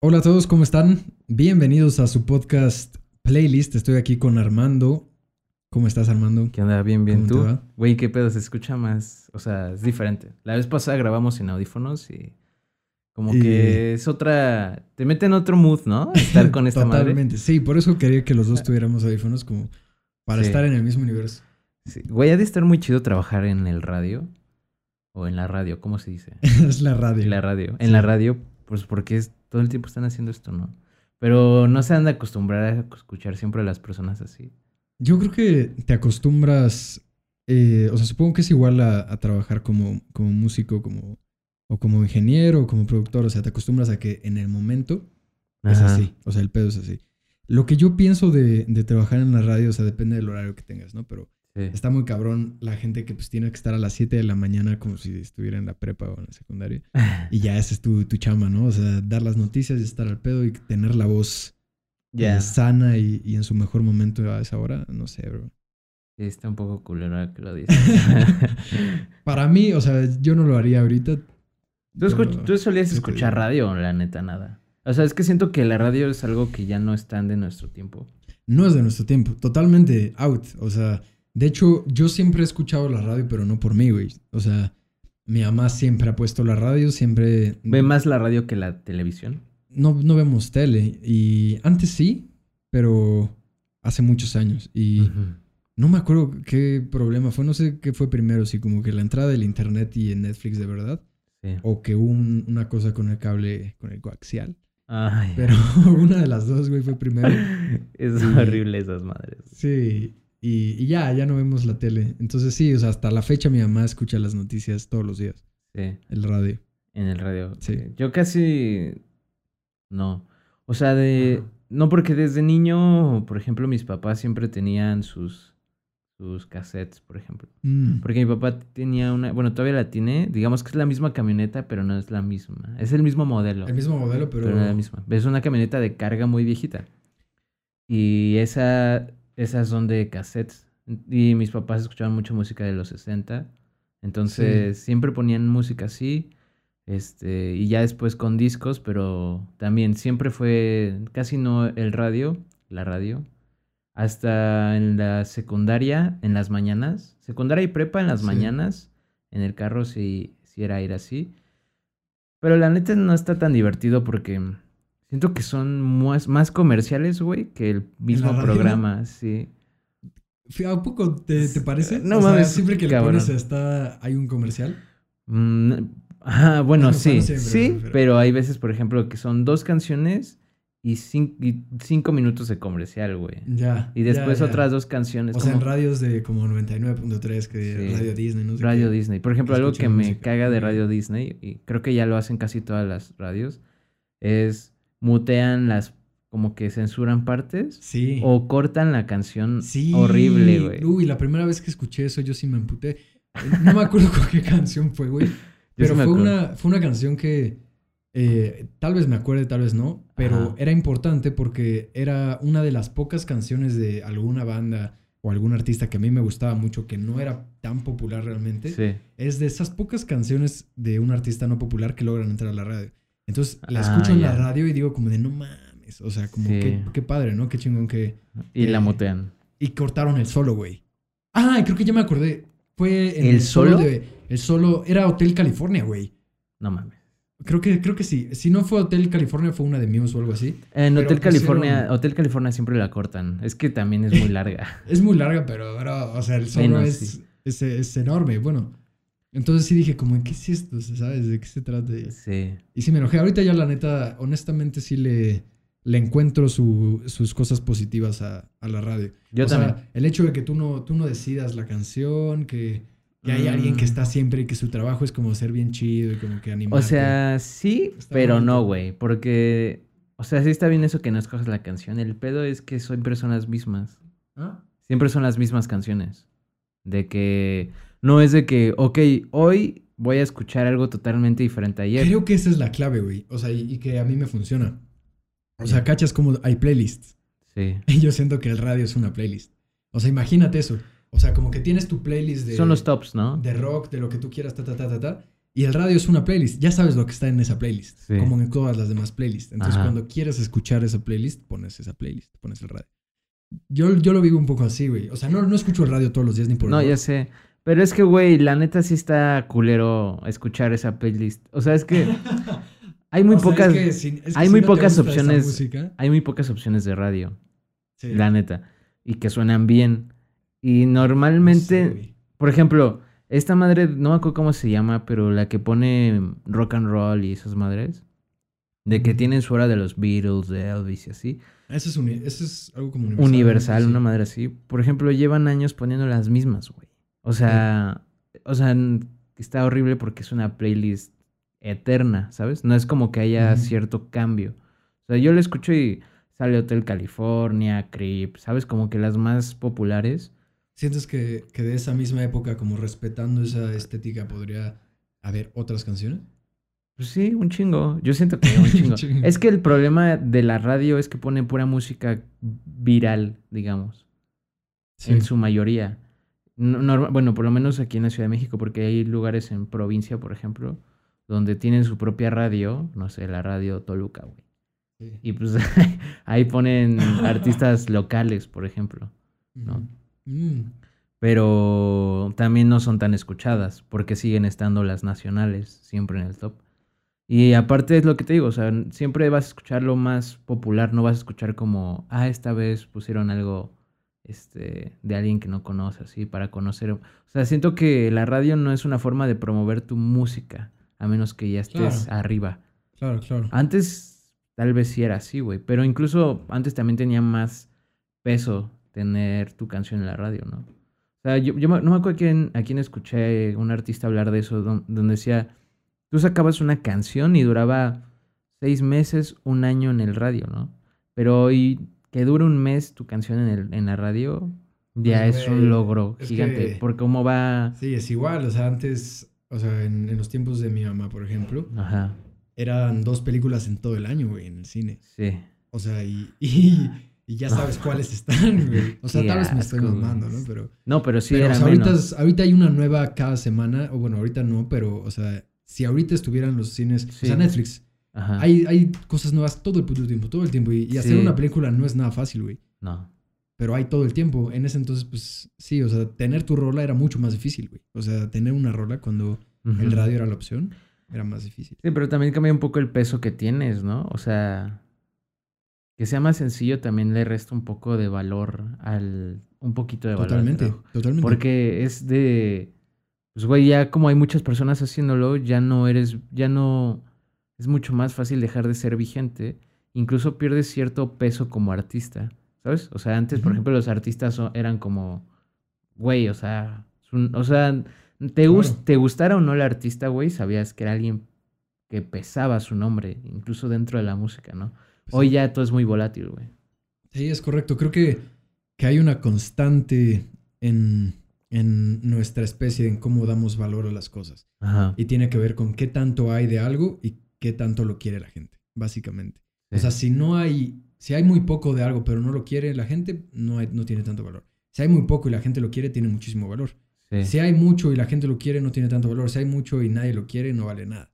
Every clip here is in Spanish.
Hola a todos, ¿cómo están? Bienvenidos a su podcast Playlist. Estoy aquí con Armando. ¿Cómo estás, Armando? ¿Qué onda? Bien, bien. ¿Cómo ¿Tú? Güey, ¿qué pedo? Se escucha más... O sea, es diferente. La vez pasada grabamos sin audífonos y... Como Y- que es otra... Te mete en otro mood, ¿no? Estar con esta madre. Totalmente. Sí, por eso quería que los dos tuviéramos audífonos como para Sí. estar en el mismo universo. Sí. Güey, ha de estar muy chido trabajar en el radio. O en la radio, ¿cómo se dice? es la radio. En la radio. En Sí. la radio, pues porque es... todo el tiempo están haciendo esto, ¿no? Pero no se han de acostumbrar a escuchar siempre a las personas así. Yo creo que te acostumbras, eh, o sea, supongo que es igual a, a trabajar como, como músico, como, o como ingeniero, o como productor, o sea, te acostumbras a que en el momento es así, o sea, el pedo es así. Lo que yo pienso de, de trabajar en la radio, o sea, depende del horario que tengas, ¿no? Pero Sí. está muy cabrón la gente que pues tiene que estar a las 7 de la mañana como si estuviera en la prepa o en la secundaria. Y ya esa es tu, tu chamba, ¿no? O sea, dar las noticias y estar al pedo y tener la voz eh, sana y, y en su mejor momento a esa hora, no sé, bro. Sí, está un poco culero que lo dices. Para mí, o sea, yo no lo haría ahorita. ¿Tú, Pero- tú solías ¿qué te escuchar radio, la neta, nada. O sea, es que siento que la radio es algo que ya no es tan de nuestro tiempo. No es de nuestro tiempo, totalmente out. O sea, de hecho, yo siempre he escuchado la radio, pero no por mí, güey. O sea, mi mamá siempre ha puesto la radio, siempre... ¿Ve más la radio que la televisión? No, no vemos tele. Y antes sí, pero hace muchos años. Y no me acuerdo qué problema fue. No sé qué fue primero, si como que la entrada del internet y en Netflix de verdad. Sí. O que hubo un- una cosa con el cable, con el coaxial. Ay, Pero una de las dos, güey, fue primero. es horrible esas madres. Sí, y, y ya, ya no vemos la tele. Entonces sí, o sea, hasta la fecha mi mamá escucha las noticias todos los días, Sí, el radio. en el radio. Sí. Yo casi... No. O sea, de... Ajá. No, porque desde niño, por ejemplo, mis papás siempre tenían sus, sus cassettes, por ejemplo. Mm, Porque mi papá tenía una, bueno, todavía la tiene, digamos que es la misma camioneta, pero no es la misma. Es el mismo modelo, El mismo modelo, pero... pero no es la misma. Es una camioneta de carga muy viejita. Y esa, esas son de cassettes. Y mis papás escuchaban mucho música de los 60. Entonces siempre ponían música así. Este, y ya después con discos, pero también siempre fue casi no el radio, la radio, hasta en la secundaria, en las mañanas, secundaria y prepa en las Sí. mañanas, en el carro sí, sí era ir así. Pero la neta no está tan divertido porque siento que son más, más comerciales, güey, que el mismo programa, sí. ¿A poco te, te parece? No o sea, mames, siempre que cabrón. le pones está, hay un comercial. Mm, ajá, bueno, sí, no siempre, sí, pero- pero hay veces, por ejemplo, que son dos canciones y, cin- y cinco minutos de comercial, güey. Ya. Y después ya, ya. otras dos canciones. O sea, en radios de como 99.3, que Sí. Radio Disney, no sé Radio qué. Disney. Por ejemplo, algo que me caga de. Radio Disney, y creo que ya lo hacen casi todas las radios, es mutean las, como que censuran partes Sí. o cortan la canción Sí. horrible, güey. Uy, la primera vez que escuché eso yo sí me emputé. No me acuerdo con qué canción fue, güey. Pero sí fue una, fue una canción que eh, tal vez me acuerde, tal vez no, pero Ajá. era importante porque era una de las pocas canciones de alguna banda o algún artista que a mí me gustaba mucho, que no era tan popular realmente. Sí. Es de esas pocas canciones de un artista no popular que logran entrar a la radio. Entonces la Ah, escucho en la radio y digo como de no mames, o sea, como Sí. qué, qué padre, ¿no? Qué chingón que... Y la Eh, mutean. Y cortaron el solo, güey. Ah, creo que ya me acordé. Fue en ¿El solo? de... El solo era Hotel California, güey. No mames. Creo que, creo que sí. Si no fue Hotel California, fue una de Muse o algo así. En Pero Hotel California, pusieron- Hotel California siempre la cortan. Es que también es muy larga. Es muy larga, pero, bro, o sea, el solo es, sí. es, es enorme. Bueno, entonces sí dije, como, ¿qué es esto? ¿Sabes? ¿De qué se trata? Sí. Y sí me enojé. Ahorita ya, la neta, honestamente sí le, le encuentro su- sus cosas positivas a, a la radio. Yo o también. sea, el hecho de que tú no, tú no decidas la canción, que, que hay Mm. alguien que está siempre y que su trabajo es como ser bien chido y como que animar. O sea, sí, Está pero bonito. no, güey. Porque, o sea, sí está bien eso que no escoges la canción. El pedo es que son personas mismas. ¿Ah? Siempre son las mismas canciones. De que no es de que, ok, hoy voy a escuchar algo totalmente diferente a ayer. Creo que esa es la clave, güey. O sea, y, y que a mí me funciona. O sea, cachas como hay playlists. Sí. Y yo siento que el radio es una playlist. O sea, imagínate eso. O sea, como que tienes tu playlist de, Son los tops, ¿no? de rock, de lo que tú quieras, ta, ta, ta, ta, ta. Y el radio es una playlist. Ya sabes lo que está en esa playlist. Sí. Como en todas las demás playlists. Entonces, Ajá. cuando quieres escuchar esa playlist, pones esa playlist, pones el radio. Yo, yo lo vivo un poco así, güey. O sea, no, no escucho el radio todos los días ni por No, error. ya sé. Pero es que, güey, la neta sí está culero escuchar esa playlist. O sea, es que hay muy O sea, es pocas, que si- es que hay si muy no pocas opciones. hay muy pocas opciones de radio, sí. la neta, y que suenan bien. Y normalmente, güey. por ejemplo, esta madre, no me acuerdo cómo se llama, pero la que pone rock and roll y esas madres, de que tienen su hora de los Beatles, de Elvis y así. Eso es, uni- eso es algo como universal. Universal, ¿no? una Sí. madre así. Por ejemplo, llevan años poniendo las mismas, güey. O sea, o sea, está horrible porque es una playlist eterna, ¿sabes? No es como que haya cierto cambio. O sea, yo lo escucho y sale Hotel California, Creep, ¿sabes? Como que las más populares. ¿Sientes que, que de esa misma época, como respetando esa estética, podría haber otras canciones? Pues sí, un chingo. Yo siento que un chingo. Chingo. es que el problema de la radio es que pone pura música viral, digamos. Sí. en su mayoría. No- bueno, por lo menos aquí en la Ciudad de México, porque hay lugares en provincia, por ejemplo, donde tienen su propia radio, no sé, la radio Toluca, güey. Sí. Y pues ahí ponen artistas locales, por ejemplo. ¿no? Mm. Pero también no son tan escuchadas, porque siguen estando las nacionales siempre en el top. Y aparte es lo que te digo, o sea, siempre vas a escuchar lo más popular, no vas a escuchar como, ah, esta vez pusieron algo este, de alguien que no conoces, así, para conocer. O sea, siento que la radio no es una forma de promover tu música, a menos que ya estés Claro. arriba. Claro, claro. Antes tal vez sí era así, güey, pero incluso antes también tenía más peso tener tu canción en la radio, ¿no? O sea, yo, yo no me acuerdo a quién, a quién escuché un artista hablar de eso, don- donde decía, tú sacabas una canción y duraba seis meses, un año en el radio, ¿no? Pero hoy que dure un mes tu canción en, el, en la radio, ya Pues, es un logro es gigante, que- por cómo va... Sí, es igual. O sea, antes, o sea, en, en los tiempos de mi mamá, por ejemplo, Ajá, eran dos películas en todo el año, güey, en el cine. sí. O sea, y, y, y ya sabes cuáles están, güey. O sea, Qué tal vez me estoy mamando. ¿no? Pero, No, pero sí pero o era sea, ahorita, menos. es- ahorita hay una nueva cada semana. O bueno, ahorita no, pero, o sea, si ahorita estuvieran los cines, Sí. o sea, Netflix, Ajá. hay, hay cosas nuevas todo el puto tiempo, todo el tiempo. Y, y hacer una película no es nada fácil, güey. No. Pero hay todo el tiempo. En ese entonces, pues sí, o sea, tener tu rola era mucho más difícil, güey. O sea, tener una rola cuando el radio era la opción era más difícil. Sí, pero también cambia un poco el peso que tienes, ¿no? O sea, que sea más sencillo también le resta un poco de valor al... Un poquito de valor. al Totalmente, totalmente. Porque es de... Pues, güey, ya como hay muchas personas haciéndolo, ya no eres... Ya no... Es mucho más fácil dejar de ser vigente. Incluso pierdes cierto peso como artista, ¿sabes? O sea, antes, por ejemplo, los artistas eran como... Güey, o sea... un- o sea, te, gus- Claro. te gustara o no el artista, güey, sabías que era alguien que pesaba su nombre, incluso dentro de la música, ¿no? Pues Hoy sí. ya todo es muy volátil, güey. Sí, es correcto. Creo que, que hay una constante en, en nuestra especie en cómo damos valor a las cosas. Ajá. Y tiene que ver con qué tanto hay de algo y qué tanto lo quiere la gente, básicamente. O sea, si no hay, si hay muy poco de algo pero no lo quiere la gente, no, hay- no tiene tanto valor. Si hay muy poco y la gente lo quiere, tiene muchísimo valor. Sí. Si hay mucho y la gente lo quiere, no tiene tanto valor. Si hay mucho y nadie lo quiere, no vale nada.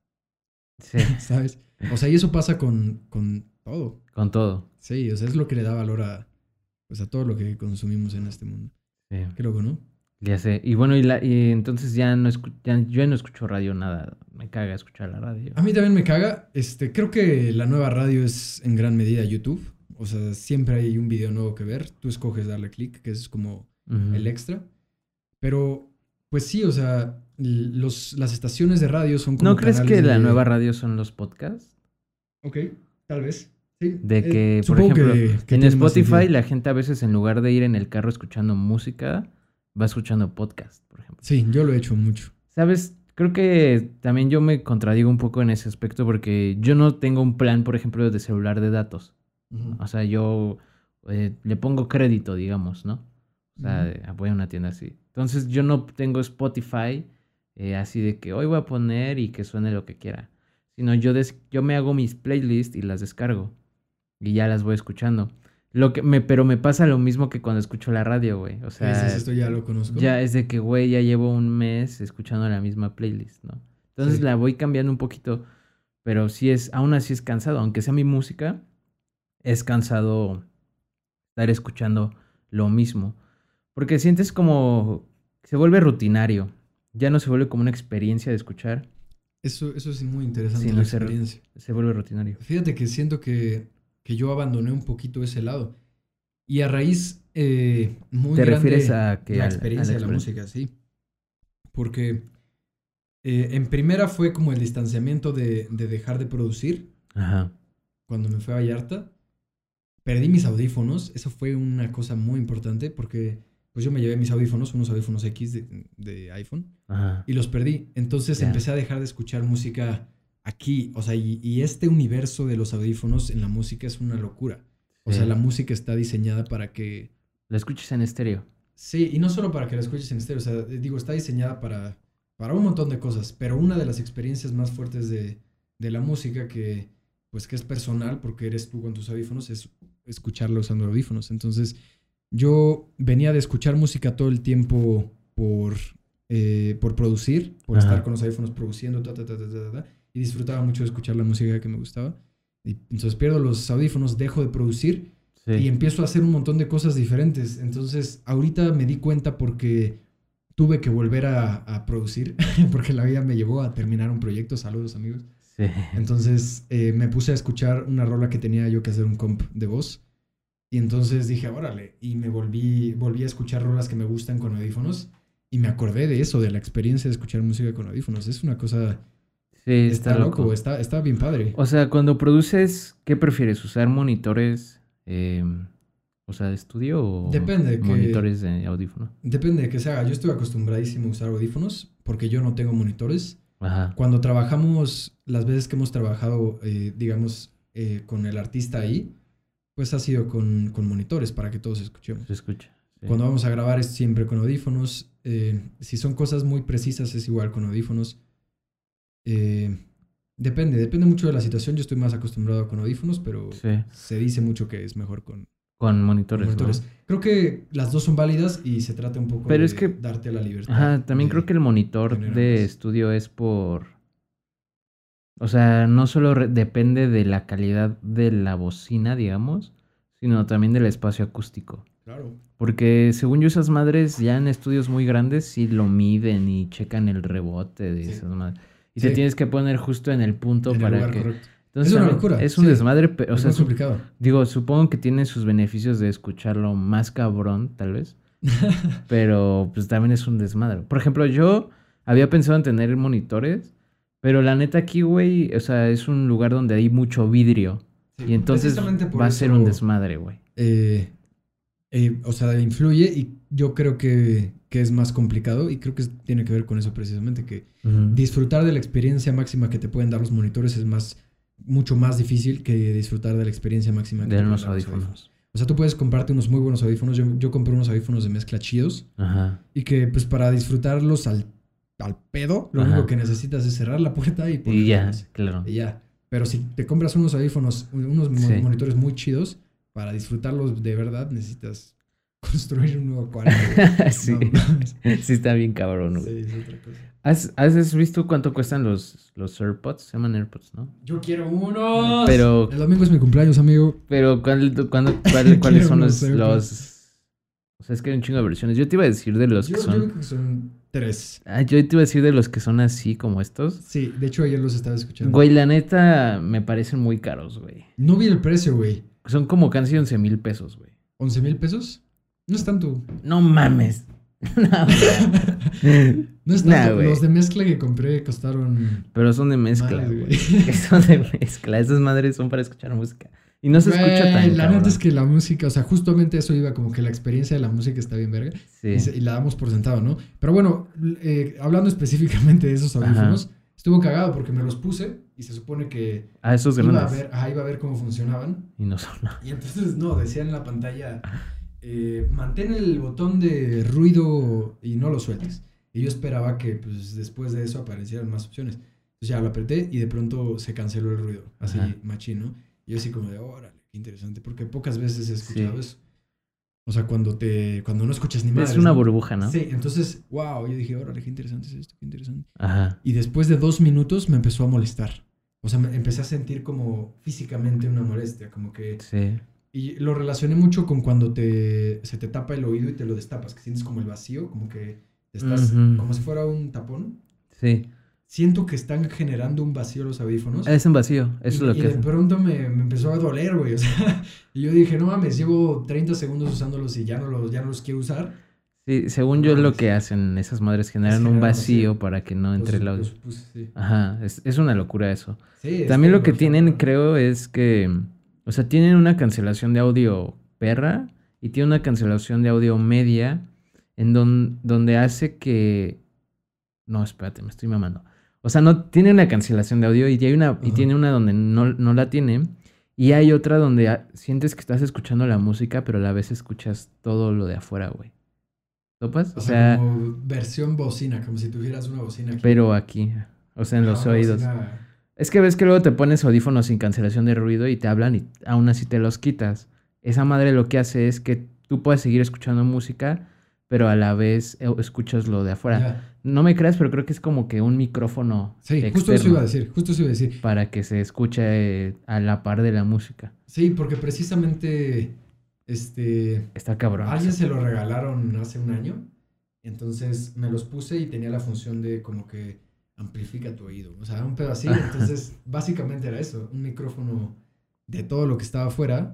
Sí, ¿Sabes? O sea, y eso pasa con, con todo. con todo. Sí, o sea, es lo que le da valor a, pues, a todo lo que consumimos en este mundo. Sí. Qué loco, ¿no? Ya sé. Y bueno, y, la, y entonces ya no escu- ya, yo ya no escucho radio nada. Me caga escuchar la radio. A mí también me caga. Este, creo que la nueva radio es en gran medida YouTube. O sea, siempre hay un video nuevo que ver. Tú escoges darle clic, que es como Ujú. el extra. Pero, pues sí, o sea, los, las estaciones de radio son como ¿No crees que la de- nueva radio son los podcasts? Ok, tal vez. Sí. De Eh, que, por ejemplo, que- que en Spotify la gente a veces en lugar de ir en el carro escuchando música, va escuchando podcast, por ejemplo. Sí, yo lo he hecho mucho. ¿Sabes? Creo que también yo me contradigo un poco en ese aspecto porque yo no tengo un plan, por ejemplo, de celular de datos. O sea, yo eh, le pongo crédito, digamos, ¿no? O sea, de- voy a una tienda así. Entonces yo no tengo Spotify eh, así de que hoy voy a poner y que suene lo que quiera. Sino yo, des- yo me hago mis playlists y las descargo. Y ya las voy escuchando. Lo que me, pero me pasa lo mismo que cuando escucho la radio, güey. O sea, Ese- esto ya lo conozco. ya es de que, güey, ya llevo un mes escuchando la misma playlist, ¿no? Entonces Sí. la voy cambiando un poquito, pero sí es, aún así es cansado, aunque sea mi música, es cansado estar escuchando lo mismo, porque sientes como se vuelve rutinario, ya no se vuelve como una experiencia de escuchar, Eso, eso es muy interesante Sí, no experiencia. se vuelve rutinario. Fíjate que siento que, que yo abandoné un poquito ese lado. Y a raíz eh, muy ¿Te grande refieres a que la al- a la experiencia de la música, sí. Porque eh, en primera fue como el distanciamiento de, de dejar de producir Ajá. cuando me fui a Vallarta. Perdí mis audífonos. Eso fue una cosa muy importante porque pues yo me llevé mis audífonos, unos audífonos X de, de iPhone, Ajá. y los perdí. Entonces empecé a dejar de escuchar música aquí. O sea, y, y este universo de los audífonos en la música es una locura. O Sí. sea, la música está diseñada para que... Lo escuchas en estéreo. Sí, y no solo para que la escuches en estéreo. O sea, digo, está diseñada para, para un montón de cosas. Pero una de las experiencias más fuertes de, de la música que, pues, que es personal, porque eres tú con tus audífonos, es escucharla usando audífonos. Entonces, yo venía de escuchar música todo el tiempo por, eh, por producir, por Ajá. estar con los audífonos produciendo, ta, ta, ta, ta, ta, ta, y disfrutaba mucho de escuchar la música que me gustaba. Y entonces pierdo los audífonos, dejo de producir Sí. y empiezo a hacer un montón de cosas diferentes. Entonces, ahorita me di cuenta porque tuve que volver a, a producir, porque la vida me llevó a terminar un proyecto. Saludos, amigos. Sí. Entonces, eh, me puse a escuchar una rola que tenía yo que hacer un comp de voz. Y entonces dije, órale, y me volví, volví a escuchar rolas que me gustan con audífonos. Y me acordé de eso, de la experiencia de escuchar música con audífonos. Es una cosa... Sí, Está, está, loco, loco. está, está bien padre. O sea, cuando produces, ¿qué prefieres? ¿Usar monitores, eh, o sea, de estudio o Depende, que- monitores de audífono? Depende de qué se haga. Yo estoy acostumbradísimo a usar audífonos porque yo no tengo monitores. Ajá. Cuando trabajamos, las veces que hemos trabajado, eh, digamos, eh, con el artista ahí, pues ha sido con, con monitores para que todos escuchemos. Se escucha. sí. Cuando vamos a grabar es siempre con audífonos. eh, si son cosas muy precisas es igual con audífonos. Eh, depende, depende mucho de la situación. Yo estoy más acostumbrado con audífonos, pero Sí. se dice mucho que es mejor con, Con con monitores. ¿no? monitores. Creo que las dos son válidas y se trata un poco Pero de es que- darte la libertad. Ajá, también creo que el monitor de más. estudio es por... O sea, no solo depende de la calidad de la bocina, digamos, sino también del espacio acústico. Claro. Porque según yo esas madres ya en estudios muy grandes sí lo miden y checan el rebote de Sí. esas madres. Y Sí. te tienes que poner justo en el punto En el para lugar que... correcto. Entonces, Es una locura, Es un sí. desmadre, pero, o es sea, complicado. digo, supongo que tiene sus beneficios de escucharlo más cabrón, tal vez. pero pues también es un desmadre. Por ejemplo, yo había pensado en tener monitores, pero la neta aquí, güey, o sea, es un lugar donde hay mucho vidrio. Sí, Y entonces va a ser un desmadre, güey. eh, eh, o sea, influye y yo creo que, que es más complicado y creo que tiene que ver con eso precisamente, que disfrutar de la experiencia máxima que te pueden dar los monitores es más mucho más difícil que disfrutar de la experiencia máxima que te De pueden unos dar los audífonos. O sea, tú puedes comprarte unos muy buenos audífonos. Yo, yo compré unos audífonos de mezcla chidos Ajá. y que pues para disfrutarlos al, al pedo, lo Ajá. único que necesitas es cerrar la puerta y Y ponerlos. ya, claro. Y ya. Pero si te compras unos audífonos, unos Sí. monitores muy chidos, para disfrutarlos de verdad necesitas construir un nuevo cuarto. sí. No sí, está bien cabrón, güey. Sí, es otra cosa. ¿Has, has visto cuánto cuestan los, los AirPods? Se llaman AirPods, ¿no? Yo quiero unos. Pero, El domingo es mi cumpleaños, amigo. pero ¿cuál, cuándo- cuál- ¿cuáles son los, los... O sea, es que hay un chingo de versiones. Yo te iba a decir de los yo, que yo son... creo que son tres. Ah, yo te iba a decir de los que son así como estos. Sí, de hecho ayer los estaba escuchando. Güey, la neta me parecen muy caros, güey. No vi el precio, güey. Son como casi 11 mil pesos, güey. ¿11 mil pesos? No es tanto. No mames. No, es tanto. los de mezcla que compré costaron. Pero son de mezcla, güey. Son de mezcla. Esas madres son para escuchar música. Y no se escucha tan La neta es que la música, o sea, justamente eso iba, como que la experiencia de la música está bien verga. Sí. Y, se- y la damos por sentado, ¿no? Pero bueno, eh, hablando específicamente de esos audífonos, estuvo cagado porque me los puse y se supone que Ah, esos iba a, grandes. ver, ajá, iba a ver cómo funcionaban. Y no son. Y entonces, no, decía en la pantalla, eh, mantén el botón de ruido y no lo sueltes. Y yo esperaba que pues, después de eso aparecieran más opciones. Entonces ya lo apreté y de pronto se canceló el ruido, así Ajá. machín, ¿no? Y yo así como de, órale, qué interesante, porque pocas veces he escuchado Sí. eso. O sea, cuando te cuando no escuchas ni más. Es una burbuja, ¿no? Sí, entonces, wow, yo dije, órale, qué interesante es esto, qué interesante. Ajá. Y después de dos minutos me empezó a molestar. O sea, me empecé a sentir como físicamente una molestia, como que... Sí. Y lo relacioné mucho con cuando te, se te tapa el oído y te lo destapas, que sientes como el vacío, como que estás, como si fuera un tapón. Sí. Siento que están generando un vacío los audífonos. Es un vacío. Eso y, es lo y que de es. pronto me, me empezó a doler, güey. O sea, y yo dije, no mames, llevo 30 segundos usándolos y ya no los, ya no los quiero usar. Sí, según yo es lo que hacen esas madres, generan un vacío vacío. para que no entre Los- el audio. los puse, sí. Ajá, es, es una locura eso. Sí, También lo que tienen, creo, es que, o sea, tienen una cancelación de audio perra y tiene una cancelación de audio media en don- donde hace que... No, espérate, me estoy mamando. O sea, no tiene una cancelación de audio y, hay una, y tiene una donde no, no la tiene. Y hay otra donde sientes que estás escuchando la música, pero a la vez escuchas todo lo de afuera, güey. ¿Topas? O sea, como versión bocina, como si tuvieras una bocina aquí. pero aquí, o sea, en los oídos. bocina- Es que ves que luego te pones audífonos sin cancelación de ruido y te hablan y aún así te los quitas. Esa madre lo que hace es que tú puedes seguir escuchando música, pero a la vez eh, escuchas lo de afuera. Ya. No me creas, pero creo que es como que un micrófono Sí, justo eso iba a decir, justo eso iba a decir. para que se escuche eh, a la par de la música. Sí, porque precisamente, este, Está cabrón. a alguien se lo regalaron hace un año, entonces me los puse y tenía la función de como que amplifica tu oído, o sea, un pedo así, entonces básicamente era eso, un micrófono de todo lo que estaba afuera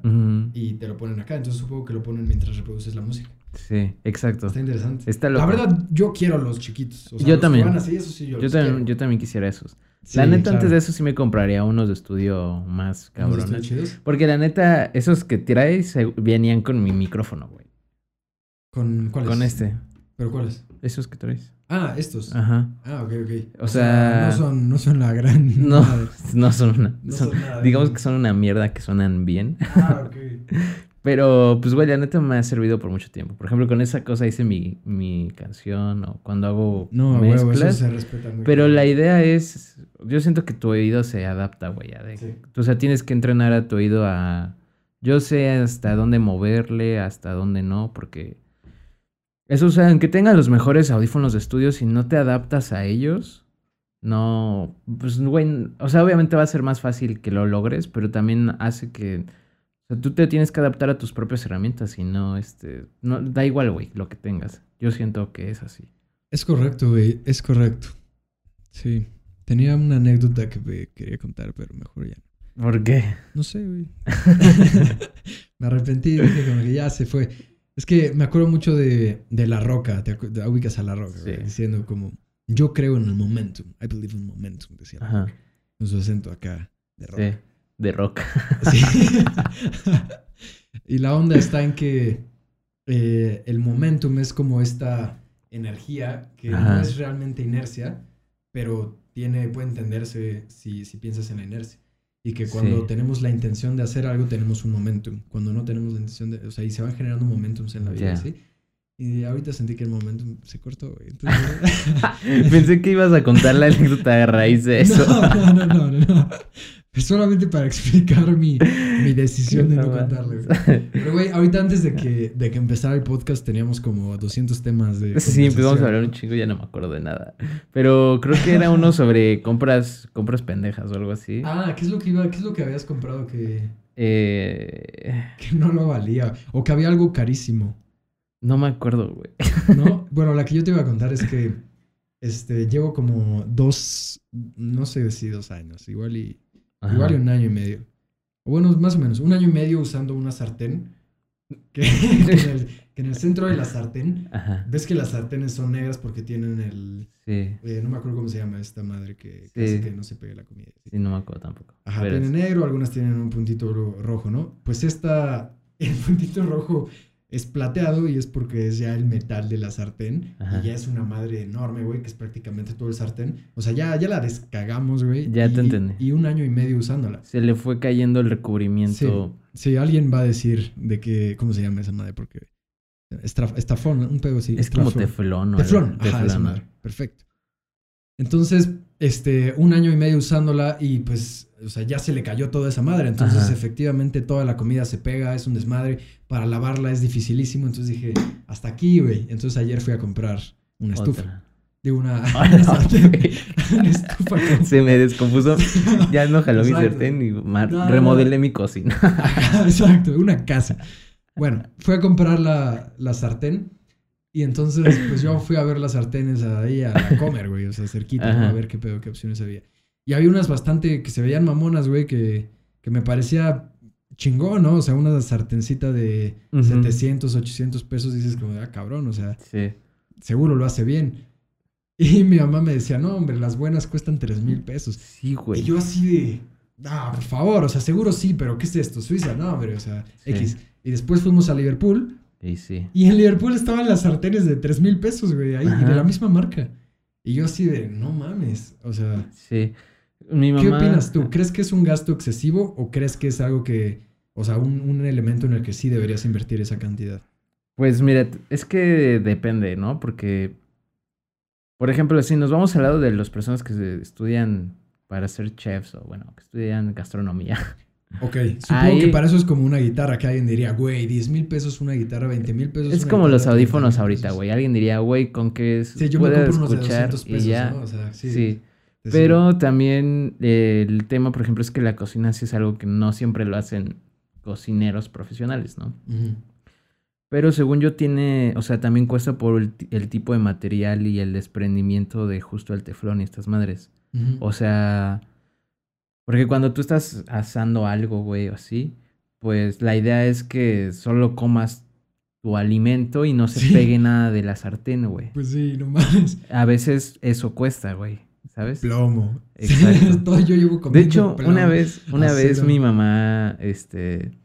y te lo ponen acá, entonces supongo que lo ponen mientras reproduces la música. Sí, exacto. Está interesante. Está La verdad, yo quiero los chiquitos. O sea, Yo los también. van así, eso sí, yo, también, quiero. yo también quisiera esos. Sí, la neta, claro. antes de eso sí me compraría unos de estudio más ¿Unos cabrones. chidos? Porque la neta, esos que se- venían con mi micrófono, güey. ¿Con cuáles? Con este. ¿Pero cuáles? Esos que traes. Ah, estos. Ajá. Ah, ok, ok. O sea- no son, no son la gran. No, no son una. No son- son nada digamos bien. que son una mierda que suenan bien. Ah, ok. Pero, pues, güey, la neta me ha servido por mucho tiempo. Por ejemplo, con esa cosa hice mi, mi canción o cuando hago No, huevo, eso mezclas. se respeta muy Pero la idea es, yo siento que tu oído se adapta, güey. Sí. O sea, tienes que entrenar a tu oído a... Yo sé hasta dónde moverle, hasta dónde no, porque... Eso, o sea, aunque tengas los mejores audífonos de estudio, si no te adaptas a ellos, no... Pues, güey, o sea, obviamente va a ser más fácil que lo logres, pero también hace que... O sea, tú te tienes que adaptar a tus propias herramientas y no, este... No, da igual, güey, lo que tengas. Yo siento que es así. Es correcto, güey. Es correcto. Sí. Tenía una anécdota que me quería contar, pero mejor ya. no. ¿Por qué? No sé, güey. me arrepentí dije como que ya se fue. Es que me acuerdo mucho de, de La Roca. Te, te ubicas a La Roca, Sí. diciendo como... Yo creo en el momentum. I believe in momentum, decía. Ajá. Con su acento acá de roca. Sí, de rock. Sí. y la onda está en que eh, el momentum es como esta energía que no es realmente inercia, pero tiene, puede entenderse si, si piensas en la inercia. Y que cuando Sí. tenemos la intención de hacer algo, tenemos un momentum. Cuando no tenemos la intención de... O sea, y se van generando momentums en la vida. ¿sí? Y ahorita sentí que el momentum se cortó. Entonces- Pensé que ibas a contar la anécdota a raíz de eso. No, no, no, no, no. Es solamente para explicar mi, mi decisión de no contarle. güey. Pero, güey, ahorita antes de que, de que empezara el podcast teníamos como 200 temas de. Sí, empezamos a hablar un chingo, ya no me acuerdo de nada. Pero creo que era uno sobre compras, compras pendejas o algo así. Ah, ¿qué es lo que iba, qué es lo que habías comprado que, Eh, que no lo valía? O que había algo carísimo, no me acuerdo, güey. ¿no? bueno, la que yo te iba a contar es que este, llevo como dos, no sé si dos años, igual y, Ajá. igual y un año y medio. Bueno, más o menos, un año y medio usando una sartén. Que, que en, el, que en el centro de la sartén, Ajá. ves que las sartenes son negras porque tienen el. Sí, eh, no me acuerdo cómo se llama esta madre que, Sí. hace que no se pegue la comida. sí, no me acuerdo tampoco. Ajá, tiene negro, algunas tienen un puntito ro- rojo, ¿no? Pues esta, el puntito rojo es plateado y es porque es ya el metal de la sartén. Ajá. Y ya es una madre enorme, güey, que es prácticamente todo el sartén. O sea, ya, ya la descagamos, güey. Ya te y- entendí. Y un año y medio usándola. Se le fue cayendo el recubrimiento. Sí, alguien va a decir de que, ¿cómo se llama esa madre? Porque estra- estafón, un pedo así. Es como teflón, ¿no? Teflón, ajá, Teflón, madre. Perfecto. Entonces, este, un año y medio usándola y pues, o sea, ya se le cayó toda esa madre. Entonces, Ajá. efectivamente, toda la comida se pega, es un desmadre. Para lavarla es dificilísimo. Entonces dije, hasta aquí, güey. Entonces ayer fui a comprar una estufa. Otra. De una, una no, estufa con- Se me descompuso. Ya no jaló mi sartén y ma- No, no, remodelé no. mi cocina. Exacto, una casa. Bueno, fui a comprar la, la sartén y entonces pues yo fui a ver las sartenes ahí a comer, güey, o sea, cerquita, ¿no? A ver qué pedo, qué opciones había. Y había unas bastante que se veían mamonas, güey, que, que me parecía chingón, ¿no? O sea, una sartencita de Ujú. 700, 800 pesos, dices como, ah, cabrón, o sea, Sí. seguro lo hace bien. Y mi mamá me decía, no, hombre, las buenas cuestan 3 mil pesos. Sí, güey. Y yo así de, no, por favor, o sea, seguro sí, pero ¿qué es esto? Suiza, no, hombre, o sea, Sí. X. Y después fuimos a Liverpool Y sí. y en Liverpool estaban las sartenes de 3 mil pesos, güey, ahí, de la misma marca. Y yo así de, no mames, o sea, Sí. Mi ¿qué opinas tú? ¿Crees que es un gasto excesivo o crees que es algo que, o sea, un, un elemento en el que sí deberías invertir esa cantidad? Pues mira, es que depende, ¿no? Porque, por ejemplo, si nos vamos al lado de las personas que estudian para ser chefs o, bueno, que estudian gastronomía. Ok, supongo Ahí- que para eso es como una guitarra que alguien diría, güey, 10 mil pesos una guitarra, 20 mil pesos Es una como los guitarra, 30 audífonos ahorita, güey. Alguien diría, güey, con que Sí, yo me compro unos de escuchar 200 y pesos, ya. ¿no? O sea, sí. Sí. Pero también eh, el tema, por ejemplo, es que la cocina sí es algo que no siempre lo hacen cocineros profesionales, ¿no? Pero según yo tiene, o sea, también cuesta por el, ti- el tipo de material y el desprendimiento de justo el teflón y estas madres. O sea, porque cuando tú estás asando algo, güey, o así, pues la idea es que solo comas tu alimento y no se Sí. pegue nada de la sartén, güey. Pues sí, no mames. A veces eso cuesta, güey, ¿sabes? Plomo. Exacto. Todo yo llevo De comiendo hecho, plomo. una vez, una Acero. vez mi mamá, este,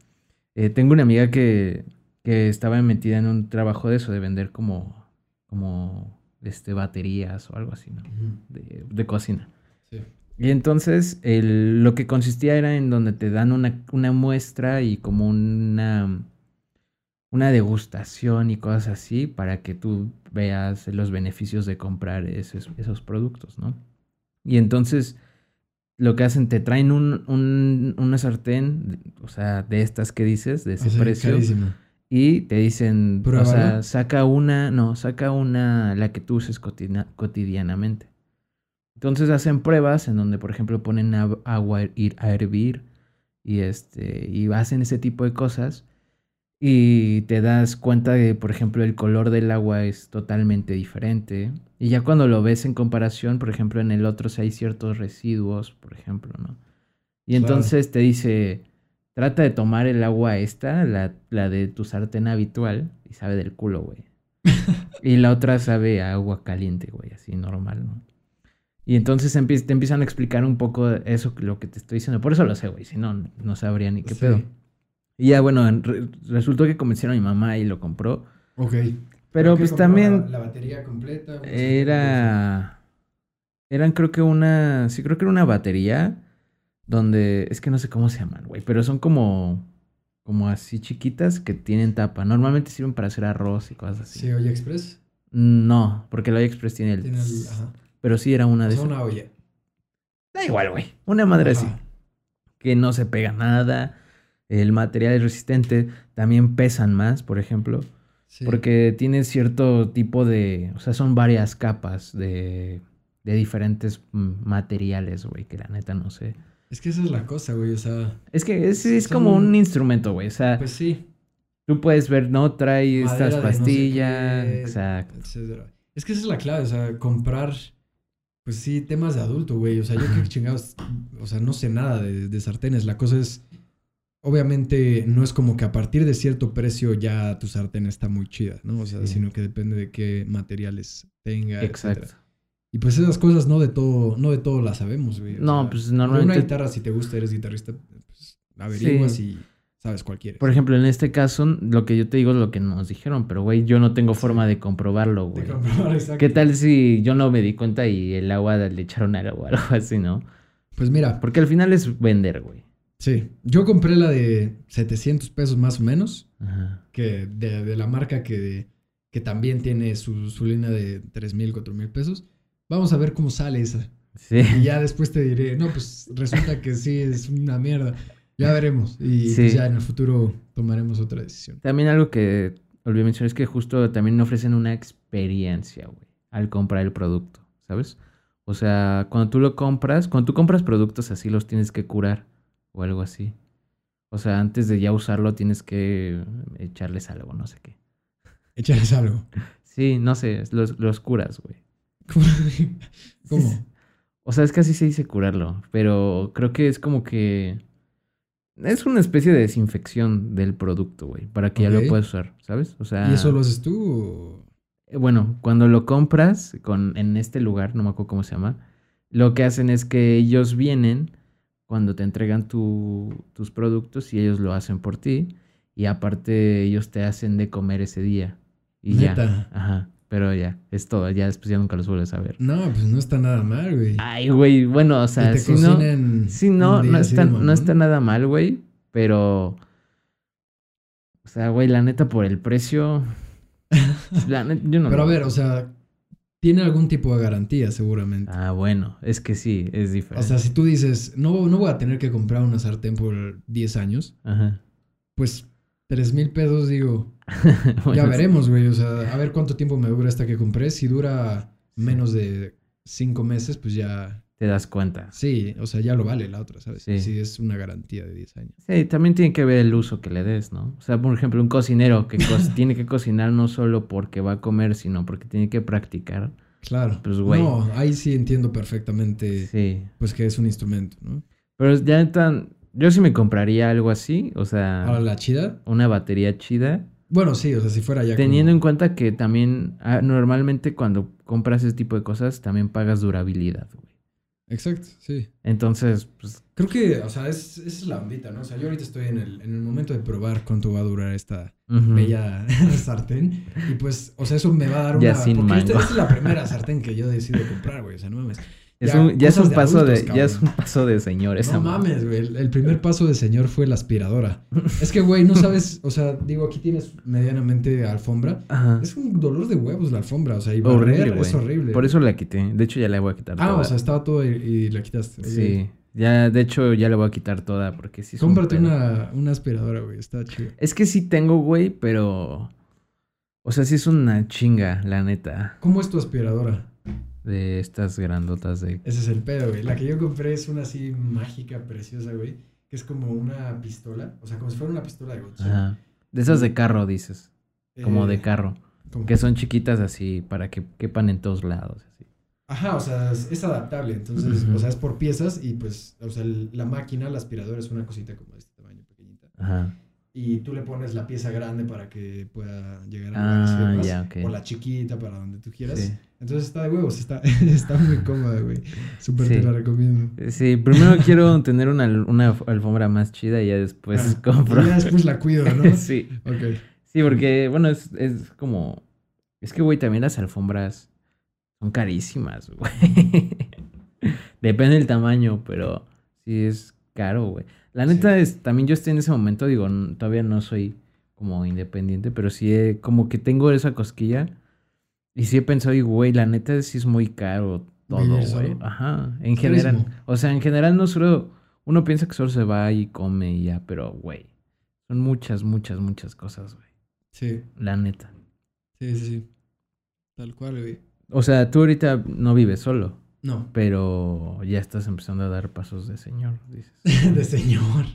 eh, tengo una amiga que, que estaba metida en un trabajo de eso, de vender como, como, este, baterías o algo así, ¿no? De, de cocina. Sí. Y entonces, el- lo que consistía era en donde te dan una, una muestra y como una, una degustación y cosas así para que tú veas los beneficios de comprar esos, esos productos, ¿no? Y entonces, lo que hacen, te traen un, un- una sartén, o sea, de estas que dices, de ese O sea, precio, carísimo. y te dicen, o sea, saca una, no, saca una, la que tú uses cotidianamente. Entonces hacen pruebas en donde, por ejemplo, ponen agua a her- a hervir y este y hacen ese tipo de cosas y te das cuenta de, por ejemplo, el color del agua es totalmente diferente y ya cuando lo ves en comparación, por ejemplo, en el otro si hay ciertos residuos, por ejemplo, ¿no? Y Claro. entonces te dice, trata de tomar el agua esta, la, la de tu sartén habitual y sabe del culo, güey. y la otra sabe a agua caliente, güey, así normal, ¿no? Y entonces te empiezan a explicar un poco eso, lo que te estoy diciendo. Por eso lo sé, güey. Si no, no sabría ni qué Sí. pedo. Y ya, bueno, re- resultó que convencieron a mi mamá y lo compró. Ok. Pero ¿Qué pues también La, la batería completa. era... Eran creo que una... Sí, creo que era una batería donde... Es que no sé cómo se llaman, güey. Pero son como... Como así chiquitas que tienen tapa. Normalmente sirven para hacer arroz y cosas así. Sí, Oye Express. No, porque el AliExpress tiene el... Tiene el. Ajá. Pero sí era una O de sea, esas. una olla. Da igual, güey. Una madre así. Ajá. Que no se pega nada. El material es resistente. También pesan más, por ejemplo. Sí. Porque tiene cierto tipo de. O sea, son varias capas de. De diferentes materiales, güey. Que la neta no sé. Es que esa es la cosa, güey. O sea, Es que es, es como un instrumento, güey. O sea, pues sí. tú puedes ver, no trae madera estas de no sé pastillas. qué, exacto. etcétera. Es que esa es la clave, o sea, comprar, pues sí, temas de adulto, güey. O sea, yo qué chingados, o sea, no sé nada de, de sartenes. La cosa es, obviamente, no es como que a partir de cierto precio ya tu sartén está muy chida, ¿no? O sea, Sí. sino que depende de qué materiales tenga, Exacto. etcétera. Y pues esas cosas no de todo, no de todo las sabemos, güey. O No, sea, pues de Una normalmente. guitarra, si te gusta, eres guitarrista, pues averiguas Sí. y sabes. Por ejemplo, en este caso, lo que yo te digo es lo que nos dijeron, pero güey, yo no tengo forma de comprobarlo, De güey. comprobar. ¿Qué tal si yo no me di cuenta y el agua le echaron algo o algo así, no? Pues mira, Porque al final es vender, güey. sí, yo compré la de 700 pesos más o menos, Ajá. que de, de la marca que, que también tiene su, su línea de 3 mil, 4 mil pesos. vamos a ver cómo sale esa. Sí. Y ya después te diré, no, pues resulta que sí, es una mierda. Ya veremos. Y Sí. pues ya en el futuro tomaremos otra decisión. También algo que olvidé mencionar es que justo también ofrecen una experiencia, güey, al comprar el producto, ¿sabes? O sea, cuando tú lo compras, cuando tú compras productos así, los tienes que curar o algo así. O sea, antes de ya usarlo tienes que echarles algo, no sé qué. Échales algo. Sí, no sé, los, los curas, güey. ¿Cómo? O sea, es que así se dice curarlo, pero creo que es como que... Es una especie de desinfección del producto, güey, para que ya lo puedas usar, ¿sabes? O sea... ¿Y eso lo haces tú? o- Eh, Bueno, cuando lo compras con, en este lugar, no me acuerdo cómo se llama, lo que hacen es que ellos vienen cuando te entregan tu- tus productos y ellos lo hacen por ti. Y aparte ellos te hacen de comer ese día. Y ya. Ajá. Pero ya, es todo. Ya después ya nunca los vuelves a ver. No, pues no está nada mal, güey. Ay, güey, bueno, o sea, te si no, si no, no está, no está nada mal, güey. Pero, o sea, güey, la neta por el precio, la net- yo no Pero a ver, o sea, tiene algún tipo de garantía seguramente. Ah, bueno, es que sí, es O diferente. sea, si tú dices, no, no voy a tener que comprar una sartén por 10 años, Ajá. pues 3 mil pesos, digo, Bueno, ya veremos, güey. O sea, a ver cuánto tiempo me dura esta que compré. Si dura menos de 5 meses, pues ya, Te das cuenta. sí, o sea, ya lo vale la otra, ¿sabes? Sí. Si es una garantía de 10 años. Sí, también tiene que ver el uso que le des, ¿no? O sea, por ejemplo, un cocinero que co- tiene que cocinar no solo porque va a comer, sino porque tiene que practicar. Claro. Pues, güey. No, ahí sí entiendo perfectamente, Sí. pues que es un instrumento, ¿no? Pero ya tan... Yo sí me compraría algo así, o sea, Ahora, la chida. una batería chida. Bueno, sí, o sea, si fuera ya Teniendo como- en cuenta que también, ah, normalmente cuando compras ese tipo de cosas, también pagas durabilidad, güey. Exacto, sí. Entonces, pues, Creo que, o sea, es, es la ondita, ¿no? O sea, yo ahorita estoy en el, en el momento de probar cuánto va a durar esta bella sartén. Y pues, o sea, eso me va a dar una... Ya sin porque mango. esta es la primera sartén que yo decido comprar, güey. O sea, no mames. Es ya, un, ya es un de paso adultos, de, ya es un paso de señor esa No mames, güey. El, el primer paso de señor fue la aspiradora. Es que, güey, no sabes... O sea, digo, aquí tienes medianamente alfombra. Ajá. Es un dolor de huevos la alfombra. O sea, y Horrible, güey. es horrible. Por eso la quité. De hecho, ya la voy a quitar Ah, toda. o sea, estaba todo y, y la quitaste. Sí. Ya, de hecho, ya la voy a quitar toda porque sí un Cómprate pedo. una, una aspiradora, güey. Está chido. Es que sí tengo, güey, pero... O sea, sí es una chinga, la neta. ¿Cómo es tu aspiradora? De estas grandotas de... Ese es el pedo, güey. La que yo compré es una así mágica, preciosa, güey. Que es como una pistola. O sea, como si fuera una pistola de Godzilla. Ajá. De esas de carro, dices. Como de Eh, carro. Que son chiquitas así para que quepan en todos lados. Así. Ajá, o sea, es, es adaptable. Entonces, o sea, es por piezas y pues, o sea, el- la máquina, la aspiradora es una cosita como de este tamaño, pequeñita. Ajá. Y tú le pones la pieza grande para que pueda llegar a Ah, lugares y demás, ya, ok. O la chiquita para donde tú quieras. Sí. Entonces está de huevos, está, está muy cómoda, güey. Súper te la recomiendo. Sí, primero quiero tener una, una alfombra más chida y ya después Ah, compro. y ya después la cuido, ¿no? sí. Ok. Sí, porque, bueno, es, es como. Es que, güey, también las alfombras son carísimas, güey. Depende del tamaño, pero sí es caro, güey. La neta es, también yo estoy en ese momento, digo, todavía no soy como independiente, pero sí he- como que tengo esa cosquilla. Y sí he pensado, y güey, la neta sí es muy caro todo, ¿Vivir güey. Ajá, en general. O sea, en general no solo, uno piensa que solo se va y come y ya, pero, güey, son muchas, muchas, muchas cosas, güey. Sí, La neta. sí, sí, sí. Tal cual, güey. O sea, tú ahorita no vives solo, No, pero ya estás empezando a dar pasos de señor, dices. de señor.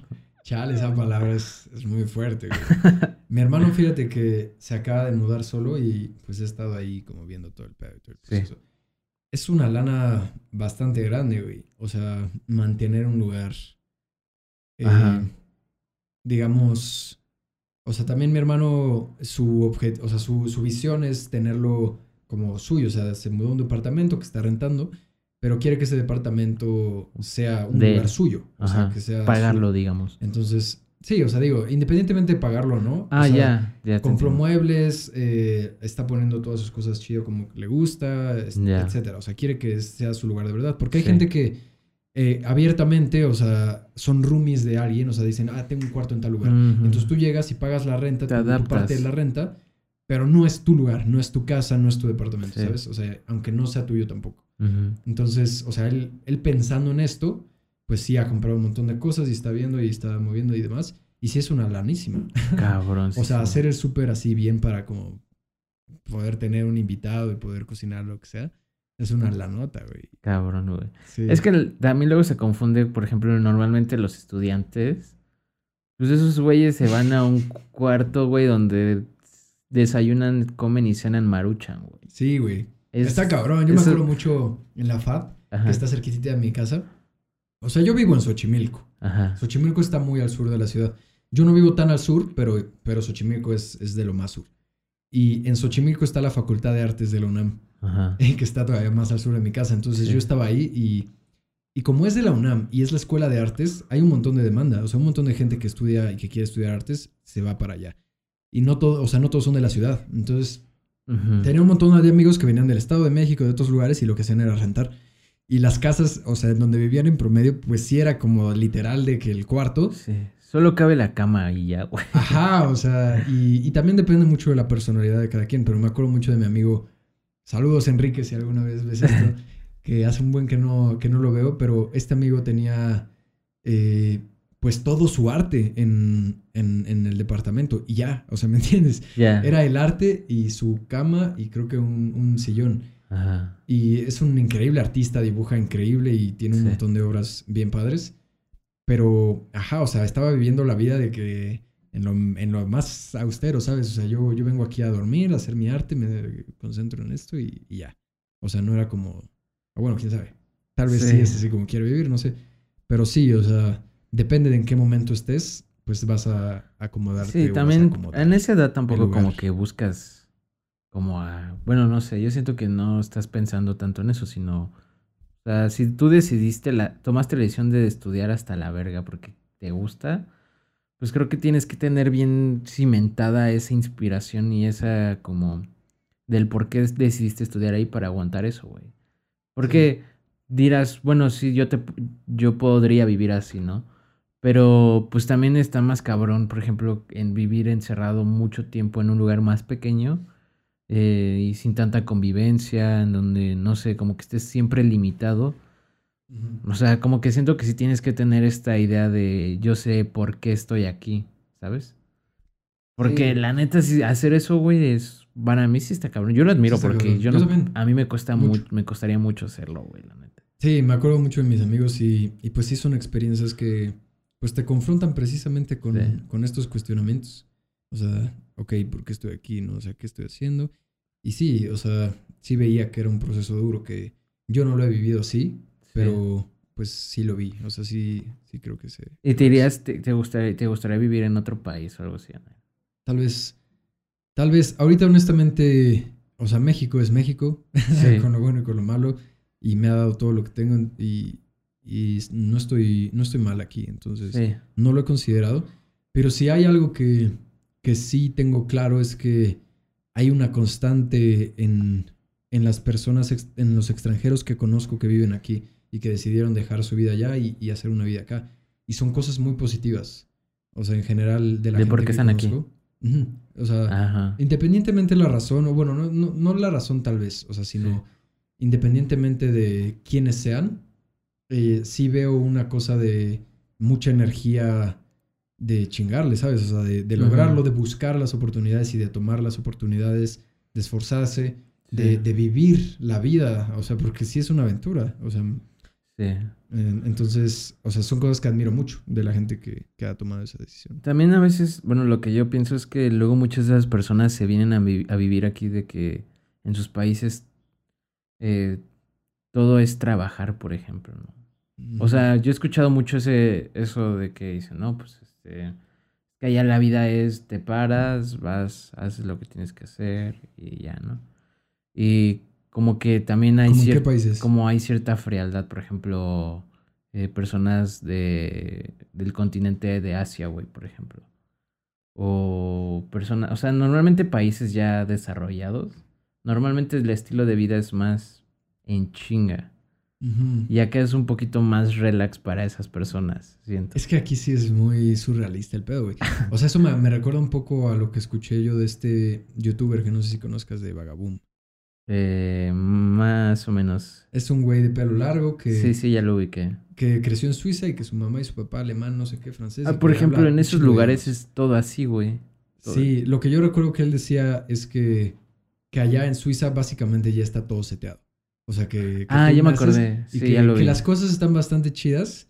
Chale, esa palabra es, es muy fuerte, güey. Mi hermano, fíjate que se acaba de mudar solo y pues he estado ahí como viendo todo el pedo y todo el Sí. proceso. Es una lana bastante grande, güey. O sea, mantener un lugar. eh, Ajá. digamos. O sea, también mi hermano, su objeto, o sea, su, su visión es tenerlo como suyo. O sea, se mudó a un departamento que está rentando, pero quiere que ese departamento sea un De lugar suyo. O Ajá. sea, que sea Pagarlo, suyo. digamos. Entonces, sí, o sea, digo, independientemente de pagarlo o no. Ah, o sea, ya, ya. Compró muebles, eh, está poniendo todas sus cosas chido como le gusta, etcétera. O sea, quiere que sea su lugar de verdad. Porque hay Sí. gente que eh, abiertamente, o sea, son roomies de alguien, o sea, dicen, ah, tengo un cuarto en tal lugar. Entonces tú llegas y pagas la renta, Te tu- parte de la renta, pero no es tu lugar, no es tu casa, no es tu departamento, Sí. ¿sabes? O sea, aunque no sea tuyo tampoco. Entonces, o sea, él, él pensando en esto, pues sí ha comprado un montón de cosas y está viendo y está moviendo y demás. Y sí es una lanísima. Cabrón. O sea, hacer el súper así bien para como poder tener un invitado y poder cocinar lo que sea, es una lanota, güey. Cabrón, güey. Sí. Es que también luego se confunde, por ejemplo, normalmente los estudiantes, pues esos güeyes se van a un cuarto, güey, donde desayunan, comen y cenan maruchan, güey. Sí, güey. Es- Está cabrón. Yo me eso- acuerdo mucho en la FAB, Ajá, que está cerquitita de mi casa. O sea, yo vivo en Xochimilco. ajá. Xochimilco está muy al sur de la ciudad. Yo no vivo tan al sur, pero, pero Xochimilco es, es de lo más sur. Y en Xochimilco está la Facultad de Artes de la UNAM, Ajá. que está todavía más al sur de mi casa. Entonces Sí. yo estaba ahí y, y como es de la UNAM y es la escuela de artes, hay un montón de demanda. O sea, un montón de gente que estudia y que quiere estudiar artes se va para allá. Y no todo, o sea, no todos son de la ciudad. Entonces. Tenía un montón de amigos que venían del Estado de México, de otros lugares, y lo que hacían era rentar. Y las casas, o sea, donde vivían en promedio, pues sí era como literal de que el cuarto. Sí. Solo cabe la cama y ya, güey. Ajá, o sea, y, y también depende mucho de la personalidad de cada quien, pero me acuerdo mucho de mi amigo. Saludos, Enrique, si alguna vez ves esto, que hace un buen que no, que no lo veo, pero este amigo tenía eh, pues todo su arte en, en, en el departamento y ya, o sea, ¿me entiendes? Era el arte y su cama y creo que un, un sillón. Ajá. Y es un increíble artista, dibuja increíble y tiene un Sí. montón de obras bien padres. Pero, ajá, o sea, estaba viviendo la vida de que en lo, en lo más austero, ¿sabes? O sea, yo, yo vengo aquí a dormir, a hacer mi arte, me concentro en esto y, y ya. O sea, no era como, ah, bueno, quién sabe. Tal vez sí. Sí. es así como quiero vivir, no sé. Pero sí, o sea, depende de en qué momento estés, pues vas a acomodarte. Sí, también acomodar. en esa edad tampoco como que buscas como a... Bueno, no sé, yo siento que no estás pensando tanto en eso, sino... O sea, si tú decidiste, la, tomaste la decisión de estudiar hasta la verga porque te gusta, pues creo que tienes que tener bien cimentada esa inspiración y esa como... del por qué decidiste estudiar ahí para aguantar eso, güey. Porque dirás, bueno, sí, yo, te, yo podría vivir así, ¿no? Pero pues también está más cabrón, por ejemplo, en vivir encerrado mucho tiempo en un lugar más pequeño eh, y sin tanta convivencia, en donde, no sé, como que estés siempre limitado. O sea, como que siento que sí tienes que tener esta idea de yo sé por qué estoy aquí, ¿sabes? Porque Sí. la neta, si hacer eso, güey, es... Para mí sí está cabrón. Yo lo admiro Sí porque cabrón. yo no... A mí me cuesta Mucho. mucho, me costaría mucho hacerlo, güey, la neta. Sí, me acuerdo mucho de mis amigos y, y pues sí son experiencias que pues te confrontan precisamente con, Sí. con estos cuestionamientos. O sea, ok, ¿por qué estoy aquí? No o sea, ¿qué estoy haciendo? Y sí, o sea, sí veía que era un proceso duro, que yo no lo he vivido así, pero pues sí lo vi. O sea, sí, sí creo que se... ¿Y te dirías, te, te gustaría, te gustaría vivir en otro país o algo así? ¿no? Tal vez, tal vez, ahorita honestamente, o sea, México es México, Sí. con lo bueno y con lo malo, y me ha dado todo lo que tengo y, y no, estoy, no estoy mal aquí, entonces Sí. no lo he considerado, pero si hay algo que, que sí tengo claro es que hay una constante en, en las personas, en los extranjeros que conozco que viven aquí y que decidieron dejar su vida allá y, y hacer una vida acá. Y son cosas muy positivas. O sea, en general de la De gente por qué que están aquí. conozco. O sea, Ajá. independientemente de la razón, o bueno, no, no, no la razón tal vez, o sea, sino independientemente de quiénes sean, eh, sí veo una cosa de mucha energía de chingarle, ¿sabes? O sea, de, lograrlo, de buscar las oportunidades y de tomar las oportunidades, de esforzarse, de, Sí. de vivir la vida, o sea, porque sí es una aventura, o sea, Sí. eh, entonces, o sea, son cosas que admiro mucho de la gente que, que ha tomado esa decisión. También a veces, bueno, lo que yo pienso es que luego muchas de esas personas se vienen a, vi- a vivir aquí de que en sus países eh, todo es trabajar, por ejemplo, ¿no? O sea, yo he escuchado mucho ese, eso de que dicen, no, pues este, que allá la vida es, te paras, vas, haces lo que tienes que hacer y ya, ¿no? Y como que también hay como hay cierta frialdad, por ejemplo, eh, personas de, del continente de Asia, güey, por ejemplo. O personas, o sea, normalmente países ya desarrollados, normalmente el estilo de vida es más en chinga. Ujú. Y acá es un poquito más relax para esas personas, siento. Es que aquí sí es muy surrealista el pedo, güey. O sea, eso me, me recuerda un poco a lo que escuché yo de este youtuber que no sé si conozcas de Vagaboom. Eh, más o menos. Es un güey de pelo largo que, Sí, sí, ya lo ubiqué. que creció en Suiza y que su mamá y su papá alemán, no sé qué, francés. Ah, por ejemplo, en esos lugares es todo así, güey. Todo. Sí, lo que yo recuerdo que él decía es que, que allá en Suiza básicamente ya está todo seteado. O sea que... que Ah, ya me acordé. Y Sí, que, ya lo que vi. las cosas están bastante chidas.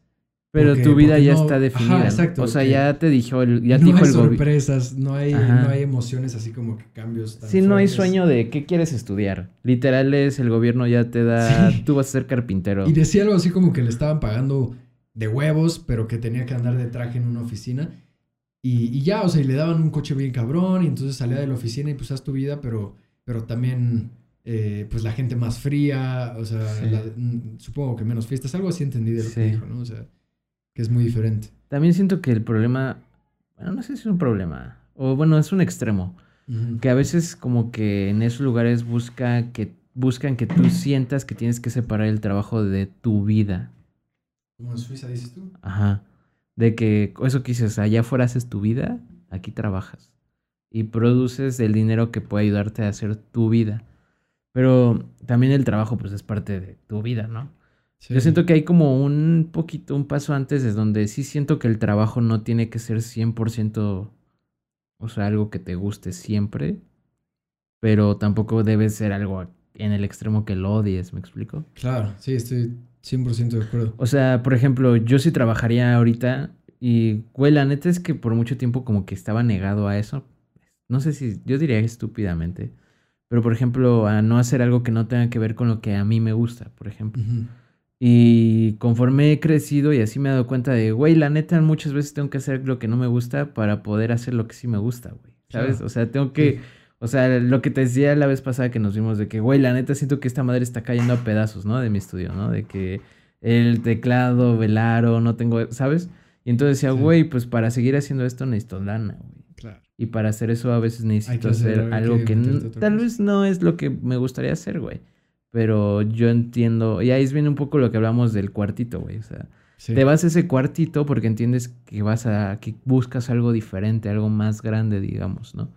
Pero porque- tu vida ya no- está ajá, definida. ¿no? exacto, O sea, que ya te dijo el, ya no dijo hay el sorpresas, no hay, Ajá. no hay emociones así como que cambios tan Sí, no hay fuertes. sueño de qué quieres estudiar. Literal es el gobierno ya te da, Sí. tú vas a ser carpintero. Y decía algo así como que le estaban pagando de huevos, pero que tenía que andar de traje en una oficina. Y, y ya, o sea, y le daban un coche bien cabrón, y entonces salía de la oficina y pues haz tu vida, pero, pero también, eh, pues la gente más fría, o sea, Sí. la- mm, supongo que menos fiestas, algo así entendí de lo Sí. que dijo, ¿no? O sea, que es muy diferente. También siento que el problema, bueno, no sé si es un problema, o bueno, es un extremo, que a veces como que en esos lugares busca que, buscan que tú sientas que tienes que separar el trabajo de tu vida. Como en Suiza, dices tú. Ajá. De que eso que dices, allá afuera haces tu vida, aquí trabajas. Y produces el dinero que puede ayudarte a hacer tu vida. Pero también el trabajo, pues, es parte de tu vida, ¿no? Sí. Yo siento que hay como un poquito, un paso antes, es donde sí siento que el trabajo no tiene que ser 100%, o sea, algo que te guste siempre. Pero tampoco debe ser algo en el extremo que lo odies, ¿me explico? Claro, sí, estoy 100% de acuerdo. O sea, por ejemplo, yo sí trabajaría ahorita y, güey, la neta es que por mucho tiempo como que estaba negado a eso. No sé si, yo diría estúpidamente. Pero, por ejemplo, a no hacer algo que no tenga que ver con lo que a mí me gusta, por ejemplo. Y conforme he crecido y así me he dado cuenta de, güey, la neta muchas veces tengo que hacer lo que no me gusta para poder hacer lo que sí me gusta, güey. ¿Sabes? Claro. O sea, tengo que... Sí. O sea, lo que te decía la vez pasada que nos vimos de que, güey, la neta siento que esta madre está cayendo a pedazos, ¿no? De mi estudio, ¿no? De que el teclado, el aro, no tengo, ¿sabes? Y entonces decía, Sí. güey, pues para seguir haciendo esto necesito lana, güey. Y para hacer eso a veces necesito hacer- algo que tal vez no es lo que me gustaría hacer, güey. Pero yo entiendo, y ahí viene un poco lo que hablamos del cuartito, güey. O sea, Sí. te vas a ese cuartito porque entiendes que vas a, que buscas algo diferente, algo más grande, digamos, ¿no?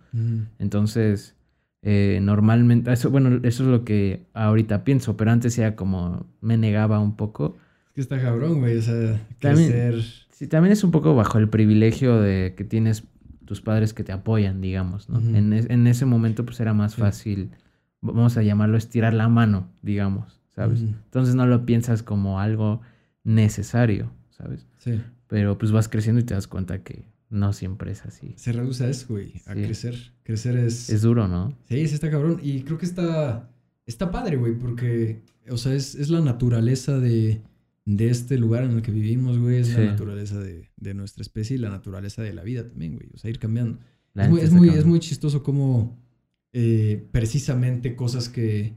Entonces, eh, normalmente, eso, bueno, eso es lo que ahorita pienso, pero antes era como me negaba un poco. Es que está cabrón, güey. O sea, También- crecer. Sí, también es un poco bajo el privilegio de que tienes tus padres que te apoyan, digamos, ¿no? En, es- en ese momento pues era más fácil, vamos a llamarlo estirar la mano, digamos, ¿sabes? Entonces no lo piensas como algo necesario, ¿sabes? Sí. Pero pues vas creciendo y te das cuenta que no siempre es así. Se reduce a eso, güey. A Sí. crecer. Crecer es. Es duro, ¿no? Sí, sí está cabrón. Y creo que está. Está padre, güey, porque. O sea, es, es la naturaleza de, de este lugar en el que vivimos, güey. Es Sí. la naturaleza de, de nuestra especie y la naturaleza de la vida también, güey. O sea, ir cambiando. Es, muy, es, muy, cabrón. es muy chistoso como eh, precisamente cosas que,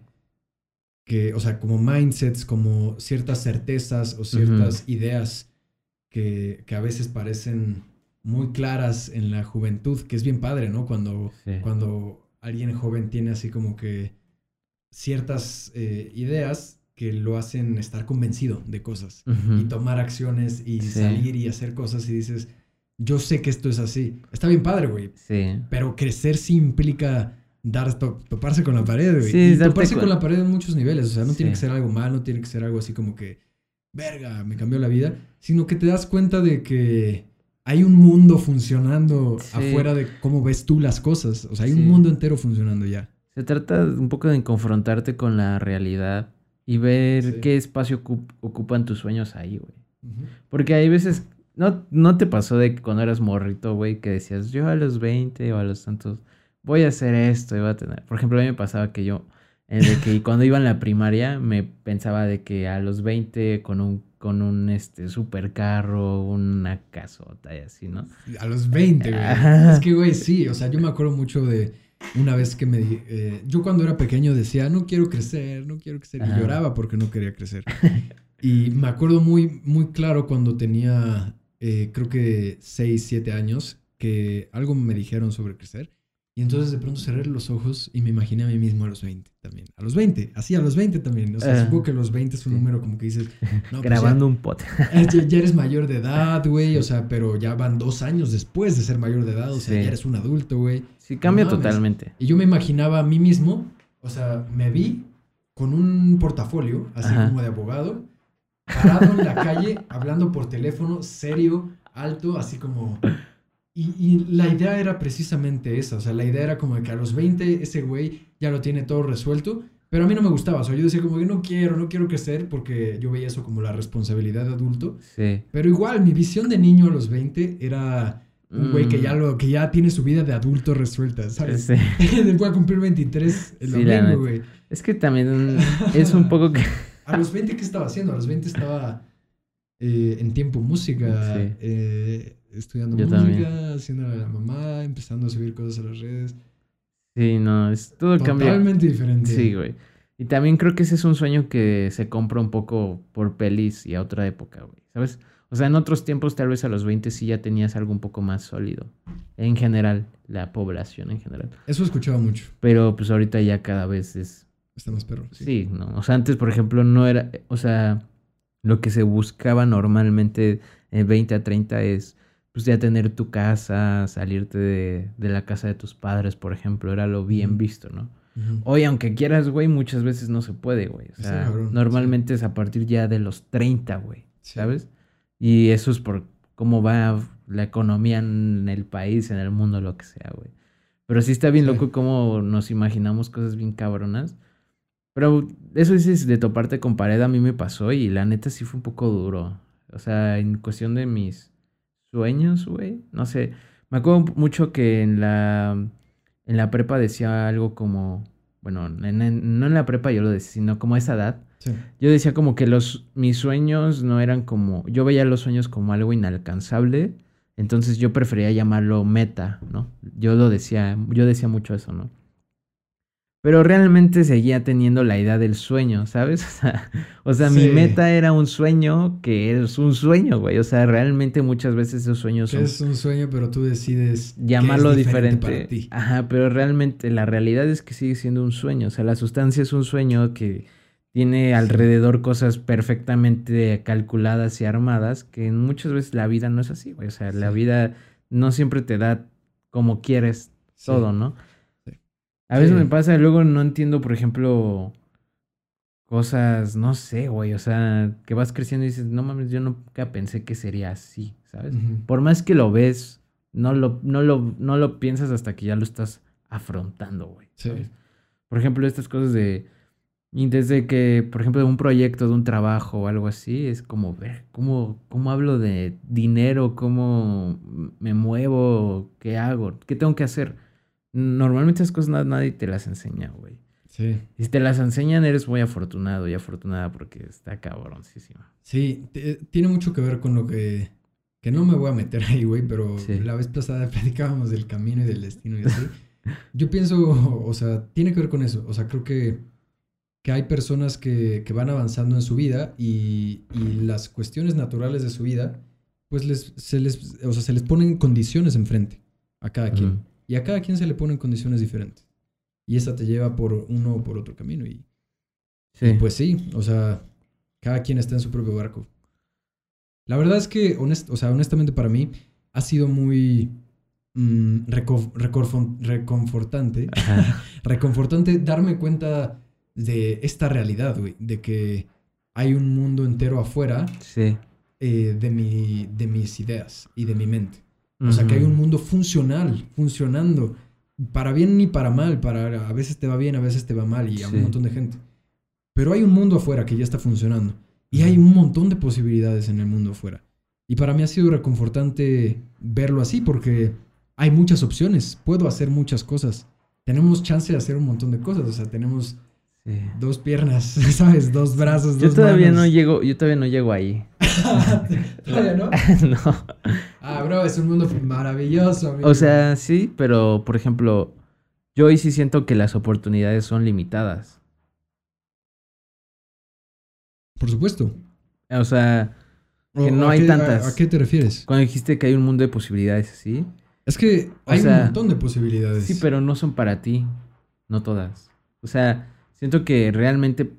que, o sea, como mindsets, como ciertas certezas o ciertas ideas que, que a veces parecen muy claras en la juventud, que es bien padre, ¿no? Cuando, Sí. cuando alguien joven tiene así como que ciertas eh, ideas que lo hacen estar convencido de cosas y tomar acciones y Sí. salir y hacer cosas y dices, yo sé que esto es así. Está bien padre, güey. Sí. Pero crecer sí implica dar to- toparse con la pared, güey. Sí, y toparse con la pared en muchos niveles. O sea, no tiene que ser algo mal, no tiene que ser algo así como que, verga, me cambió la vida. Sino que te das cuenta de que hay un mundo funcionando Sí. afuera de cómo ves tú las cosas. O sea, hay un mundo entero funcionando ya. Se trata un poco de confrontarte con la realidad y ver Sí. qué espacio ocup- ocupan tus sueños ahí, güey. Porque hay veces, no, no te pasó de que cuando eras morrito, güey, que decías, yo a los 20 o a los tantos voy a hacer esto y voy a tener. Por ejemplo, a mí me pasaba que yo, eh, de que cuando iba en la primaria, me pensaba de que a los 20 con un, con un este, supercarro, una casota y así, ¿no? A los 20, güey. Es que, güey, sí. O sea, yo me acuerdo mucho de una vez que me... eh, yo cuando era pequeño decía, no quiero crecer, no quiero crecer. Ajá. Y lloraba porque no quería crecer. y me acuerdo muy, muy claro cuando tenía, eh, creo que 6, 7 años, que algo me dijeron sobre crecer. Y entonces de pronto cerré los ojos y me imaginé a mí mismo a los 20 también. A los 20, así a los 20 también. O sea, Ah. supongo que los 20 es un Sí. número como que dices, no, pues Grabando un pot. ya, ya- ya eres mayor de edad, güey. O sea, pero ya van dos años después de ser mayor de edad. O sea, Sí. ya eres un adulto, güey. Sí, cambia No totalmente. Y yo me imaginaba a mí mismo, o sea, me vi con un portafolio, así Ajá. como de abogado, parado en la calle, hablando por teléfono, serio, alto, así como... Y, y la idea era precisamente esa, o sea, la idea era como de que a los 20 ese güey ya lo tiene todo resuelto, pero a mí no me gustaba, o sea, yo decía como que no quiero, no quiero crecer porque yo veía eso como la responsabilidad de adulto, Sí. pero igual mi visión de niño a los 20 era un güey que Mm. ya lo que ya tiene su vida de adulto resuelta, ¿sabes? Sí. Voy a cumplir 23 el Sí, domingo, güey. Es que también es un poco que... A los 20, ¿qué estaba haciendo? A los 20 estaba eh, en tiempo música, Sí. eh, estudiando Yo música, también. haciéndole a la mamá, empezando a subir cosas a las redes. Sí, no, es todo cambia. Totalmente diferente. Sí, güey. Y también creo que ese es un sueño que se compra un poco por pelis y a otra época, güey. ¿Sabes? O sea, en otros tiempos, tal vez a los 20 sí ya tenías algo un poco más sólido. En general, la población en general. Eso escuchaba mucho. Pero pues ahorita ya cada vez es Está más perro. Sí. Sí, no. O sea, antes, por ejemplo, no era. O sea, lo que se buscaba normalmente en 20 a 30 es. Pues ya tener tu casa, salirte de, de la casa de tus padres, por ejemplo, era lo bien visto, ¿no? Hoy, aunque quieras, güey, muchas veces no se puede, güey. O sea, cabrón, normalmente es a partir ya de los 30, güey, Sí. ¿sabes? Y eso es por cómo va la economía en el país, en el mundo, lo que sea, güey. Pero sí está bien loco cómo nos imaginamos cosas bien cabronas. Pero eso dices de toparte con pared, a mí me pasó y la neta sí fue un poco duro. O sea, en cuestión de mis sueños, güey. No sé. Me acuerdo mucho que en la, en la prepa decía algo como. Bueno, en- en- no en la prepa yo lo decía, sino como a esa edad. Sí. Yo decía como que los, mis sueños no eran como. Yo veía los sueños como algo inalcanzable. Entonces yo prefería llamarlo meta, ¿no? Yo lo decía, yo decía mucho eso, ¿no? Pero realmente seguía teniendo la idea del sueño, ¿sabes? O sea, o sea, mi meta era un sueño que es un sueño, güey. O sea, realmente muchas veces esos sueños son es un sueño, pero tú decides es llamarlo diferente. para ti. Ajá, pero realmente la realidad es que sigue siendo un sueño. O sea, la sustancia es un sueño que tiene alrededor cosas perfectamente calculadas y armadas, que muchas veces la vida no es así, güey. O sea, la vida no siempre te da como quieres Sí. todo, ¿no? A veces Sí. me pasa, luego no entiendo, por ejemplo, cosas, no sé, güey. O sea, que vas creciendo y dices, no mames, yo nunca pensé que sería así, ¿sabes? Por más que lo ves, no lo, no lo, no lo piensas hasta que ya lo estás afrontando, güey. Sí. ¿sabes? Por ejemplo, estas cosas de. Y desde que, por ejemplo, de un proyecto, de un trabajo o algo así, es como ver cómo, cómo hablo de dinero, cómo me muevo, qué hago, qué tengo que hacer. Normalmente esas cosas na- nadie te las enseña, güey. Sí. Y si te las enseñan, eres muy afortunado y afortunada porque está cabroncísimo. Sí, te- tiene mucho que ver con lo que... Que no me voy a meter ahí, güey, pero Sí. la vez pasada platicábamos del camino y del destino y así. Yo pienso, o sea, tiene que ver con eso. O sea, creo que, que hay personas que, que van avanzando en su vida y, y las cuestiones naturales de su vida, pues les, se, les, o sea, se les ponen condiciones enfrente a cada quien. Y a cada quien se le ponen condiciones diferentes. Y esa te lleva por uno o por otro camino. Y, Sí. pues sí, o sea, cada quien está en su propio barco. La verdad es que, honest- o sea, honestamente para mí, ha sido muy mm, reco- recorfon- reconfortante, reconfortante darme cuenta de esta realidad, güey, de que hay un mundo entero afuera Sí. eh, de, mi, de mis ideas y de mi mente. O sea, que hay un mundo funcional, funcionando, para bien ni para mal, para a veces te va bien, a veces te va mal y a Sí. un montón de gente. Pero hay un mundo afuera que ya está funcionando y hay un montón de posibilidades en el mundo afuera. Y para mí ha sido reconfortante verlo así porque hay muchas opciones, puedo hacer muchas cosas. Tenemos chance de hacer un montón de cosas, o sea, tenemos Sí. dos piernas, ¿sabes? Dos brazos, Yo dos todavía no llego, yo todavía no llego ahí. ¿Todavía no? no. Ah, bro, es un mundo maravilloso. amigo. O sea, sí, pero por ejemplo, yo hoy sí siento que las oportunidades son limitadas. Por supuesto. O sea, Que no ¿a hay qué- tantas. ¿A, a qué te refieres? cuando dijiste que hay un mundo de posibilidades así, Es que O hay sea, un montón de posibilidades. Sí, pero no son para ti. No todas. O sea, siento que realmente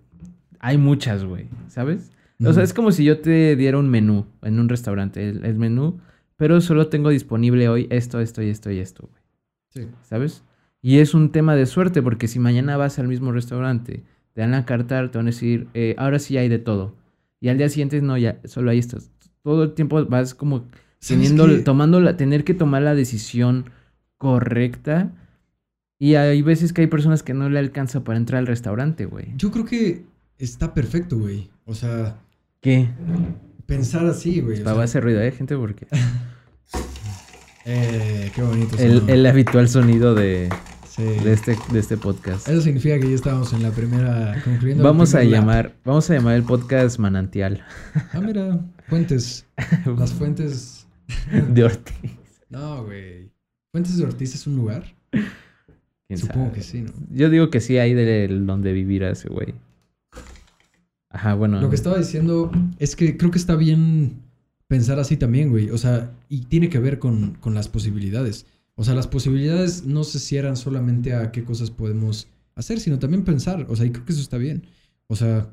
hay muchas, güey. ¿Sabes? O sea, es como si yo te diera un menú en un restaurante. El, el menú, pero solo tengo disponible hoy esto, esto y esto y esto, güey. Sí. ¿Sabes? Y es un tema de suerte, porque si mañana vas al mismo restaurante, te dan la carta, te van a decir, eh, ahora sí hay de todo. Y al día siguiente, no, ya, solo hay esto. Todo el tiempo vas como ¿Sabes teniendo, qué? tomando la, tener que tomar la decisión correcta. Y hay veces que hay personas que no le alcanza para entrar al restaurante, güey. Yo creo que está perfecto, güey. O sea, ¿Qué? pensar así, güey. o Va a sea, hacer ruido, ¿eh, gente? Porque eh, qué bonito. el, el habitual sonido de, Sí. de, este, de este podcast. Eso significa que ya estábamos en la primera. Concluyendo Vamos a lap. llamar, vamos a llamar el podcast Manantial Ah, mira, fuentes. Las fuentes. de Ortiz. No, güey. ¿Fuentes de Ortiz es un lugar? ¿Quién Supongo sabe? que sí, ¿no? Yo digo que sí hay de donde vivir a ese güey. Ajá, bueno. Lo que estaba diciendo es que creo que está bien pensar así también, güey. O sea, y tiene que ver con, con las posibilidades. O sea, las posibilidades no se cierran solamente a qué cosas podemos hacer, sino también pensar. O sea, y creo que eso está bien. O sea,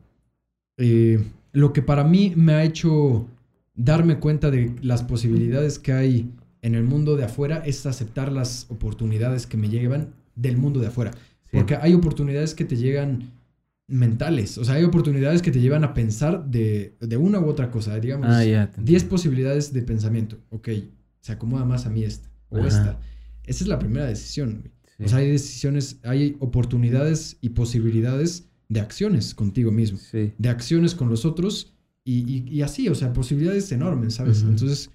eh, lo que para mí me ha hecho darme cuenta de las posibilidades que hay en el mundo de afuera es aceptar las oportunidades que me llegan del mundo de afuera. Sí. Porque hay oportunidades que te llegan mentales. O sea, hay oportunidades que te llevan a pensar de, de una u otra cosa. Digamos, Ah, ya. te 10 entiendo. posibilidades de pensamiento. Ok, se acomoda más a mí esta o Ajá. esta. Esa es la primera decisión. Sí. O sea, hay decisiones, hay oportunidades y posibilidades de acciones contigo mismo, Sí. de acciones con los otros y, y- y así, o sea, posibilidades enormes, ¿sabes? Ujú. Entonces,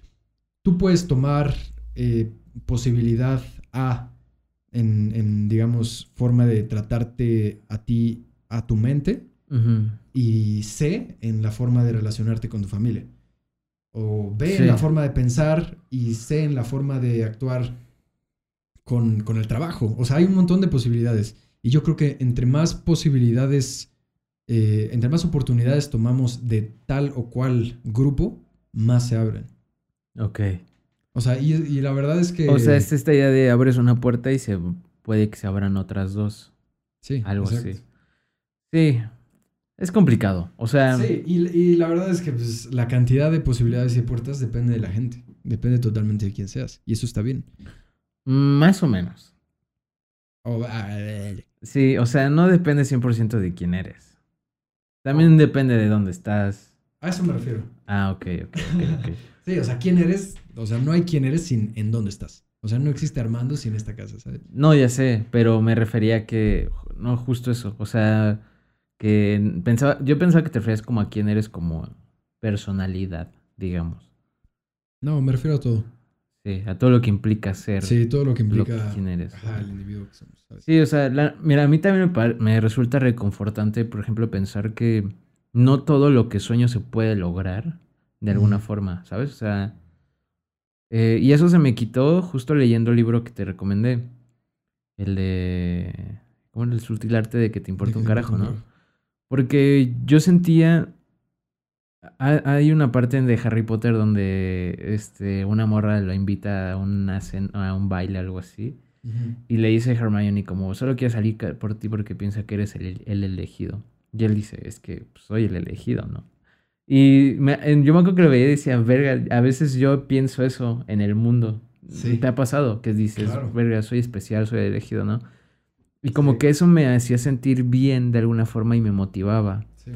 tú puedes tomar eh, posibilidad A en, en, digamos, forma de tratarte a ti, a tu mente, y C en la forma de relacionarte con tu familia. O B Sí. en la forma de pensar y C en la forma de actuar con, con el trabajo. O sea, hay un montón de posibilidades. Y yo creo que entre más posibilidades, eh, entre más oportunidades tomamos de tal o cual grupo, más se abren. Ok. O sea, y, y la verdad es que... O sea, es esta idea de abres una puerta y se puede que se abran otras dos. sí, Algo exacto. así. Sí. Es complicado. O sea, Sí, y, y la verdad es que pues, la cantidad de posibilidades y puertas depende de la gente. Depende totalmente de quién seas. Y eso está bien. más o menos. Sí, o sea, no depende 100% de quién eres. También depende de dónde estás. a eso me refiero. Ah, ok, ok, ok, ok. Sí, o sea, quién eres. O sea, no hay quién eres sin en dónde estás. O sea, no existe Armando sin esta casa, ¿sabes? No, ya sé, pero me refería a que, no, justo eso, o sea, que pensaba, yo pensaba que te referías como a quién eres como personalidad, digamos. No, me refiero a todo. Sí, a todo lo que implica ser Sí, todo lo que lo implica que- quién eres. ajá, el individuo que somos, ¿sabes? Sí, o sea, la- mira, a mí también me, me resulta reconfortante, por ejemplo, pensar que no todo lo que sueño se puede lograr de alguna forma, ¿sabes? O sea, eh, y eso se me quitó justo leyendo el libro que te recomendé. El de... ¿Cómo era el sutil arte de que te importa un carajo, no? Porque yo sentía... ha- Hay una parte de Harry Potter donde este, una morra lo invita a, una a un baile, algo así. Y le dice a Hermione como, solo quiero salir por ti porque piensa que eres el, el elegido. Y él dice, es que pues, soy el elegido, ¿no? Y me- yo me acuerdo que lo veía y decía, verga, a veces yo pienso eso en el mundo. Sí. ¿Te ha pasado? Que dices, Claro. verga, soy especial, soy el elegido, ¿no? Y como Sí. que eso me hacía sentir bien de alguna forma y me motivaba. Sí.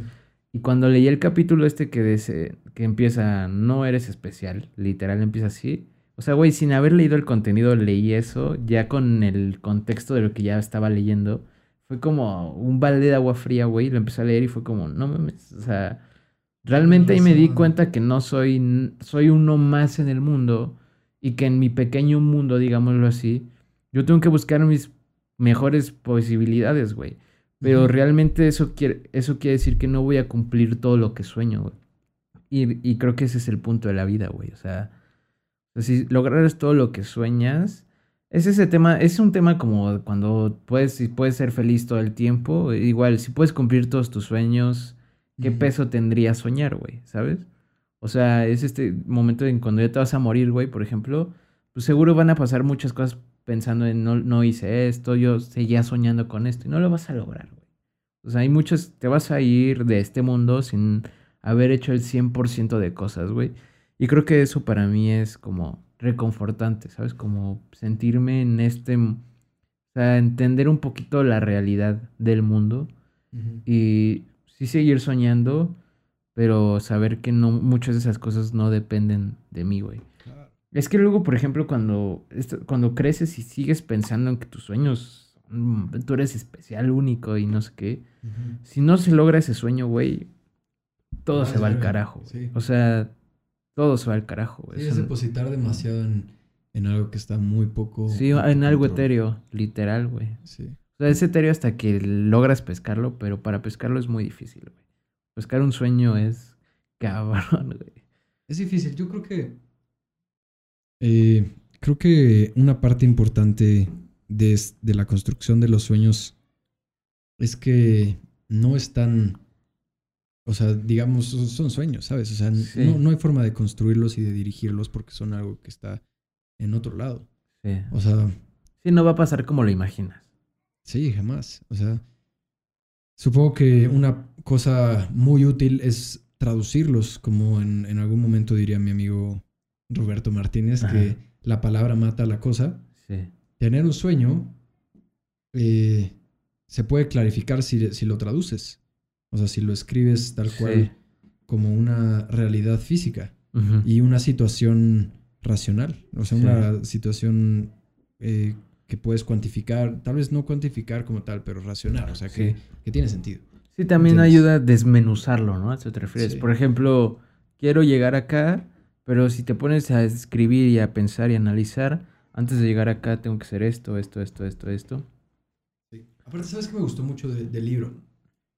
Y cuando leí el capítulo este que, dice, que empieza, no eres especial, literal empieza así. O sea, güey, sin haber leído el contenido, leí eso, ya con el contexto de lo que ya estaba leyendo. Fue como un balde de agua fría, güey. Lo empecé a leer y fue como, no mames. O sea, realmente ahí me di cuenta que no soy, soy uno más en el mundo y que en mi pequeño mundo, digámoslo así, yo tengo que buscar mis mejores posibilidades, güey. Pero realmente eso quiere, eso quiere decir que no voy a cumplir todo lo que sueño, güey. Y, y creo que ese es el punto de la vida, güey. O sea, si lograras todo lo que sueñas, es ese tema, es un tema como cuando puedes, si puedes ser feliz todo el tiempo, igual, si puedes cumplir todos tus sueños, ¿qué peso tendría soñar, güey? ¿Sabes? O sea, es este momento en cuando ya te vas a morir, güey, por ejemplo, pues seguro van a pasar muchas cosas pensando en no, no hice esto, yo seguía soñando con esto y no lo vas a lograr, güey. O sea, hay muchos, te vas a ir de este mundo sin haber hecho el 100% de cosas, güey. Y creo que eso para mí es como reconfortante, ¿sabes? Como sentirme en este, o sea, entender un poquito la realidad del mundo y sí seguir soñando, pero saber que no muchas de esas cosas no dependen de mí, güey. Es que luego, por ejemplo, cuando, cuando creces y sigues pensando en que tus sueños, tú eres especial, único y no sé qué, si no se logra ese sueño, güey, todo ah, se va al carajo. O sea, todo se va al carajo. Sí, es depositar demasiado en, algo que está muy poco. Sí, en algo etéreo, literal, güey. Sí. O sea, es etéreo hasta que logras pescarlo, pero para pescarlo es muy difícil, güey. Pescar un sueño es cabrón, güey. Es difícil. Yo creo que eh, creo que una parte importante de, la construcción de los sueños es que no están, o sea, digamos, son sueños, ¿sabes? O sea, no, hay forma de construirlos y de dirigirlos porque son algo que está en otro lado. Sí. O sea... Sí, no va a pasar como lo imaginas. Sí, jamás. O sea, supongo que una cosa muy útil es traducirlos, como en, en algún momento diría mi amigo Roberto Martínez, que la palabra mata la cosa. Tener un sueño eh, se puede clarificar si, lo traduces. O sea, si lo escribes tal cual como una realidad física y una situación racional. O sea, una situación eh, que puedes cuantificar, tal vez no cuantificar como tal, pero racional. O sea, que, tiene sentido. Sí, también ayuda a desmenuzarlo, ¿no? ¿A eso te refieres? Por ejemplo, quiero llegar acá pero si te pones a escribir y a pensar y analizar, antes de llegar acá tengo que hacer esto, esto, esto, esto, esto. Sí. Aparte, ¿sabes qué me gustó mucho del libro?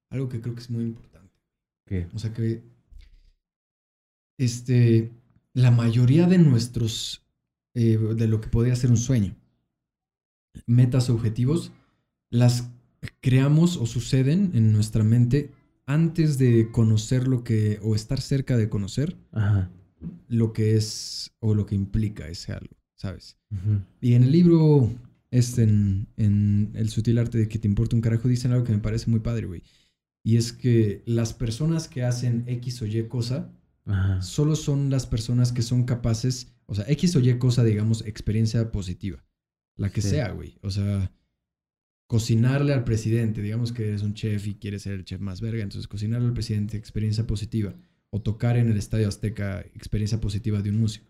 Algo que creo que es muy importante. ¿Qué? O sea que este, la mayoría de nuestros, eh, de lo que podría ser un sueño, metas o objetivos, las creamos o suceden en nuestra mente antes de conocer lo que, o estar cerca de conocer Ajá lo que es o lo que implica ese algo, ¿sabes? Y en el libro, este, en, El sutil arte de que te importa un carajo, dicen algo que me parece muy padre, güey. Y es que las personas que hacen X o Y cosa, solo son las personas que son capaces, o sea, X o Y cosa, digamos, experiencia positiva. La que sea, güey. O sea, cocinarle al presidente, digamos que eres un chef y quieres ser el chef más verga, entonces cocinarle al presidente, experiencia positiva o tocar en el Estadio Azteca, experiencia positiva de un músico,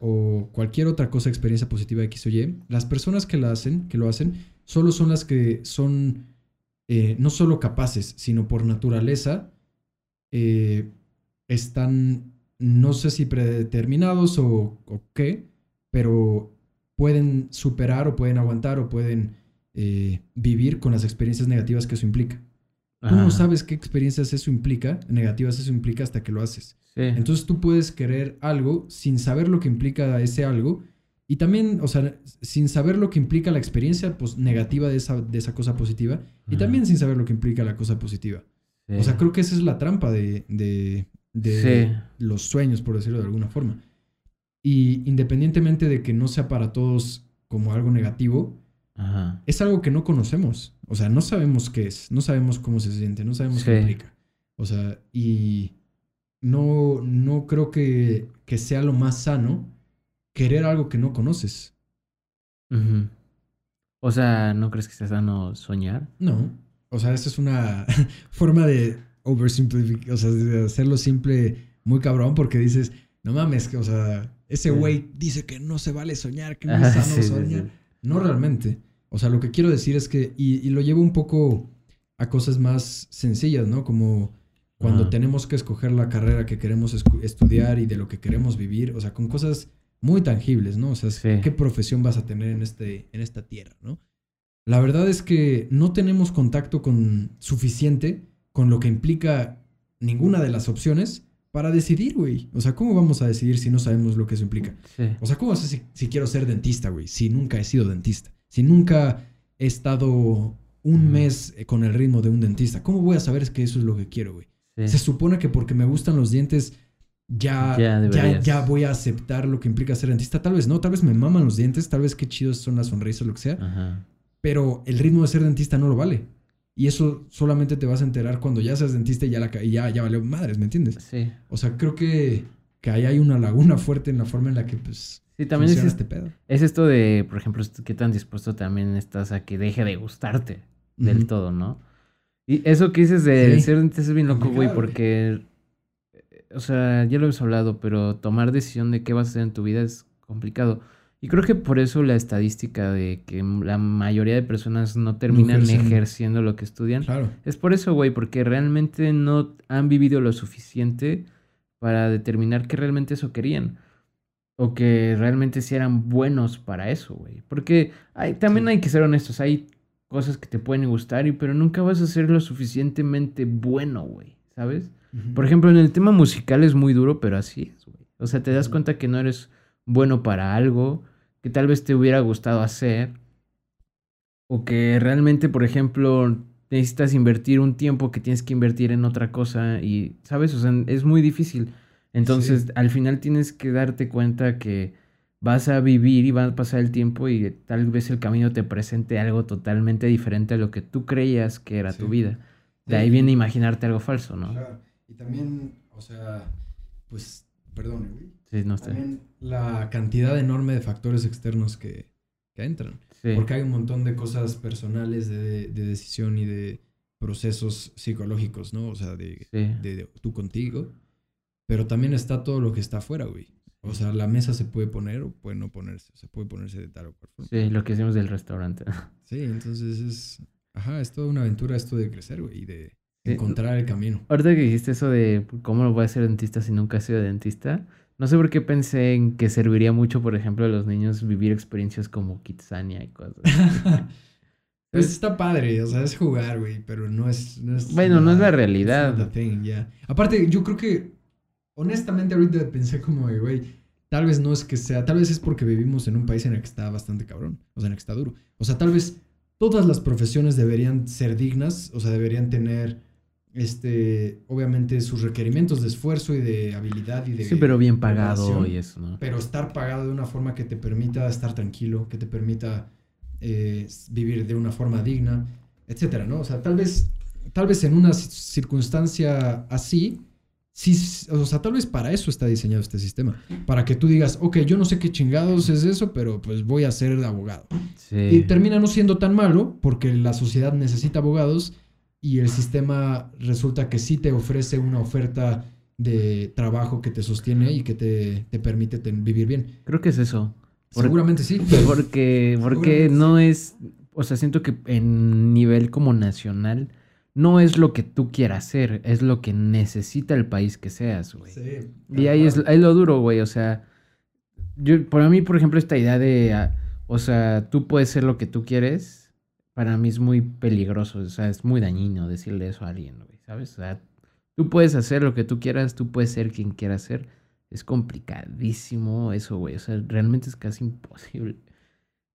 o cualquier otra cosa, experiencia positiva X o Y, las personas que, la hacen, que lo hacen solo son las que son eh, no solo capaces, sino por naturaleza eh, están, no sé si predeterminados o, qué, pero pueden superar o pueden aguantar o pueden eh, vivir con las experiencias negativas que eso implica. Tú no sabes qué experiencias eso implica, negativas eso implica hasta que lo haces. Entonces tú puedes querer algo sin saber lo que implica ese algo y también, o sea, sin saber lo que implica la experiencia pues, negativa de esa, de esa cosa positiva y también sin saber lo que implica la cosa positiva. O sea, creo que esa es la trampa de, de, de los sueños, por decirlo de alguna forma. Y independientemente de que no sea para todos como algo negativo, es algo que no conocemos. O sea, no sabemos qué es, no sabemos cómo se siente, no sabemos qué implica. O sea, y no, no creo que, que, sea lo más sano querer algo que no conoces. O sea, ¿no crees que sea sano soñar? No. O sea, esa es una forma de oversimplificar, o sea, de hacerlo simple muy cabrón porque dices, no mames, o sea, ese güey dice que no se vale soñar, que no es sano soñar. No realmente. O sea, lo que quiero decir es que, y, lo llevo un poco a cosas más sencillas, ¿no? Como cuando tenemos que escoger la carrera que queremos estudiar y de lo que queremos vivir, o sea, con cosas muy tangibles, ¿no? O sea, qué profesión vas a tener en, este, en esta tierra, ¿no? La verdad es que no tenemos contacto con suficiente con lo que implica ninguna de las opciones para decidir, güey. O sea, ¿cómo vamos a decidir si no sabemos lo que eso implica? O sea, ¿cómo sé si, si quiero ser dentista, güey? Si nunca he sido dentista. Si nunca he estado un mes eh, con el ritmo de un dentista, ¿cómo voy a saber que eso es lo que quiero, güey? Se supone que porque me gustan los dientes ya, Ya ya, deberías. ya, voy a aceptar lo que implica ser dentista. Tal vez no, tal vez me maman los dientes, tal vez qué chidos son las sonrisas, lo que sea. Ajá. Pero el ritmo de ser dentista no lo vale. Y eso solamente te vas a enterar cuando ya seas dentista y ya, la, y ya, ya valió madres, ¿me entiendes? Sí. O sea, creo que, que ahí hay una laguna fuerte en la forma en la que, pues, Sí, también es, este, pedo. es esto de, por ejemplo, qué tan dispuesto también estás a que deje de gustarte del todo, ¿no? Y eso que dices de Sí. ser dentista es bien loco, güey. porque, eh, o sea, ya lo hemos hablado, pero tomar decisión de qué vas a hacer en tu vida es complicado. Y creo que por eso la estadística de que la mayoría de personas no terminan ejerciendo lo que estudian Claro. es por eso, güey, porque realmente no han vivido lo suficiente para determinar que realmente eso querían. O que realmente sí eran buenos para eso, güey. Porque hay, también Sí. hay que ser honestos, hay cosas que te pueden gustar, y, pero nunca vas a ser lo suficientemente bueno, güey, ¿sabes? Por ejemplo, en el tema musical es muy duro, pero así es, güey. O sea, te das cuenta que no eres bueno para algo que tal vez te hubiera gustado hacer. O que realmente, por ejemplo, necesitas invertir un tiempo que tienes que invertir en otra cosa y, ¿sabes? O sea, es muy difícil. Entonces, Sí. al final tienes que darte cuenta que vas a vivir y va a pasar el tiempo y tal vez el camino te presente algo totalmente diferente a lo que tú creías que era tu vida. De Sí. ahí viene imaginarte algo falso, ¿no? Claro. Y también, o sea, pues, perdón, güey. Sí, no sé. También la cantidad enorme de factores externos que, que entran. Sí. Porque hay un montón de cosas personales de, de decisión y de procesos psicológicos, ¿no? O sea, de, Sí. de, de tú contigo. Pero también está todo lo que está afuera, güey. O sea, la mesa se puede poner o puede no ponerse. Se puede ponerse de tal o cual forma. Sí, lo que hicimos del restaurante. Sí, entonces es... Ajá, es toda una aventura esto de crecer, güey. Y de encontrar el camino. Ahorita que dijiste eso de cómo lo voy a ser dentista si nunca he sido dentista, no sé por qué pensé en que serviría mucho, por ejemplo, a los niños vivir experiencias como Kitsania y cosas. así. Pues está padre, o sea, es jugar, güey, pero no es... No es Bueno, no es la realidad. thing. Aparte, yo creo que, honestamente, ahorita pensé como, güey, tal vez no es que sea, tal vez es porque vivimos en un país en el que está bastante cabrón, o sea, en el que está duro. O sea, tal vez todas las profesiones deberían ser dignas, o sea, deberían tener, este, obviamente, sus requerimientos de esfuerzo y de habilidad y de... Sí, pero bien pagado y eso, ¿no? pero estar pagado de una forma que te permita estar tranquilo, que te permita eh, vivir de una forma digna, etcétera, ¿no? O sea, tal vez, tal vez en una ci- circunstancia así, sí, o sea, tal vez para eso está diseñado este sistema, para que tú digas, ok, yo no sé qué chingados es eso, pero pues voy a ser abogado. Sí. Y termina no siendo tan malo porque la sociedad necesita abogados y el sistema resulta que sí te ofrece una oferta de trabajo que te sostiene y que te, te permite vivir bien. Creo que es eso. Por- Seguramente sí. Porque, porque no es, o sea, siento que en nivel como nacional no es lo que tú quieras hacer, es lo que necesita el país que seas, güey. Sí, Y ahí es, ahí es lo duro, güey. O sea, yo, para mí, por ejemplo, esta idea de, ah, o sea, tú puedes ser lo que tú quieres, para mí es muy peligroso. O sea, es muy dañino decirle eso a alguien, güey. ¿Sabes? O sea, tú puedes hacer lo que tú quieras, tú puedes ser quien quieras ser. Es complicadísimo eso, güey. O sea, realmente es casi imposible.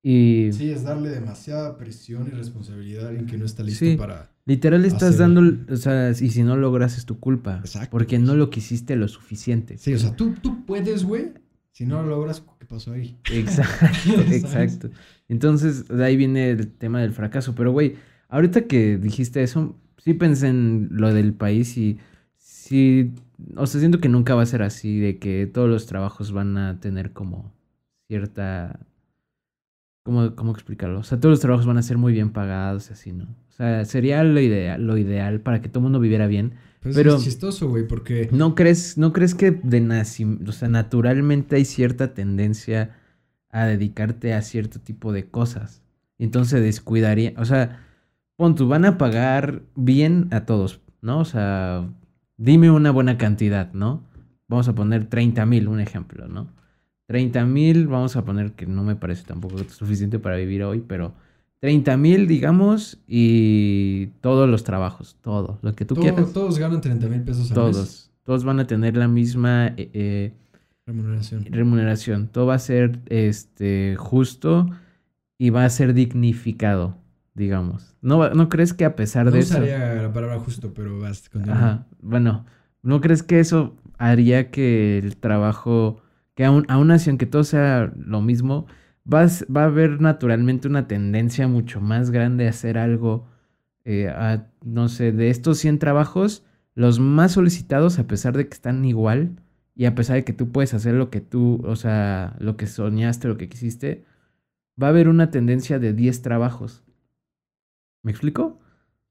Y Sí, es darle demasiada presión y responsabilidad a alguien que no está listo Sí. para... literal estás hacer- dando, o sea, y si no logras es tu culpa. Exacto. Porque no lo quisiste lo suficiente. Sí, o sea, tú, tú puedes, güey. Si no lo logras, ¿qué pasó ahí? Exacto, exacto. Entonces, de ahí viene el tema del fracaso. Pero, güey, ahorita que dijiste eso, sí pensé en lo del país y sí, o sea, siento que nunca va a ser así, de que todos los trabajos van a tener como cierta... ¿Cómo, cómo explicarlo? O sea, todos los trabajos van a ser muy bien pagados y así, ¿no? O sea, sería lo ideal, lo ideal para que todo el mundo viviera bien. Pues Pero- es chistoso, güey, porque... ¿No crees, ¿No crees que de naci- o sea, naturalmente hay cierta tendencia a dedicarte a cierto tipo de cosas? Entonces descuidaría, o sea, pon tú, van a pagar bien a todos, ¿no? O sea, dime una buena cantidad, ¿no? Vamos a poner 30 mil, un ejemplo, ¿no? 30 mil, vamos a poner que no me parece tampoco suficiente para vivir hoy, pero 30 mil, digamos, y todos los trabajos, todo, lo que tú todo- quieras. todos ganan 30 mil pesos al mes. Todos. Todos van a tener la misma eh, eh, Remuneración. remuneración. Todo va a ser este, justo y va a ser dignificado, digamos. ¿No, ¿No crees que a pesar No de eso... usaría la palabra justo, pero vas. Ajá, bueno, ¿No crees que eso haría que el trabajo, que aún, aún así, aunque todo sea lo mismo, va a, haber naturalmente una tendencia mucho más grande a hacer algo, eh, a, no sé, de estos 100 trabajos, los más solicitados, a pesar de que están igual, y a pesar de que tú puedes hacer lo que tú, o sea, lo que soñaste, lo que quisiste, va a haber una tendencia de 10 trabajos. ¿Me explico?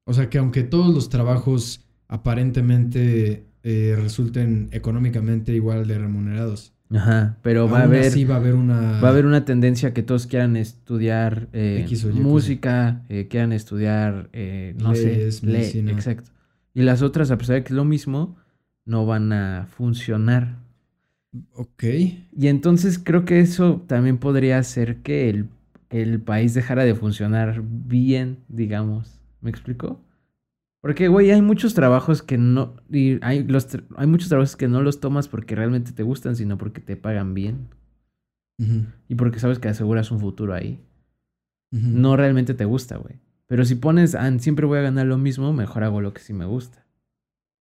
O sea que aunque todos los trabajos aparentemente eh, resulten económicamente igual de remunerados. Ajá, pero va a haber así va a haber una va a haber una tendencia que todos quieran estudiar eh, X o Y música, eh, quieran estudiar eh, no Leyes, sé, exacto. Y las otras a pesar de que es lo mismo, no van a funcionar. Ok. Y entonces creo que eso también podría hacer que el, el país dejara de funcionar bien, digamos. ¿Me explico? Porque, güey, hay muchos trabajos que no... y hay, los, hay muchos trabajos que no los tomas porque realmente te gustan, sino porque te pagan bien. Y porque sabes que aseguras un futuro ahí. No realmente te gusta, güey. Pero si pones, ah, siempre voy a ganar lo mismo, mejor hago lo que sí me gusta.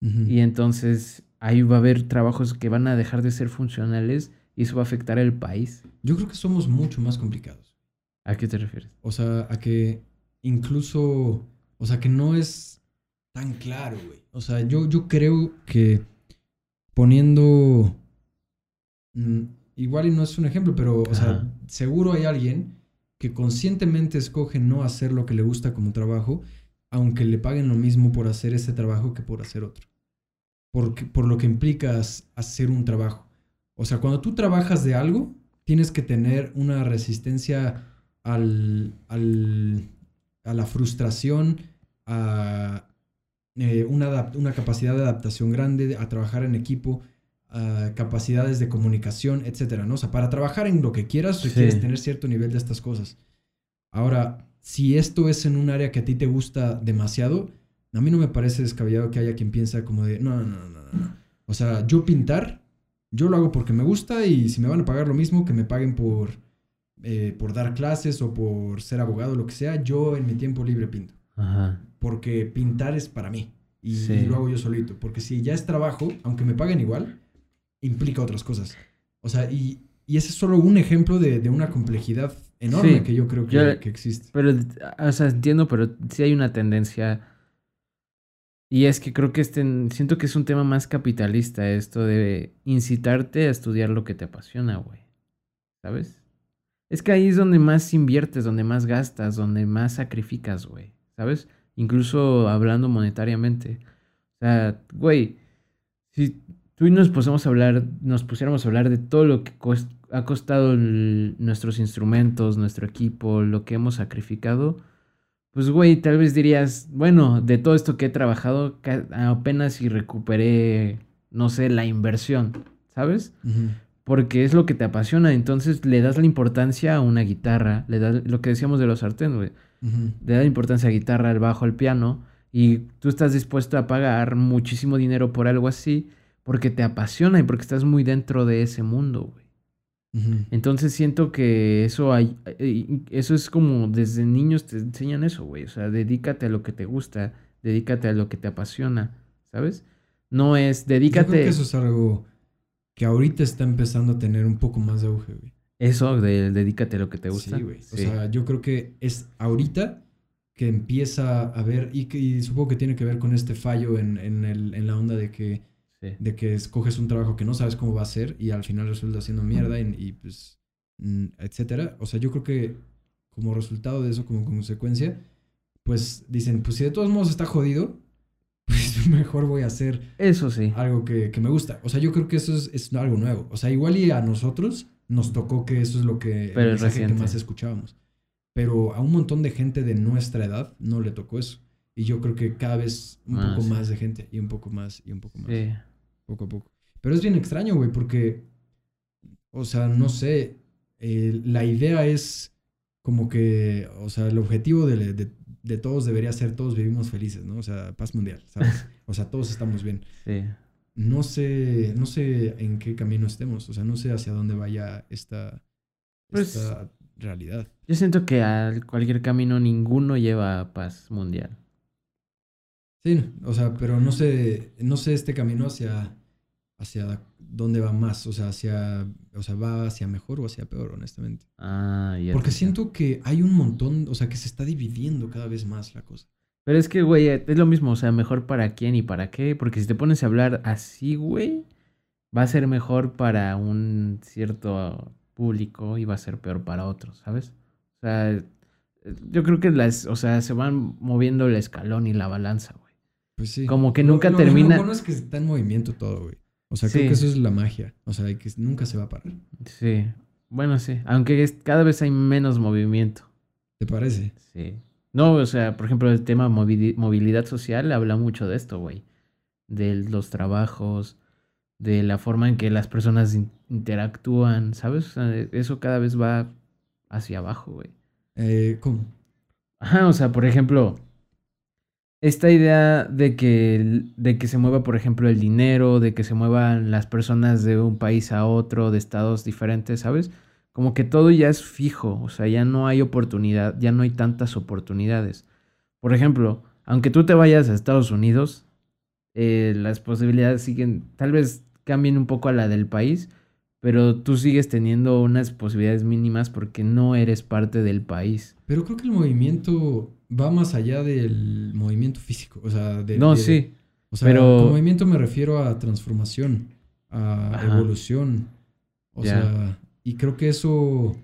Y entonces ahí va a haber trabajos que van a dejar de ser funcionales y eso va a afectar al país. Yo creo que somos mucho más complicados. ¿A qué te refieres? O sea, a que incluso, o sea, que no es tan claro, güey. O sea, yo, yo creo que poniendo, mm, igual y no es un ejemplo, pero, o sea, seguro hay alguien que conscientemente escoge no hacer lo que le gusta como trabajo, aunque le paguen lo mismo por hacer ese trabajo que por hacer otro. Porque, por lo que implica hacer un trabajo. O sea, cuando tú trabajas de algo, tienes que tener una resistencia al, al- a la frustración, a eh, una, una capacidad de adaptación grande, a trabajar en equipo, a capacidades de comunicación, etcétera, ¿no? O sea, para trabajar en lo que quieras Sí. requieres tener cierto nivel de estas cosas. Ahora, si esto es en un área que a ti te gusta demasiado, a mí no me parece descabellado que haya quien piensa como de, no, no, no, no, no. O sea, yo pintar, yo lo hago porque me gusta y si me van a pagar lo mismo, que me paguen por, eh, por dar clases o por ser abogado, lo que sea, yo en mi tiempo libre pinto. Ajá. Porque pintar es para mí y, Sí. y lo hago yo solito. Porque si ya es trabajo, aunque me paguen igual, implica otras cosas. O sea, y, y ese es solo un ejemplo de, de una complejidad enorme Sí. que yo creo que, Yo- que existe. Pero, o sea, entiendo, pero sí hay una tendencia. Y es que creo que este, siento que es un tema más capitalista esto de incitarte a estudiar lo que te apasiona, güey. ¿Sabes? Es que ahí es donde más inviertes, donde más gastas, donde más sacrificas, güey. ¿Sabes? Incluso hablando monetariamente. O sea, güey, si tú y nos pusiéramos a hablar, nos pusiéramos a hablar de todo lo que ha costado el- nuestros instrumentos, nuestro equipo, lo que hemos sacrificado, pues güey, tal vez dirías, bueno, de todo esto que he trabajado, apenas si recuperé, no sé, la inversión, ¿sabes? Porque es lo que te apasiona, entonces le das la importancia a una guitarra, le das lo que decíamos de los sartén, güey Le da la importancia a guitarra, al bajo, al piano, y tú estás dispuesto a pagar muchísimo dinero por algo así porque te apasiona y porque estás muy dentro de ese mundo, güey. Entonces siento que eso hay, eh, eso es como desde niños te enseñan eso, güey. O sea, dedícate a lo que te gusta, dedícate a lo que te apasiona, ¿sabes? No es Yo creo dedícate que eso es algo que ahorita está empezando a tener un poco más de auge, güey. Eso de dedícate a lo que te gusta. Sí, güey. O Sí. sea, yo creo que es ahorita que empieza a ver, y, que, y supongo que tiene que ver con este fallo en, en, el, en la onda de que, sí. de que escoges un trabajo que no sabes cómo va a ser y al final resulta siendo mierda y, y, pues, etcétera. O sea, yo creo que como resultado de eso, como consecuencia, pues dicen, pues si de todos modos está jodido, pues mejor voy a hacer Eso sí. algo que, que me gusta. O sea, yo creo que eso es, es algo nuevo. O sea, igual y a nosotros nos tocó que eso es lo que, Pero el mensaje que más escuchábamos. Pero a un montón de gente de nuestra edad no le tocó eso. Y yo creo que cada vez un Ah, poco más de gente y un poco más y un poco más. Sí. Poco a poco. Pero es bien extraño, güey, porque, o sea, no sé, eh, la idea es como que, o sea, el objetivo de, de- de todos debería ser todos vivimos felices, ¿no? O sea, paz mundial, ¿sabes? O sea, todos estamos bien Sí. No sé, no sé en qué camino estemos, o sea, no sé hacia dónde vaya esta, Pues- esta realidad. Yo siento que a cualquier camino ninguno lleva a paz mundial. Sí, o sea, pero no sé, no sé este camino hacia, hacia dónde va más, o sea, hacia, o sea, va hacia mejor o hacia peor, honestamente. Ah, ya. Porque siento que hay un montón, o sea, que se está dividiendo cada vez más la cosa. Pero es que, güey, es lo mismo, o sea, mejor para quién y para qué. Porque si te pones a hablar así, güey, va a ser mejor para un cierto público y va a ser peor para otros, ¿sabes? O sea, yo creo que las, o sea, se van moviendo el escalón y la balanza, güey. Pues sí. Como que nunca lo- termina- Lo bueno es que está en movimiento todo, güey. O sea, creo que eso es la magia. O sea, que nunca se va a parar. Sí, bueno, sí. Aunque es- cada vez hay menos movimiento. ¿Te parece? Sí. No, o sea, por ejemplo, el tema movili- movilidad social habla mucho de esto, güey. De los trabajos, de la forma en que las personas in- interactúan, ¿sabes? O sea, eso cada vez va hacia abajo, güey. Eh, ¿Cómo? Ajá, o sea, por ejemplo, esta idea de que, de que se mueva, por ejemplo, el dinero, de que se muevan las personas de un país a otro, de estados diferentes, ¿sabes? Como que todo ya es fijo, o sea, ya no hay oportunidad, ya no hay tantas oportunidades. Por ejemplo, aunque tú te vayas a Estados Unidos, eh, las posibilidades siguen, tal vez cambien un poco a la del país, pero tú sigues teniendo unas posibilidades mínimas porque no eres parte del país. Pero creo que el movimiento va más allá del movimiento físico. O sea, de, No, de- sí. O sea, pero- con movimiento me refiero a transformación, a Ajá. evolución. O sea, y creo que eso.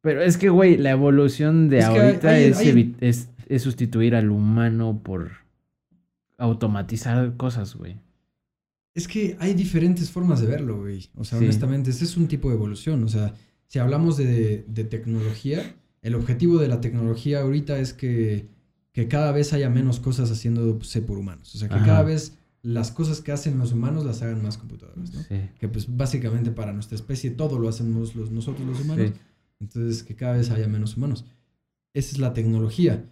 Pero es que, güey, la evolución de Es ahorita hay- es, hay- es, es sustituir al humano por automatizar cosas, güey. Es que hay diferentes formas de verlo, güey. O sea, Sí. honestamente, ese es un tipo de evolución. O sea, si hablamos de, de tecnología, el objetivo de la tecnología ahorita es que, que cada vez haya menos cosas haciéndose por humanos. O sea, que Ajá. cada vez las cosas que hacen los humanos las hagan más computadoras, ¿no? Sí. Que pues básicamente para nuestra especie todo lo hacemos los, nosotros los humanos. Sí. Entonces, que cada vez haya menos humanos. Esa es la tecnología.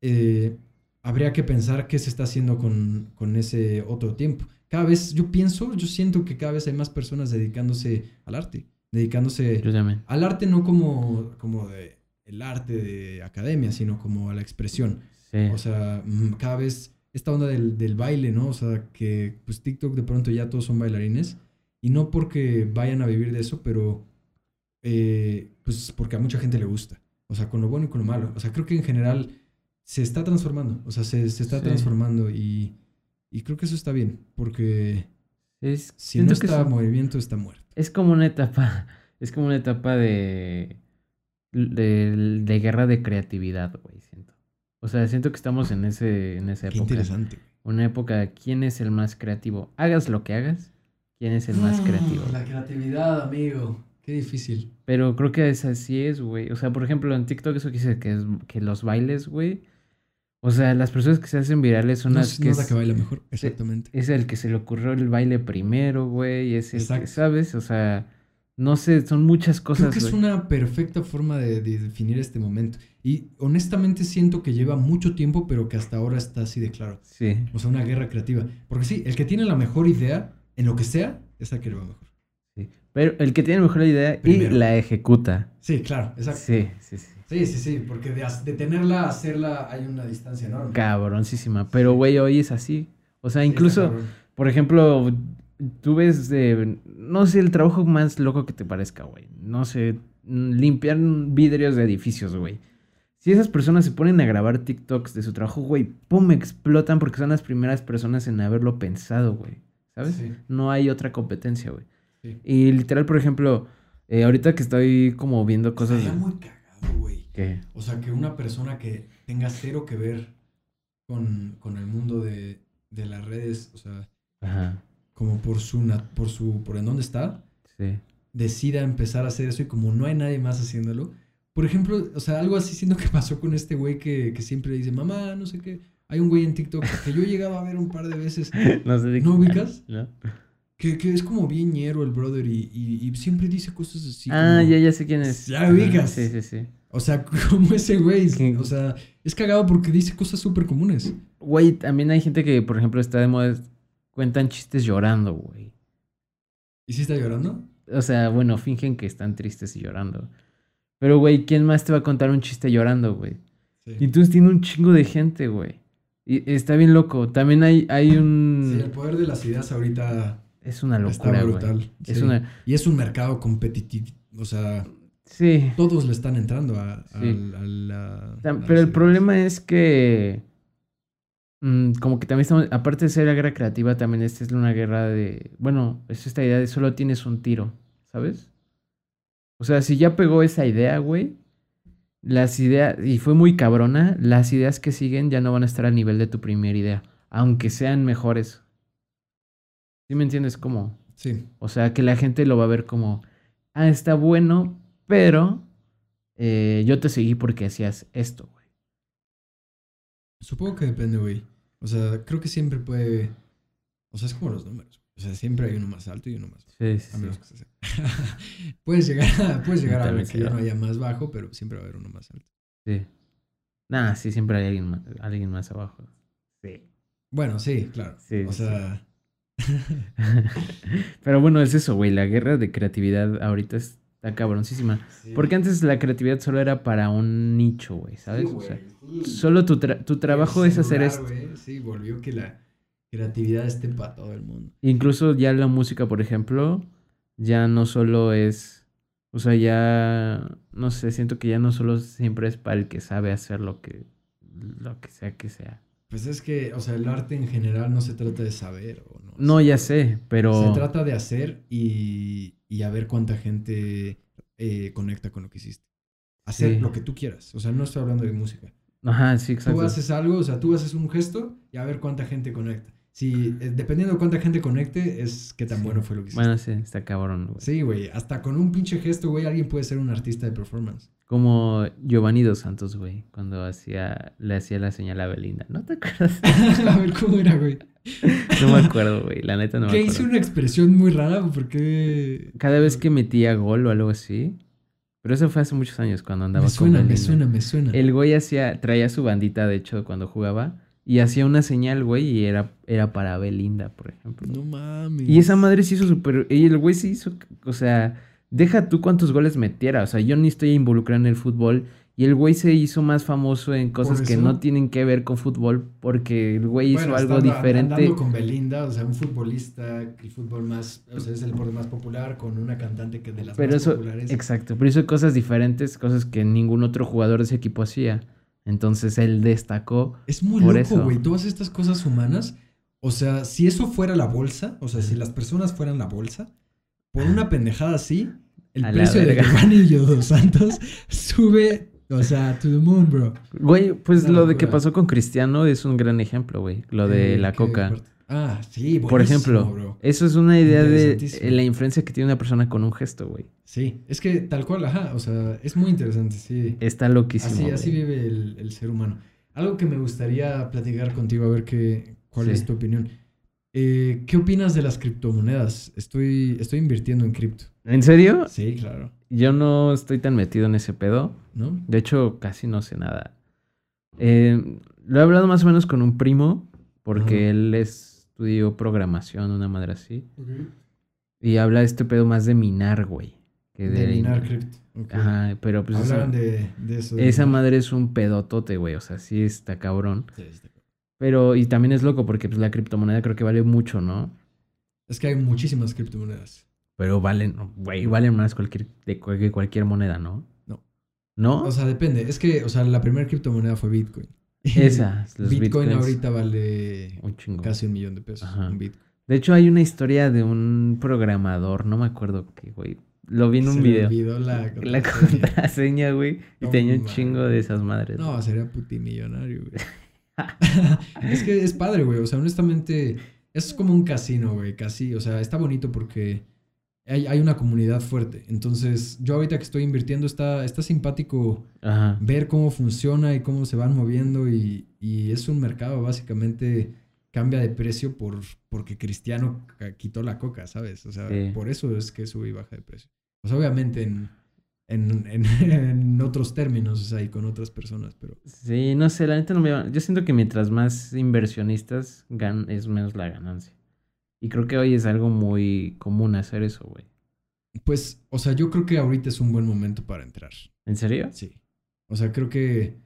Eh, habría que pensar qué se está haciendo con, con ese otro tiempo. Cada vez, yo pienso, yo siento que cada vez hay más personas dedicándose al arte. Dedicándose al arte no como, como de, el arte de academia, sino como a la expresión. Sí. O sea, mm, cada vez esta onda del, del baile, ¿no? O sea, que pues TikTok de pronto ya todos son bailarines. Y no porque vayan a vivir de eso, pero eh, pues porque a mucha gente le gusta. O sea, con lo bueno y con lo malo. O sea, creo que en general se está transformando. O sea, se, se está Sí. transformando y, y creo que eso está bien. Porque Es, si no que está es- movimiento, está muerto. es como una etapa, es como una etapa de, de, de guerra de creatividad, güey. O sea, siento que estamos en ese, en esa Qué época. interesante. Una época de quién es el más creativo. Hagas lo que hagas, quién es el más creativo. Mm, La creatividad, amigo. Qué difícil. Pero creo que es así es, güey. O sea, por ejemplo, en TikTok eso que dice que, es, que los bailes, güey. O sea, las personas que se hacen virales son No, las es- que no es la que baila mejor. Exactamente. es el que se le ocurrió el baile primero, güey. Es el que, Exacto. ¿sabes? O sea, no sé, son muchas Creo cosas, que es güey. una perfecta forma de, de definir este momento. Y honestamente siento que lleva mucho tiempo, pero que hasta ahora está así de claro. Sí. O sea, una guerra creativa. Porque sí, el que tiene la mejor idea, en lo que sea, es el que le va mejor. sí. Pero el que tiene mejor idea Primero. y la ejecuta. Sí, claro, exacto. Sí, sí, sí. Sí, sí, sí, porque de, tenerla a hacerla hay una distancia enorme. Cabroncísima. Pero, Sí. güey, hoy es así. O sea, incluso... Por ejemplo, tú ves de, no sé, el trabajo más loco que te parezca, güey. No sé, mm, limpiar vidrios de edificios, güey. Si esas personas se ponen a grabar TikToks de su trabajo, güey, pum, explotan porque son las primeras personas en haberlo pensado, güey. ¿Sabes? Sí. No hay otra competencia, güey. Sí. Y literal, por ejemplo, eh, ahorita que estoy como viendo cosas de... muy cagado, güey. ¿Qué? O sea, que una persona que tenga cero que ver con, con el mundo de, de las redes, o sea, Ajá, como por su, por su, por en dónde está, sí. decida empezar a hacer eso y como no hay nadie más haciéndolo. Por ejemplo, o sea, algo así siento que pasó con este güey que, que siempre dice, mamá, no sé qué. Hay un güey en TikTok que yo he llegado a ver un par de veces, No sé de ¿No ubicas? ¿No? que, que es como bien ñero el brother y, y- y siempre dice cosas así. ah, como- ya, ya sé quién es. Ya ubicas. Sí, sí, sí. O sea, como ese güey. O sea, es cagado porque dice cosas súper comunes. Güey, también hay gente que, por ejemplo, está de moda, cuentan chistes llorando, güey. ¿Y si está llorando? O sea, bueno, fingen que están tristes y llorando. Pero, güey, ¿quién más te va a contar un chiste llorando, güey? Sí. Y entonces tiene un chingo de gente, güey. Y está bien loco. También hay, hay un... Sí, el poder de las ideas ahorita Es una está locura, güey. brutal. Es sí. una... Y es un mercado competitivo. O sea, Sí. todos le están entrando a, a- Sí. a la. Pero el ideas. problema es que... mm, como que también estamos... Aparte de ser la guerra creativa, también esta es una guerra de... Bueno, es esta idea de solo tienes un tiro, ¿sabes? O sea, si ya pegó esa idea, güey, las ideas... Y fue muy cabrona, las ideas que siguen ya no van a estar al nivel de tu primera idea, aunque sean mejores. ¿Sí me entiendes cómo? Sí. O sea, que la gente lo va a ver como, ah, está bueno, pero eh, yo te seguí porque hacías esto, güey. Supongo que depende, güey. O sea, creo que siempre puede. O sea, es como los números. O sea, siempre hay uno más alto y uno más bajo. Sí, sí, A menos sí. que se puedes llegar a, puedes llegar a ver que ya no haya más bajo, pero siempre va a haber uno más alto. sí. Nah, sí, siempre hay alguien más, alguien más abajo. Sí. Bueno, sí, claro. Sí, o sea, pero bueno, es eso, güey. La guerra de creatividad ahorita está cabroncísima. Porque antes la creatividad solo era para un nicho, güey, ¿sabes? O sea, solo tu, tra- tu trabajo es hacer esto. Sí, volvió que la creatividad esté para todo el mundo. Incluso ya la música, por ejemplo, ya no solo es, o sea, ya, no sé, siento que ya no solo siempre es para el que sabe hacer lo que, lo que sea que sea. Pues es que, o sea, el arte en general no se trata de saber o no. No, ya sé, pero... Se trata de hacer y, y a ver cuánta gente eh, conecta con lo que hiciste. Hacer Sí. lo que tú quieras. O sea, no estoy hablando de música. Ajá, sí, Tú exacto. haces algo, o sea, tú haces un gesto y a ver cuánta gente conecta. Si, eh, dependiendo de cuánta gente conecte, es qué tan Sí. bueno fue lo que hiciste. Bueno, sí, está cabrón, güey. Sí, güey. Hasta con un pinche gesto, güey, alguien puede ser un artista de performance. Como Giovanni Dos Santos, güey, cuando hacía, le hacía la señal a Belinda. ¿No te acuerdas? a ver cómo era, güey. No me acuerdo, güey, la neta no me que acuerdo. hizo una expresión muy rara, porque... Cada vez que metía gol o algo así. Pero eso fue hace muchos años cuando andaba Me suena, con me suena, me suena. El güey hacía, traía su bandita, de hecho, cuando jugaba. Y hacía una señal, güey, y era, era para Belinda, por ejemplo. No mames. Y esa madre se hizo súper... Y el güey se hizo... O sea, deja tú cuántos goles metiera. O sea, yo ni estoy involucrado en el fútbol. Y el güey se hizo más famoso en cosas que no tienen que ver con fútbol. Porque el güey hizo algo diferente. Andando con Belinda, o sea, un futbolista, el fútbol más, o sea, es el deporte más popular, con una cantante que de las Pero más eso... populares. Exacto. Pero hizo cosas diferentes. Cosas que ningún otro jugador de ese equipo hacía. Entonces él destacó. Es muy Por loco, güey. Todas estas cosas humanas. O sea, si eso fuera la bolsa, o sea, si las personas fueran la bolsa, por una pendejada así, el A precio de. Giovanni y Dos Santos sube, o sea, to the moon, bro. Güey, pues lo de que pasó con Cristiano es un gran ejemplo, güey. Lo de Eh, la coca. fuerte. Ah, sí, Por buenísimo, ejemplo, bro. eso es una idea de la influencia que tiene una persona con un gesto, güey. Sí, es que tal cual, ajá, o sea, es muy interesante, sí. Está loquísimo. Así, así vive el, el ser humano. Algo que me gustaría platicar contigo, a ver qué, cuál Sí. es tu opinión. Eh, ¿Qué opinas de las criptomonedas? Estoy, estoy invirtiendo en cripto. ¿En serio? Sí, claro. Yo no estoy tan metido en ese pedo. ¿No? De hecho, casi no sé nada. Eh, lo he hablado más o menos con un primo, porque Ajá. él estudió programación, una madre así. Y habla de este pedo más de minar, güey. que De minar cripto. ok. Ajá, pero pues esa, Hablaban de, de eso. esa madre es un pedotote, güey. O sea, sí está cabrón. Sí, está cabrón. Pero, y también es loco porque pues la criptomoneda creo que vale mucho, ¿no? Es que hay muchísimas criptomonedas. Pero valen, güey, valen más cualquier, de cual- que cualquier moneda, ¿no? No. ¿No? O sea, depende. Es que, o sea, la primera criptomoneda fue Bitcoin. Esa, los Bitcoin bitcoins, ahorita vale Un chingo. casi un millón de pesos. Ajá. Un Bitcoin. De hecho, hay una historia de un programador, no me acuerdo qué, güey. Lo vi en Se un le video. olvidó la, La contraseña. güey. Y tenía un chingo de esas madres. No, sería putimillonario, güey. es que es padre, güey. O sea, honestamente, es como un casino, güey. Casi, o sea, está bonito porque hay, hay una comunidad fuerte. Entonces, yo ahorita que estoy invirtiendo, está, está simpático Ajá. ver cómo funciona y cómo se van moviendo. Y, y es un mercado, básicamente, cambia de precio por, porque Cristiano quitó la coca, ¿sabes? O sea, Sí. por eso es que sube y baja de precio. Pues obviamente en, en, en, en otros términos, o sea, y con otras personas, pero... Sí, no sé, la neta no me va- Yo siento que mientras más inversionistas gan es menos la ganancia. Y creo que hoy es algo muy común hacer eso, güey. Pues, o sea, yo creo que ahorita es un buen momento para entrar. ¿En serio? Sí. O sea, creo que,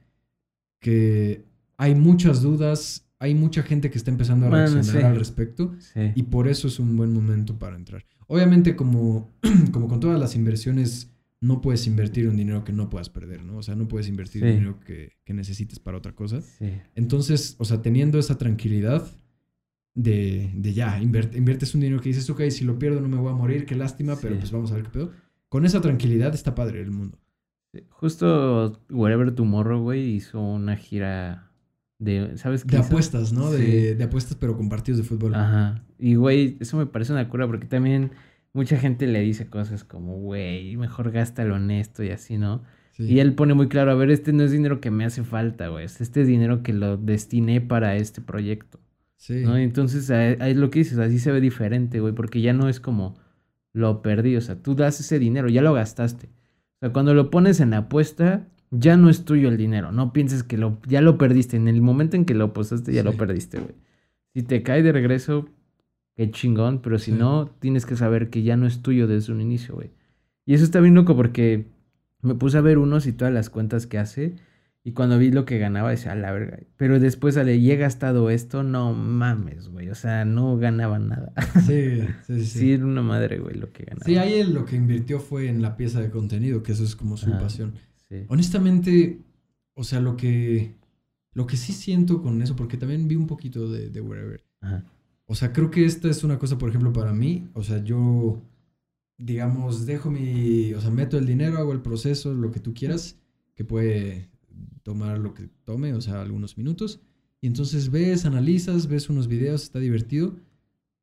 que hay muchas dudas, hay mucha gente que está empezando a Bueno, reaccionar sí. al respecto Sí. y por eso es un buen momento para entrar. Obviamente, como, como con todas las inversiones, no puedes invertir un dinero que no puedas perder, ¿no? O sea, no puedes invertir Sí. dinero que, que necesites para otra cosa. Sí. Entonces, o sea, teniendo esa tranquilidad de, de ya, invier- inviertes un dinero que dices, ok, si lo pierdo no me voy a morir, qué lástima, pero pues vamos a ver qué pedo. Con esa tranquilidad está padre el mundo. Justo Wherever Tomorrow, güey, hizo una gira de, ¿sabes qué De hizo? apuestas, ¿no? Sí. De, de apuestas, pero con partidos de fútbol. Ajá. Y, güey, eso me parece una cura porque también mucha gente le dice cosas como, güey, mejor gástalo en esto y así, ¿no? Sí. Y él pone muy claro, a ver, este no es dinero que me hace falta, güey. Este es dinero que lo destiné para este proyecto, Sí. entonces, ahí ahí es lo que dices, así se ve diferente, güey, porque ya no es como lo perdí, o sea, tú das ese dinero, ya lo gastaste. O sea, cuando lo pones en apuesta, ya no es tuyo el dinero. No pienses que lo, ya lo perdiste. En el momento en que lo apostaste, ya lo perdiste, güey. Si te cae de regreso, qué chingón, pero si Sí. no, tienes que saber que ya no es tuyo desde un inicio, güey. Y eso está bien loco porque me puse a ver unos y todas las cuentas que hace. Y cuando vi lo que ganaba, decía, a la verga. Pero después sale, y he gastado esto, no mames, güey. O sea, no ganaba nada. Sí, sí, sí. Sí, Sí, era una madre, güey, lo que ganaba. ahí él lo que invirtió fue en la pieza de contenido, que eso es como su pasión. Sí. Honestamente, o sea, lo que, lo que sí siento con eso, porque también vi un poquito de, de Wherever. Ajá. O sea, creo que esta es una cosa, por ejemplo, para mí. O sea, yo, digamos, dejo mi, o sea, meto el dinero, hago el proceso, lo que tú quieras, que puede tomar lo que tome, o sea, algunos minutos. Y entonces ves, analizas, ves unos videos, está divertido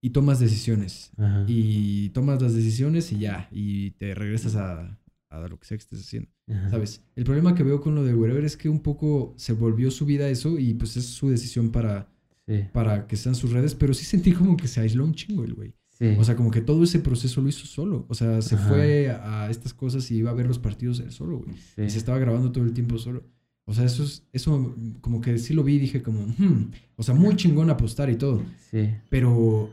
y tomas decisiones. Ajá. Y tomas las decisiones y ya, y te regresas a, a lo que sea que estés haciendo. Ajá. ¿Sabes? El problema que veo con lo de Wherever es que un poco se volvió su vida eso y pues es su decisión para, Sí. para que sean sus redes, pero sí sentí como que se aisló un chingo el güey. Sí. O sea, como que todo ese proceso lo hizo solo. O sea, se Ajá. fue a, estas cosas y iba a ver los partidos él solo, güey. Sí. Y se estaba grabando todo el tiempo solo. O sea, eso es, eso como que sí lo vi y dije como, "Hmm". o sea, muy chingón apostar y todo. Sí. Pero,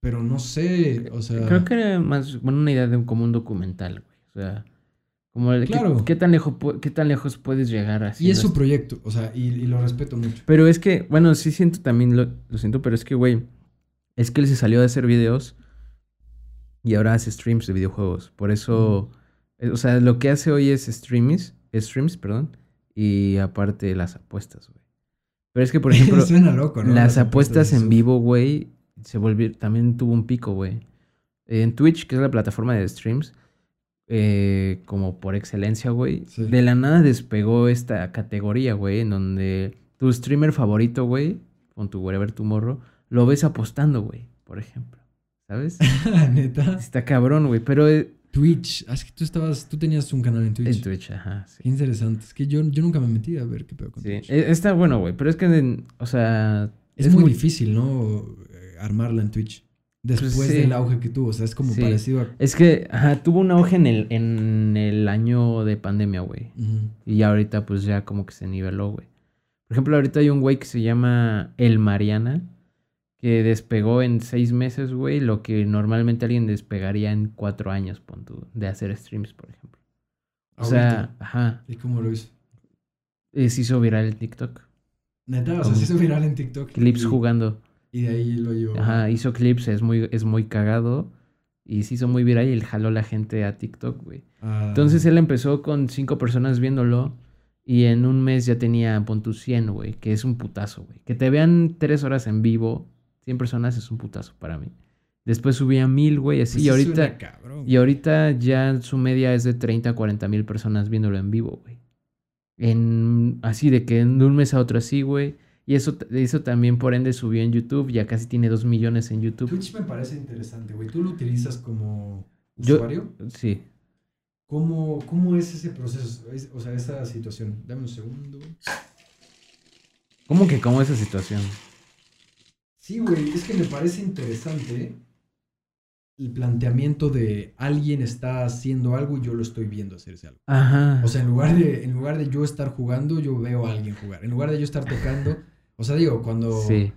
pero no sé, o sea... Creo que era más bueno, una idea de como un documental, güey. O sea, como el, ¿qué- Claro. ¿qué, tan lejos, qué tan lejos puedes llegar así. Y es su proyecto, o sea, y, y lo respeto mucho. Pero es que, bueno, sí siento también, lo, lo siento, pero es que, güey, es que él se salió de hacer videos y ahora hace streams de videojuegos. Por eso, eh, o sea, lo que hace hoy es streams, streams, perdón, y aparte las apuestas, güey. Pero es que, por ejemplo, Suena loco, ¿no? las apuestas en vivo, güey, se volvió, también tuvo un pico, güey. En Twitch, que es la plataforma de streams, eh, como por excelencia, güey, Sí. de la nada despegó esta categoría, güey, en donde tu streamer favorito, güey, con tu Wherever Tomorrow, lo ves apostando, güey, por ejemplo. ¿Sabes? Neta. Está cabrón, güey, pero eh, Twitch. Ah, es que tú estabas, tú tenías un canal en Twitch. en Twitch, ajá, sí. Qué interesante. Es que yo, yo nunca me metí a ver qué pedo con Sí, Twitch. eh, está bueno, güey, pero es que, o sea... es, muy, difícil, ¿no? Eh, Armarla en Twitch. Después Pues sí. del auge que tuvo. O sea, es como Sí. parecido a. Es que, ajá, tuvo un auge en el, en el año de pandemia, güey. Ujú. Y ya ahorita pues ya como que se niveló, güey. Por ejemplo, ahorita hay un güey que se llama El Mariana, que despegó en seis meses, güey, lo que normalmente alguien despegaría en cuatro años, pon tú, de hacer streams, por ejemplo. O sea, ajá, ¿Y cómo lo hizo? eh, se hizo viral el TikTok. Neta, o sea, se hizo viral en TikTok. Clips y, jugando. Y de ahí lo llevó. Ajá, hizo clips, es muy, es muy cagado. Y se hizo muy viral y él jaló la gente a TikTok, güey. a- Entonces él empezó con cinco personas viéndolo y en un mes ya tenía pon tu 100, güey, que es un putazo, güey. Que te vean tres horas en vivo, 100 personas es un putazo para mí. Después subía mil, güey, así. Pues y ahorita cabrón. y ahorita ya su media es de 30 a 40 mil personas viéndolo en vivo, güey. En, así de que de un mes a otro así, güey. Y eso, eso también por ende subió en YouTube, ya casi tiene 2 millones en YouTube. Twitch me parece interesante, güey. ¿Tú lo utilizas como Yo- usuario? Sí. ¿Cómo, ¿Cómo es ese proceso? Es- o sea, esa situación. Dame un segundo. ¿Cómo que cómo esa situación? Sí, güey, es que me parece interesante el planteamiento de alguien está haciendo algo y yo lo estoy viendo hacerse algo. Ajá. O sea, en lugar de, en lugar de yo estar jugando, yo veo a alguien jugar. En lugar de yo estar tocando, o sea, digo, cuando, sí.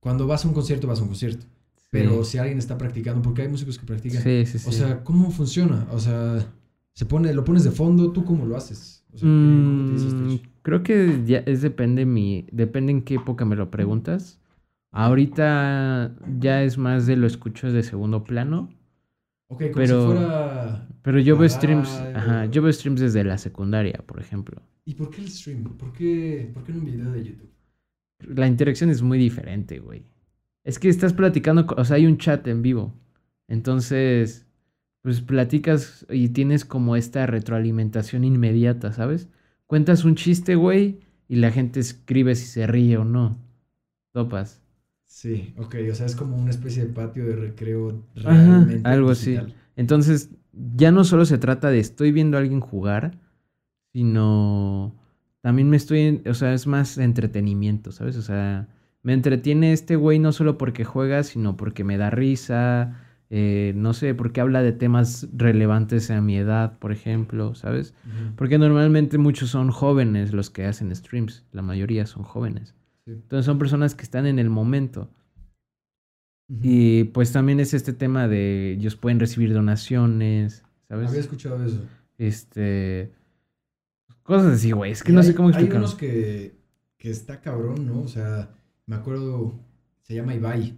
cuando vas a un concierto, vas a un concierto. Pero si alguien está practicando, porque hay músicos que practican. Sí, sí, sí. O sea, ¿cómo funciona? O sea, se pone, lo pones de fondo, ¿tú cómo lo haces? O sea, ¿cómo utilizas Mm, Twitch? creo que ya es depende mi, depende en qué época me lo preguntas. Ahorita ya es más de lo escucho de segundo plano, Ok, como pero- si fuera... pero yo veo streams, ajá, yo veo streams desde la secundaria, por ejemplo. ¿Y por qué el stream? ¿Por qué, ¿Por qué no un video de YouTube? La interacción es muy diferente, güey. Es que estás platicando, o sea, hay un chat en vivo. Entonces, pues platicas y tienes como esta retroalimentación inmediata, ¿sabes? Cuentas un chiste, güey, y la gente escribe si se ríe o no. Topas. Sí, ok, o sea, es como una especie de patio de recreo Ajá, realmente algo así. Entonces, ya no solo se trata de estoy viendo a alguien jugar, sino también me estoy, o sea, es más entretenimiento, ¿sabes? O sea, me entretiene este güey no solo porque juega, sino porque me da risa, eh, no sé, porque habla de temas relevantes a mi edad, por ejemplo, ¿sabes? Porque normalmente muchos son jóvenes los que hacen streams, la mayoría son jóvenes. Sí. Entonces son personas que están en el momento. Y pues también es este tema de ellos pueden recibir donaciones, ¿sabes? Había escuchado eso. Este. Cosas así, güey. Es que Y no hay- sé cómo Hay explicarlo. unos que, que está cabrón, ¿no? O sea, me acuerdo, se llama Ibai.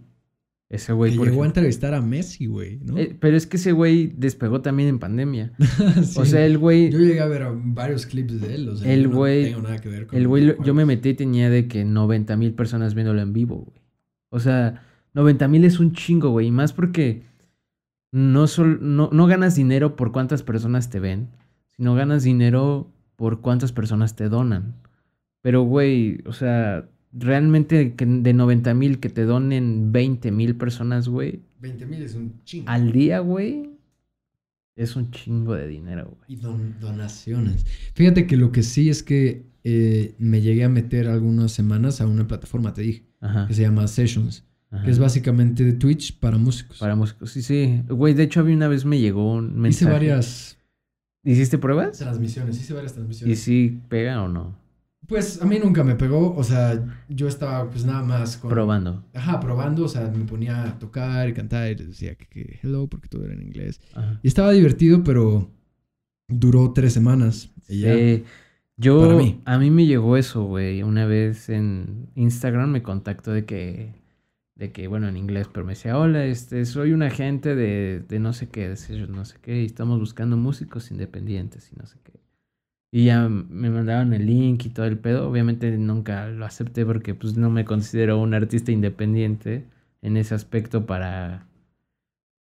Ese güey, que llegó a entrevistar a Messi, güey, ¿no? Eh, pero es que ese güey despegó también en pandemia. Sí. O sea, el güey. Yo llegué a ver varios clips de él, o sea, El yo no güey- tengo nada que ver con El güey, yo me metí y tenía de que 90 mil personas viéndolo en vivo, güey. O sea, 90 mil es un chingo, güey. Y más porque no, sol- no, no ganas dinero por cuántas personas te ven, sino ganas dinero por cuántas personas te donan. Pero, güey, o sea, realmente que de 90 mil que te donen 20 mil personas, güey, 20 mil es un chingo. al día, güey, es un chingo de dinero, güey. Y don- donaciones. Fíjate que lo que sí es que eh, me llegué a meter algunas semanas a una plataforma, te dije, Ajá. que se llama Sessions, ajá. que es básicamente de Twitch para músicos. Para músicos. Sí, sí. Güey, de hecho, a mí una vez me llegó un Hice mensaje. varias ¿Hiciste pruebas? transmisiones, hice varias ¿Y transmisiones. si pega o no? Pues a mí nunca me pegó, o sea, yo estaba pues nada más con... Probando. Ajá, probando, o sea, me ponía a tocar y cantar y les decía que, que hello porque todo era en inglés. Ajá. Y estaba divertido, pero duró tres semanas. Y ya. Eh, yo, Para mí. a mí me llegó eso, güey. Una vez en Instagram me contactó de que, de que, bueno, en inglés, pero me decía, hola, este, soy un agente de, de no sé qué, de no sé qué, y estamos buscando músicos independientes y no sé qué. Y ya me mandaron el link y todo el pedo. Obviamente nunca lo acepté porque pues no me considero un artista independiente en ese aspecto para...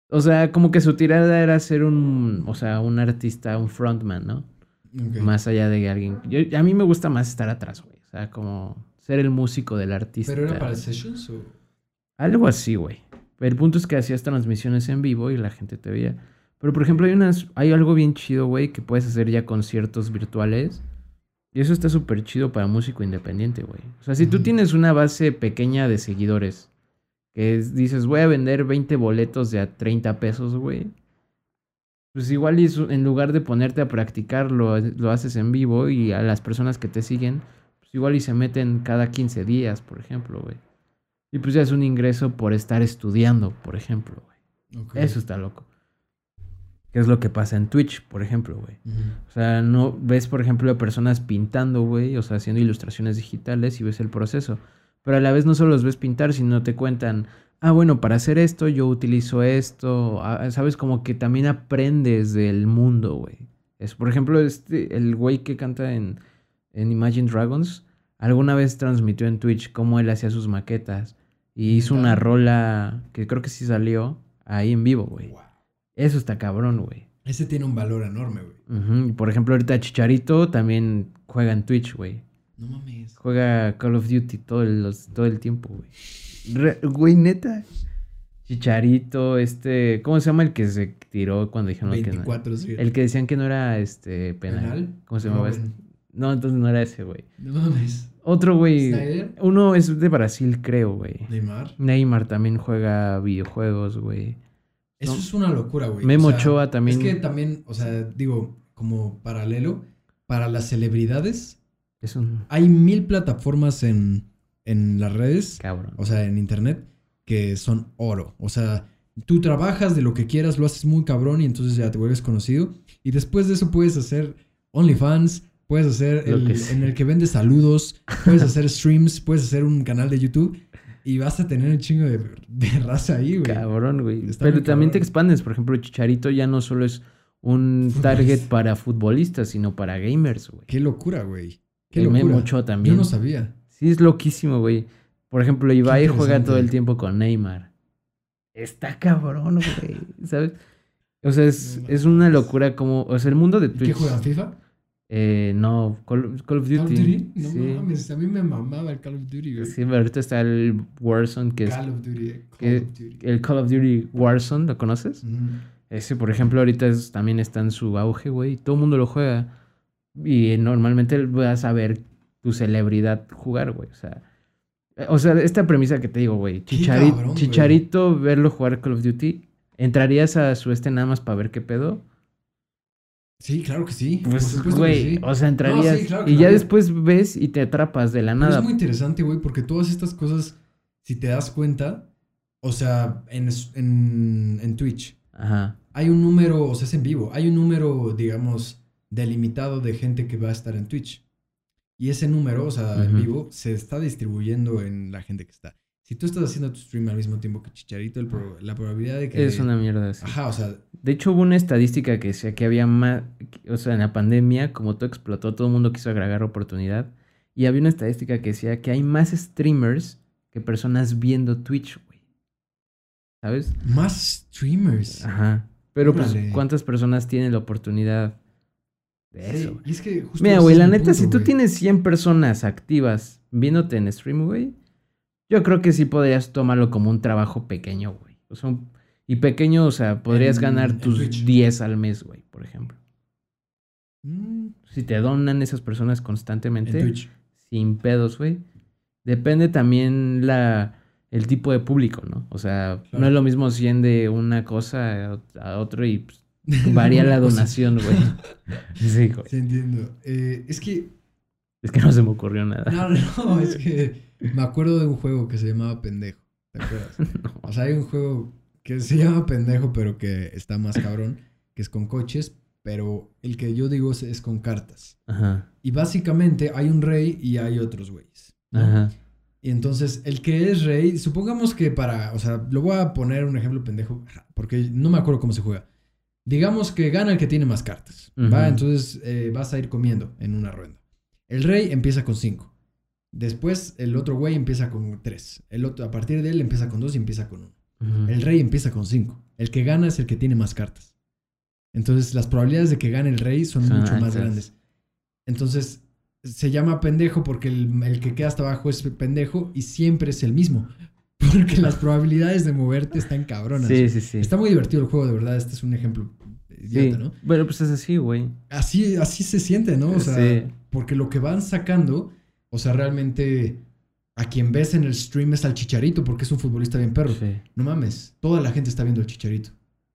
O sea, como que su tirada era ser un, o sea, un artista, un frontman, ¿no? Más allá de alguien. Yo, a mí me gusta más estar atrás, güey. O sea, como ser el músico del artista. ¿Pero era para Sessions o...? Algo así, güey. El punto es que hacías transmisiones en vivo y la gente te veía. Pero, por ejemplo, hay unas, hay algo bien chido, güey, que puedes hacer ya conciertos virtuales. Y eso está súper chido para músico independiente, güey. O sea, si tú tienes una base pequeña de seguidores, que es- dices, voy a vender 20 boletos de a 30 pesos, güey. Pues igual en lugar de ponerte a practicar, lo, lo haces en vivo y a las personas que te siguen, pues igual y se meten cada 15 días, por ejemplo, güey. Y pues ya es un ingreso por estar estudiando, por ejemplo, güey. Eso está loco. ¿Qué es lo que pasa en Twitch, por ejemplo, güey? O sea, no ves, por ejemplo, a personas pintando, güey, o sea, haciendo ilustraciones digitales y ves el proceso. Pero a la vez no solo los ves pintar, sino te cuentan, ah, bueno, para hacer esto yo utilizo esto, ah, sabes, como que también aprendes del mundo, güey. Es, por ejemplo, este, el güey que canta en, en Imagine Dragons, alguna vez transmitió en Twitch cómo él hacía sus maquetas y hizo una rola que creo que sí salió ahí en vivo, güey. Wow. Eso está cabrón, güey. Ese tiene un valor enorme, güey. Por ejemplo, ahorita Chicharito también juega en Twitch, güey. No mames. Juega Call of Duty todo el, los- todo el tiempo, güey. Güey, neta. Chicharito, este. ¿Cómo se llama el que se tiró cuando dijeron que no? 24, sí. El que decían que no era este penal. ¿Penal? ¿Cómo se llamaba? Robin. este? No, entonces no era ese, güey. No mames. Otro, güey. Uno es de Brasil, creo, güey. Neymar. Neymar también juega videojuegos, güey. Eso No. es una locura, güey. Memo O sea, Ochoa también. Es que también, o sea, digo, como paralelo, para las celebridades, Es un hay mil plataformas en, en las redes, cabrón. o sea, en internet, que son oro. O sea, tú trabajas de lo que quieras, lo haces muy cabrón y entonces ya te vuelves conocido. Y después de eso puedes hacer OnlyFans, puedes hacer el, en el que vendes saludos, puedes hacer streams, puedes hacer un canal de YouTube y vas a tener un chingo de, de raza ahí, güey. Cabrón, güey. Está Pero también te expandes. Por ejemplo, Chicharito ya no solo es un target para futbolistas, sino para gamers, güey. Qué locura, güey. Qué El locura. Ochoa también. Yo no sabía. Sí, es loquísimo, güey. Por ejemplo, Ibai juega todo el tiempo con Neymar. Está cabrón, güey. ¿Sabes? O sea, es, No es una locura como... O sea, el mundo de ¿Y ¿Qué Twitch... juegan? ¿FIFA? Eh, no, Call, Call of Duty. ¿Call of Duty? No sí. mames, a mí me mamaba el Call of Duty, güey. Sí, pero ahorita está el Warzone, que es Call of Duty. Call que- of Duty. el Call of Duty Warzone, ¿lo conoces? Ese, por ejemplo, ahorita es- también está en su auge, güey. Todo el mundo lo juega. Y normalmente vas a ver tu celebridad jugar, güey. O sea, eh, o sea, esta premisa que te digo, Chichari- güey. Chicharito, verlo jugar Call of Duty. ¿Entrarías a su este nada más para ver qué pedo? Sí, claro que sí. Pues, güey, sí. o sea, entrarías. sí, claro que y ya después ves y te atrapas de la Pero nada. es muy interesante, güey, porque todas estas cosas, si te das cuenta, o sea, en, en, en Twitch, Ajá. hay un número, o sea, es en vivo, hay un número, digamos, delimitado de gente que va a estar en Twitch. Y ese número, o sea, en vivo, se está distribuyendo en la gente que está. Si tú estás haciendo tu stream al mismo tiempo que Chicharito, el pro- la probabilidad de que... Es una mierda. sí. Ajá, o sea, De hecho, hubo una estadística que decía que había más, o sea, en la pandemia, como todo explotó, todo el mundo quiso agregar oportunidad. Y había una estadística que decía que hay más streamers que personas viendo Twitch, güey. ¿Sabes? más streamers. Ajá. Pero pues. ¿cuántas personas tienen la oportunidad de Sí, eso? güey? y es que justo Mira, güey, la neta, punto, si tú tienes 100 personas activas viéndote en stream, güey, yo creo que sí podrías tomarlo como un trabajo pequeño, güey. O sea, un- y pequeño, o sea, podrías En- ganar en tus Twitch. 10 al mes, güey, por ejemplo. Mm, Si te donan esas personas en constantemente, Twitch. sin pedos, güey. Depende también la, el tipo de público, ¿no? O sea, no es lo mismo 100 de una cosa a, otro y pues, varía la cosa. donación, güey. Sí, güey. Sí, entiendo. Eh, es que Es que no se me ocurrió nada. No, no, es que me acuerdo de un juego que se llamaba Pendejo. ¿Te acuerdas? O sea, hay un juego que se llama Pendejo, pero que está más cabrón, que es con coches, pero el que yo digo es, es con cartas. Ajá. Y básicamente hay un rey y hay otros güeyes. ¿no? Ajá. Y entonces, el que es rey, supongamos que para, o sea, lo voy a poner un ejemplo pendejo, porque no me acuerdo cómo se juega. Digamos que gana el que tiene más cartas, ¿va? Entonces eh, vas a ir comiendo en una ronda. El rey empieza con 5. Después el otro güey empieza con 3. El otro, a partir de él empieza con 2 y empieza con 1. Ujú. El rey empieza con 5. El que gana es el que tiene más cartas. Entonces las probabilidades de que gane el rey son, mucho más grandes. Entonces se llama pendejo porque el, el que queda hasta abajo es pendejo y siempre es el mismo. Porque las probabilidades de moverte están cabronas. Sí, sí, sí. Está muy divertido el juego, de verdad. Este es un ejemplo idiota, Sí. ¿no? Bueno, pues es así, güey. Así, así se siente, ¿no? O sea, Sí. porque lo que van sacando, o sea, realmente a quien ves en el stream es al Chicharito, porque es un futbolista bien perro. Sí. No mames, toda la gente está viendo al Chicharito.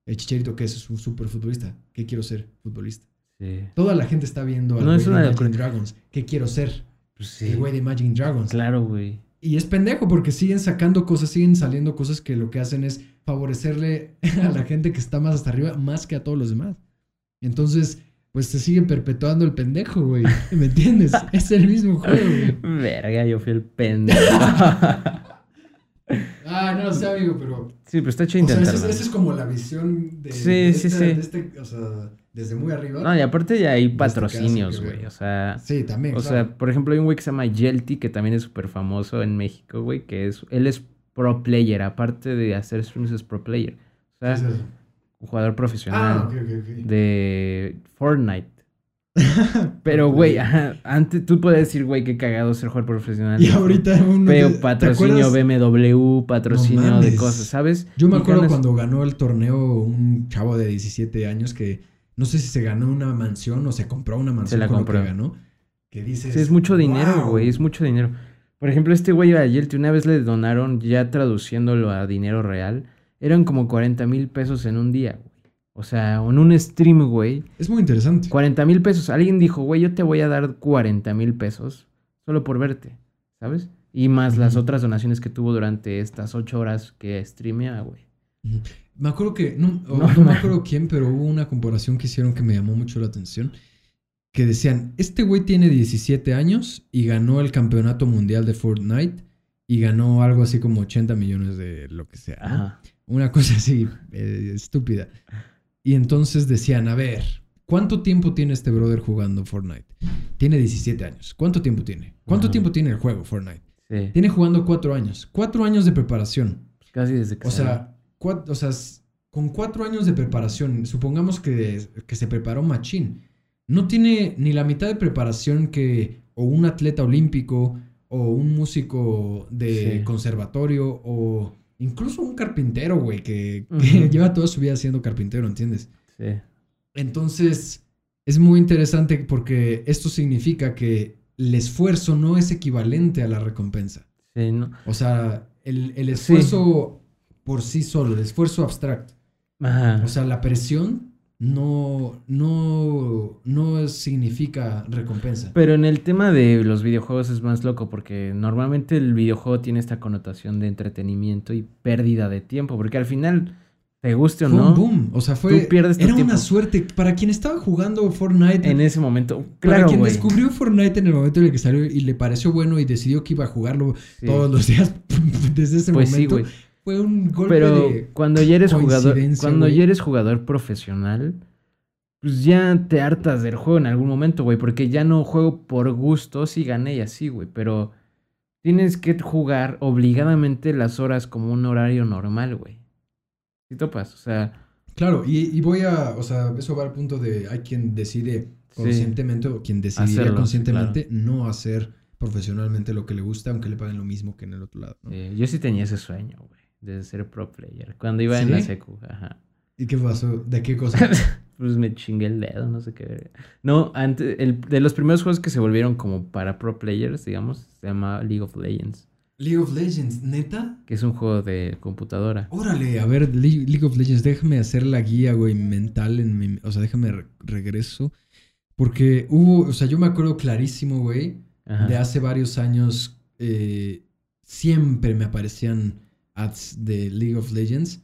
¿El Chicharito qué es? Es un super futbolista. ¿Qué quiero ser? Futbolista. Sí. Toda la gente está viendo al No, es de una Imagine locura. Dragons. ¿Qué quiero ser? Pues sí. El güey de Imagine Dragons. Claro, güey. Y es pendejo porque siguen sacando cosas, siguen saliendo cosas que lo que hacen es favorecerle a la gente que está más hasta arriba más que a todos los demás. Entonces, pues se sigue perpetuando el pendejo, güey. ¿Me entiendes? es el mismo juego, güey. Verga, yo fui el pendejo. Ah, no sé, amigo, pero. sí, pero está chido O sea, esa intentarlo. es, como la visión de. Sí, de sí, esta- sí. de este, o sea, desde muy arriba. No, y aparte ya hay patrocinios, güey. O sea, Sí, también. o claro. sea, por ejemplo, hay un güey que se llama Yelty, que también es súper famoso en México, güey, que es, él es pro player, aparte de hacer streams es pro player. O ¿Qué sea, es? Un jugador profesional Ah, de Fortnite. Pero, güey, antes tú puedes decir, güey, qué cagado ser jugador profesional. Y ahorita uno. Pero ¿te patrocinio? BMW, patrocinio de cosas, ¿sabes? Yo me acuerdo ganas- cuando ganó el torneo un chavo de 17 años que no sé si se ganó una mansión o se compró una mansión la con lo compró. que ganó. Que dices. Sí, es mucho dinero, güey, es mucho dinero. Por ejemplo, este güey a Yelty una vez le donaron, ya traduciéndolo a dinero real, eran como 40 mil pesos en un día, güey. O sea, en un stream, güey, Es muy interesante. 40 mil pesos. Alguien dijo, güey, yo te voy a dar 40 mil pesos solo por verte, ¿sabes? Y más las otras donaciones que tuvo durante estas ocho horas que streamea, güey. Me acuerdo que, no, o No, no me acuerdo quién, pero hubo una comparación que hicieron que me llamó mucho la atención. que decían, este güey tiene 17 años y ganó el campeonato mundial de Fortnite y ganó algo así como 80 millones de lo que sea. ¿no? Ajá. Una cosa así eh, estúpida. Y entonces decían, a ver, ¿cuánto tiempo tiene este brother jugando Fortnite? Tiene 17 años. ¿Cuánto tiempo tiene? ¿Cuánto Ajá. tiempo tiene el juego Fortnite? Sí. Tiene jugando 4 años. 4 años de preparación. Casi desde que O sea, cua- o sea, s- con 4 años de preparación, supongamos que, que se preparó machín. No tiene ni la mitad de preparación que o un atleta olímpico o un músico de Sí. conservatorio o incluso un carpintero, güey, que, lleva toda su vida siendo carpintero, ¿entiendes? Sí. Entonces, es muy interesante porque esto significa que el esfuerzo no es equivalente a la recompensa. Sí, no. O sea, el, el esfuerzo por sí solo, el esfuerzo abstracto. Ajá. O sea, la presión no, no, no significa recompensa. Pero en el tema de los videojuegos es más loco porque normalmente el videojuego tiene esta connotación de entretenimiento y pérdida de tiempo, porque al final, te guste o Fue no, un boom. O sea, fue. Tú pierdes tu era tiempo. una suerte. Para quien estaba jugando Fortnite. en ese momento, para claro, quien güey. descubrió Fortnite en el momento en el que salió y le pareció bueno y decidió que iba a jugarlo Sí. todos los días desde ese Pues sí, momento. güey. Fue un golpe Pero de. cuando ya eres jugador, cuando ya eres jugador profesional, pues ya te hartas del juego en algún momento, güey, porque ya no juego por gusto, sí gané y así, güey, pero tienes que jugar obligadamente las horas como un horario normal, güey. ¿Sí topas? O sea, Claro, y, y voy a. O sea, eso va al punto de. Hay quien decide Sí. conscientemente o quien decidiría Hacerlo, conscientemente no hacer profesionalmente lo que le gusta, aunque le paguen lo mismo que en el otro lado. ¿no? eh, yo sí tenía ese sueño, güey, de ser pro player. Cuando iba en la secu, ajá. ¿Y qué pasó? ¿De qué cosa? Pues me chingué el dedo, no sé qué. No, antes, el, de los primeros juegos que se volvieron como para pro players, digamos, se llama League of Legends, League of Legends, ¿neta? que es un juego de computadora. Órale, a ver, Le- League of Legends, déjame hacer la guía, güey, mental en mi... O sea, déjame re- regreso. Porque hubo, o sea, yo me acuerdo clarísimo, güey, Ajá. de hace varios años, eh, siempre me aparecían ads de League of Legends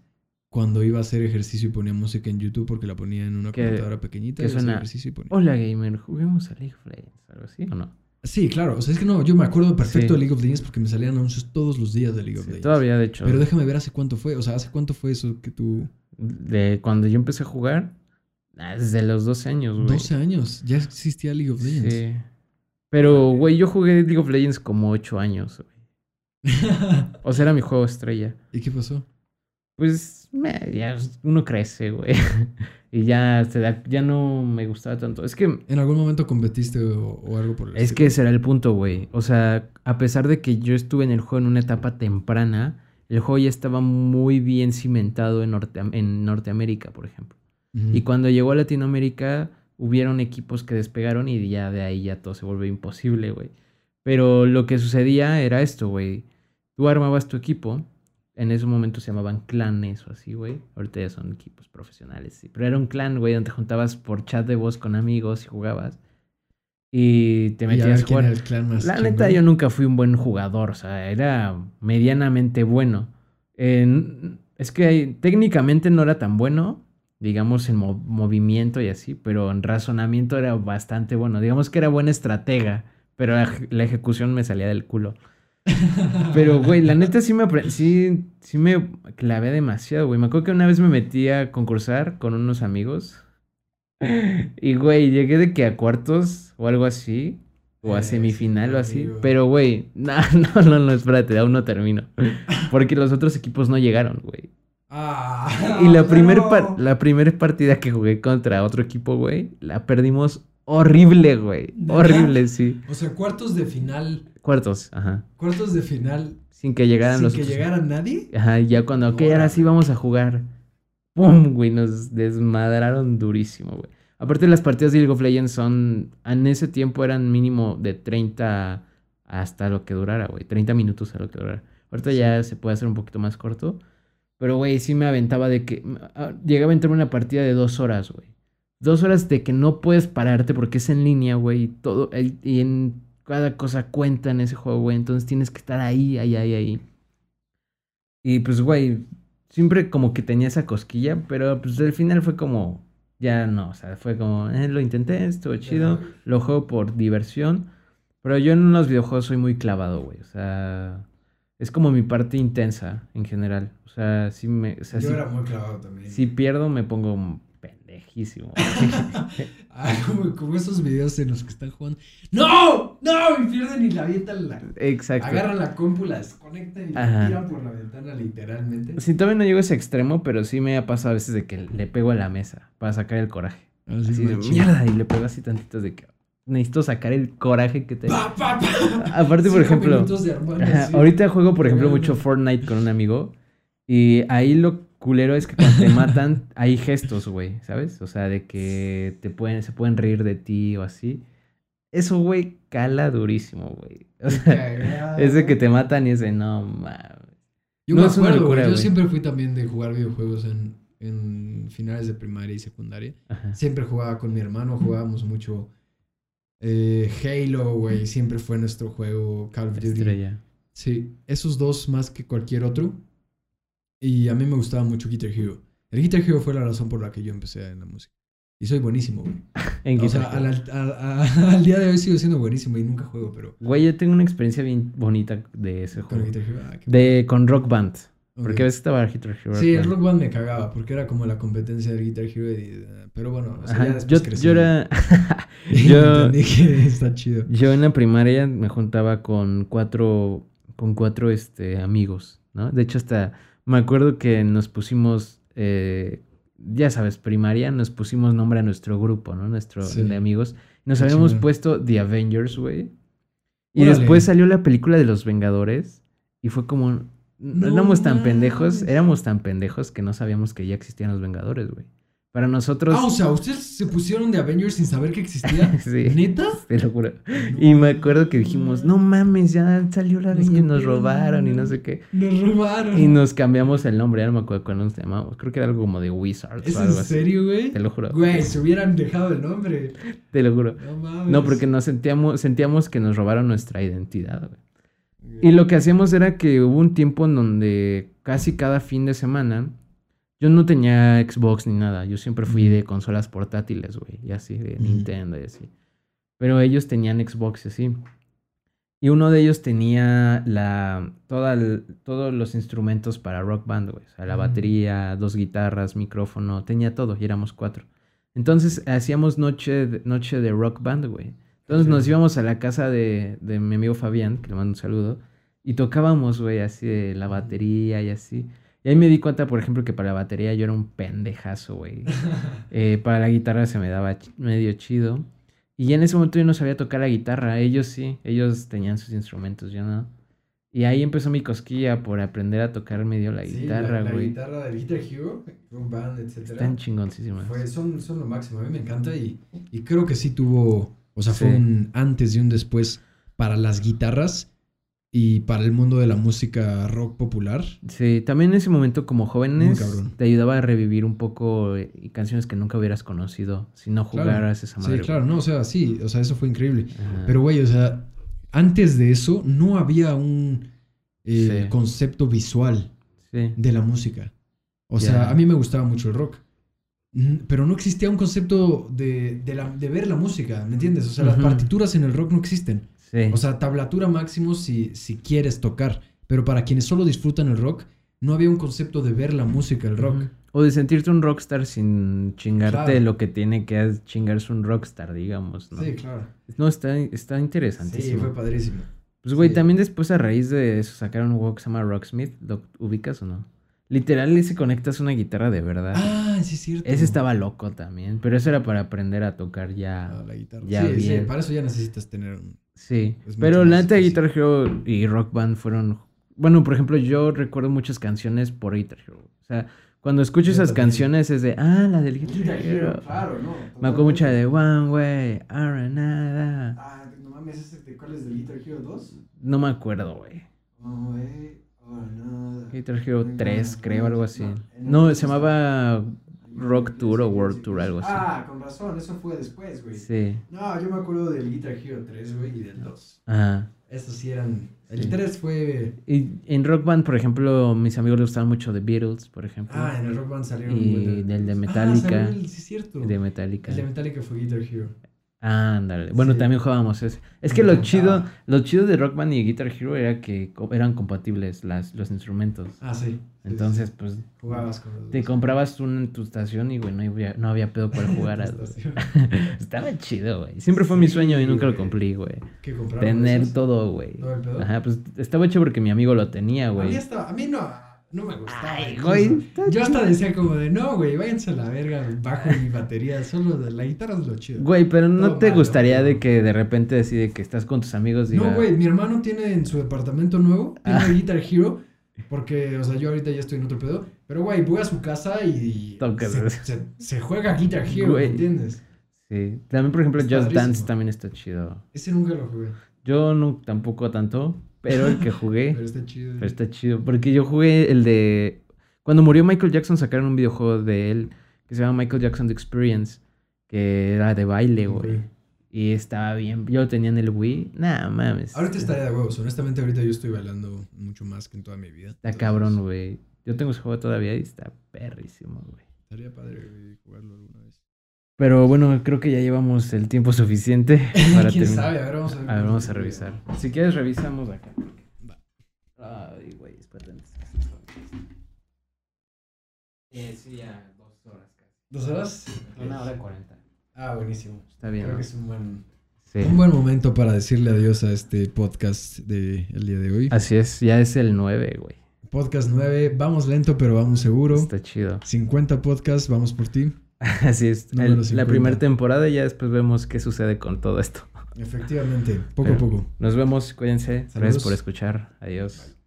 cuando iba a hacer ejercicio y ponía música en YouTube porque la ponía en una computadora pequeñita que y suena- ejercicio y ponía... Hola gamer, juguemos a League of Legends, algo así o no? Sí, claro, o sea, es que no, yo me acuerdo perfecto Sí. de League of Legends porque me salían anuncios todos los días de League of Sí, Legends. todavía de hecho. Pero déjame ver hace cuánto fue, o sea, hace cuánto fue eso que tú... De cuando yo empecé a jugar, ah, desde los 12 años, güey. 12 años, ya existía League of Legends. Sí. Pero, güey, yo jugué League of Legends como 8 años, güey. O sea, era mi juego estrella. ¿Y qué pasó? Pues, me- ya uno crece, güey. y ya, se da- ya no me gustaba tanto. Es que, ¿En algún momento competiste o, o algo por el es que ese era el punto, güey. O sea, a pesar de que yo estuve en el juego en una etapa temprana, el juego ya estaba muy bien cimentado en, Norte- en Norteamérica, por ejemplo. Y cuando llegó a Latinoamérica, hubieron equipos que despegaron y ya de ahí ya todo se volvió imposible, güey. Pero lo que sucedía era esto, güey. Tú armabas tu equipo. En ese momento se llamaban clanes o así, güey. Ahorita ya son equipos profesionales, sí. Pero era un clan, güey, donde te juntabas por chat de voz con amigos y jugabas. Y te Y a metías ver a jugar. era el clan más La chingón. neta, yo nunca fui un buen jugador, o sea, era medianamente bueno. En- es que técnicamente no era tan bueno, digamos, en mo- movimiento y así, pero en razonamiento era bastante bueno. Digamos que era buena estratega, pero la ejecución me salía del culo. Pero, güey, la neta sí me, sí, sí me clavé demasiado, güey. Me acuerdo que una vez me metí a concursar con unos amigos. Y, güey, llegué de que a cuartos o algo así. O a Eh, semifinal o así. Pero, güey, no, no, no, no, espérate, aún no termino. Porque los otros equipos no llegaron, güey. Ah, Y la no. la primer partida que jugué contra otro equipo, güey, la perdimos horrible, güey. Horrible, sí. O sea, cuartos de final. Cuartos, ajá. Cuartos de final. Sin que llegaran sin los que otros- llegara nadie. Ajá, y ya cuando, ok, ahora sí vamos a jugar. ¡Pum! Güey, nos desmadraron durísimo, güey. Aparte, las partidas de League of Legends son. En ese tiempo eran mínimo de 30 hasta lo que durara, güey. 30 minutos a lo que durara. Ahorita ya se puede hacer un poquito más corto. Pero, güey, sí me aventaba de que. ah, Llegaba a entrar una partida de dos horas, güey. Dos horas de que no puedes pararte porque es en línea, güey. Y todo. Y en cada cosa cuenta en ese juego, güey. Entonces tienes que estar ahí, ahí, ahí, ahí. Y pues, güey, siempre como que tenía esa cosquilla, pero pues al final fue como, Ya no, o sea, fue como, eh, lo intenté, estuvo chido, lo juego por diversión, pero yo en los videojuegos soy muy clavado, güey, o sea, es como mi parte intensa en general, o sea, si me... O sea, Yo si, era muy clavado también. si pierdo me pongo pendejísimo. Ah, como, como esos videos en los que están jugando. ¡No! ¡No! Y pierden y la avientan la. Exacto. Agarran la compu, la desconectan y la Ajá. tiran por la ventana, literalmente. Sí, todavía no llego a ese extremo, pero sí me ha pasado a veces de que le pego a la mesa para sacar el coraje. Así, Así de mierda, y le pego así tantito de que necesito sacar el coraje que tengo. Pa, pa, pa. Aparte, por Cinco ejemplo, minutos de Ajá, así. ahorita juego, por ejemplo, mucho Fortnite con un amigo. Y ahí lo culero es que cuando te matan, hay gestos, güey, ¿sabes? O sea, de que te pueden, se pueden reír de ti o así. Eso, güey, cala durísimo, güey. O sea, es de que te matan y es de no mames. Yo No, me acuerdo, locura. Yo siempre fui también de jugar videojuegos en, en finales de primaria y secundaria. Ajá. Siempre jugaba con mi hermano, jugábamos mucho eh, Halo, güey. Siempre fue nuestro juego Call of Duty. Estrella. Sí, esos dos más que cualquier otro. Y a mí me gustaba mucho Guitar Hero. El Guitar Hero fue la razón por la que yo empecé en la música. Y soy buenísimo, güey. En O sea, al, a- a- al día de hoy sigo siendo buenísimo y nunca juego, pero... Güey, yo tengo una experiencia bien bonita de ese juego. Guitar Hero... ah, De, con Rock Band. Ok. Porque a veces estaba Guitar Hero. Sí, el. Rock Band me cagaba porque era como la competencia del Guitar Hero. y, eh, pero bueno, o sea, Ajá, ya después Yo, crecí. yo era. Yo, entendí que está chido. yo en la primaria me juntaba con cuatro. Con cuatro este, amigos, ¿no? De hecho, hasta me acuerdo que nos pusimos. eh, ya sabes, primaria, nos pusimos nombre a nuestro grupo, ¿no? Nuestro Sí. de amigos. Nos Qué habíamos puesto The Avengers, güey. Y Órale. después salió la película de los Vengadores. Y fue como. No éramos tan pendejos, éramos tan pendejos que no sabíamos que ya existían los Vengadores, güey. Para nosotros. Ah, o sea, ¿ustedes se pusieron de Avengers sin saber que existía? Sí. ¿Neta? Te lo juro. Y me acuerdo que dijimos, no mames, ya salió la ley y nos robaron y no. sé qué. Nos robaron. Y nos cambiamos el nombre, ya no me acuerdo cuándo nos llamamos. Creo que era algo como de Wizards ¿Es o en algo así. serio, güey? Te lo juro. Güey, se hubieran dejado el nombre. Te lo juro. No mames. No, porque nos sentíamos, sentíamos que nos robaron nuestra identidad, güey. Y lo que hacíamos era que hubo un tiempo en donde casi cada fin de semana yo no tenía Xbox ni nada. Yo siempre fui de consolas portátiles, güey. Y así, de. Nintendo y así. Pero ellos tenían Xbox y así. Y uno de ellos tenía la, toda el- todos los instrumentos para rock band, güey. O sea, la batería, dos guitarras, micrófono, tenía todo y éramos cuatro. Entonces hacíamos noche de, noche de rock band, güey. Entonces nos íbamos a la casa de, de mi amigo Fabián, que le mando un saludo, y tocábamos, güey, así de la batería y así. Y ahí me di cuenta, por ejemplo, que para la batería yo era un pendejazo, güey. Eh, para la guitarra se me daba medio chido. Y en ese momento yo no sabía tocar la guitarra. Ellos sí, ellos tenían sus instrumentos, yo no. Y ahí empezó mi cosquilla por aprender a tocar medio la Sí, guitarra, la, la güey. guitarra del Guitar Hero, Rock Band, etcétera. Están chingoncísimas. Fue- son, son lo máximo, a mí me encanta y, y creo que sí tuvo, o sea, Sí. fue un antes y un después para las guitarras y para el mundo de la música rock popular. Sí, también en ese momento como jóvenes te ayudaba a revivir un poco eh, y canciones que nunca hubieras conocido si no Claro. jugaras esa madre. Sí, claro, no, o sea, sí, o sea, eso fue increíble. Ajá. Pero, güey, o sea, antes de eso no había un eh, Sí. concepto visual Sí. de la música. O sea, a mí me gustaba mucho el rock. Pero no existía un concepto de, de, la- de ver la música, ¿me entiendes? O sea, las partituras en el rock no existen. Sí. O sea, tablatura máximo si, si quieres tocar. Pero para quienes solo disfrutan el rock, no había un concepto de ver la música, el rock. O de sentirte un rockstar sin chingarte Claro. lo que tiene que chingarse un rockstar, digamos, ¿no? Sí, claro. No, está, está Sí, interesantísimo. fue padrísimo. Pues, güey, sí. también después a raíz de eso sacaron un juego que se llama Rocksmith. ¿Lo ubicas o no? Literal, si conectas una guitarra de verdad. Ah, sí, es cierto. Ese estaba loco también, pero eso era para aprender a tocar ya. Ah, la guitarra. Ya sí, sí, bien. para eso ya necesitas tener un... Sí, pero la neta. Guitar Hero y Rock Band fueron... Bueno, por ejemplo, yo recuerdo muchas canciones por Guitar Hero. O sea, cuando escucho Yo esas también. canciones es de, ah, la del Guitar, Hero. claro, no. Me acuerdo mucho de One Way, ahora nada. Ah, no mames, ¿ese de cuál es del Guitar Hero 2? No me acuerdo, güey. Oh, eh, oh, no. Guitar Hero Venga, 3, creo, algo así. no, se llamaba Rock Tour o World Tour, algo así. Ah, con razón, eso fue después, güey. Sí. No, yo me acuerdo del Guitar Hero 3, güey, y del 2. Ajá. Estos sí eran. El Sí. 3 fue. Y en Rock Band, por ejemplo, mis amigos les gustaban mucho The Beatles, por ejemplo. Ah, en el Rock Band salieron. Y del de Ah, Metallica. salió el- sí, es cierto. de Metallica. El de Metallica fue Guitar Hero. Ándale. Bueno, Sí. también jugábamos ese. Es que lo chido, lo chido de Rock Band y Guitar Hero era que eran compatibles las, los instrumentos. Ah, sí. Entonces, sí, pues. Jugabas con los te dos. comprabas uno en tu estación y, güey, no había, no había pedo para jugar. a-. Estaba chido, güey. Siempre fue mi sueño y nunca lo cumplí, güey. ¿Qué Tener esos? todo, güey. ¿Todo el pedo? Ajá, pues estaba hecho porque mi amigo lo tenía, güey. a mí no, no me gustaba. Ay, güey, Yo hasta decía como de, no, güey, váyanse a la verga, bajo y batería, solo de la guitarra es lo chido. Güey, pero no Todo te malo, gustaría de que de repente decide que estás con tus amigos y No, güey, mi hermano tiene en su departamento nuevo, tiene Ah. Guitar Hero, porque, o sea, yo ahorita ya estoy en otro pedo, pero, güey, voy a su casa y se, se- se juega Guitar Hero, Güey. ¿me entiendes? Sí. También, por ejemplo, Just Dance también está chido. Ese nunca lo jugué, Yo no tampoco tanto, pero el que jugué pero está chido. pero está chido. Porque yo jugué el de. Cuando murió Michael Jackson, sacaron un videojuego de él que se llama Michael Jackson The Experience, que era de baile, güey. Y estaba bien. Yo lo tenía en el Wii. Nah, mames. Ahorita estaría de huevos, honestamente ahorita yo estoy bailando mucho más que en toda mi vida. Está entonces, cabrón, güey. Yo tengo ese juego todavía y está perrísimo, güey. Estaría padre jugarlo alguna vez. Pero bueno, creo que ya llevamos el tiempo suficiente para ¿Quién terminar. sabe? A ver, vamos a ver. A ver, vamos a revisar. Si quieres, revisamos acá. Va. Ay, güey, espérate. Eh, sí, ya dos horas casi. ¿Dos horas? Una hora y cuarenta. Ah, buenísimo. Está bien, Creo ¿no? que es un buen, Sí. un buen momento para decirle adiós a este podcast del el día de hoy. Así es, ya es el 9, güey. Podcast 9, vamos lento pero vamos seguro. Está chido. 50 podcasts, vamos por ti. Así es. El- la 50. primera temporada y ya después vemos qué sucede con todo esto. Efectivamente, poco Pero a poco. Nos vemos, cuídense. Saludos. Gracias por escuchar. Adiós. Bye.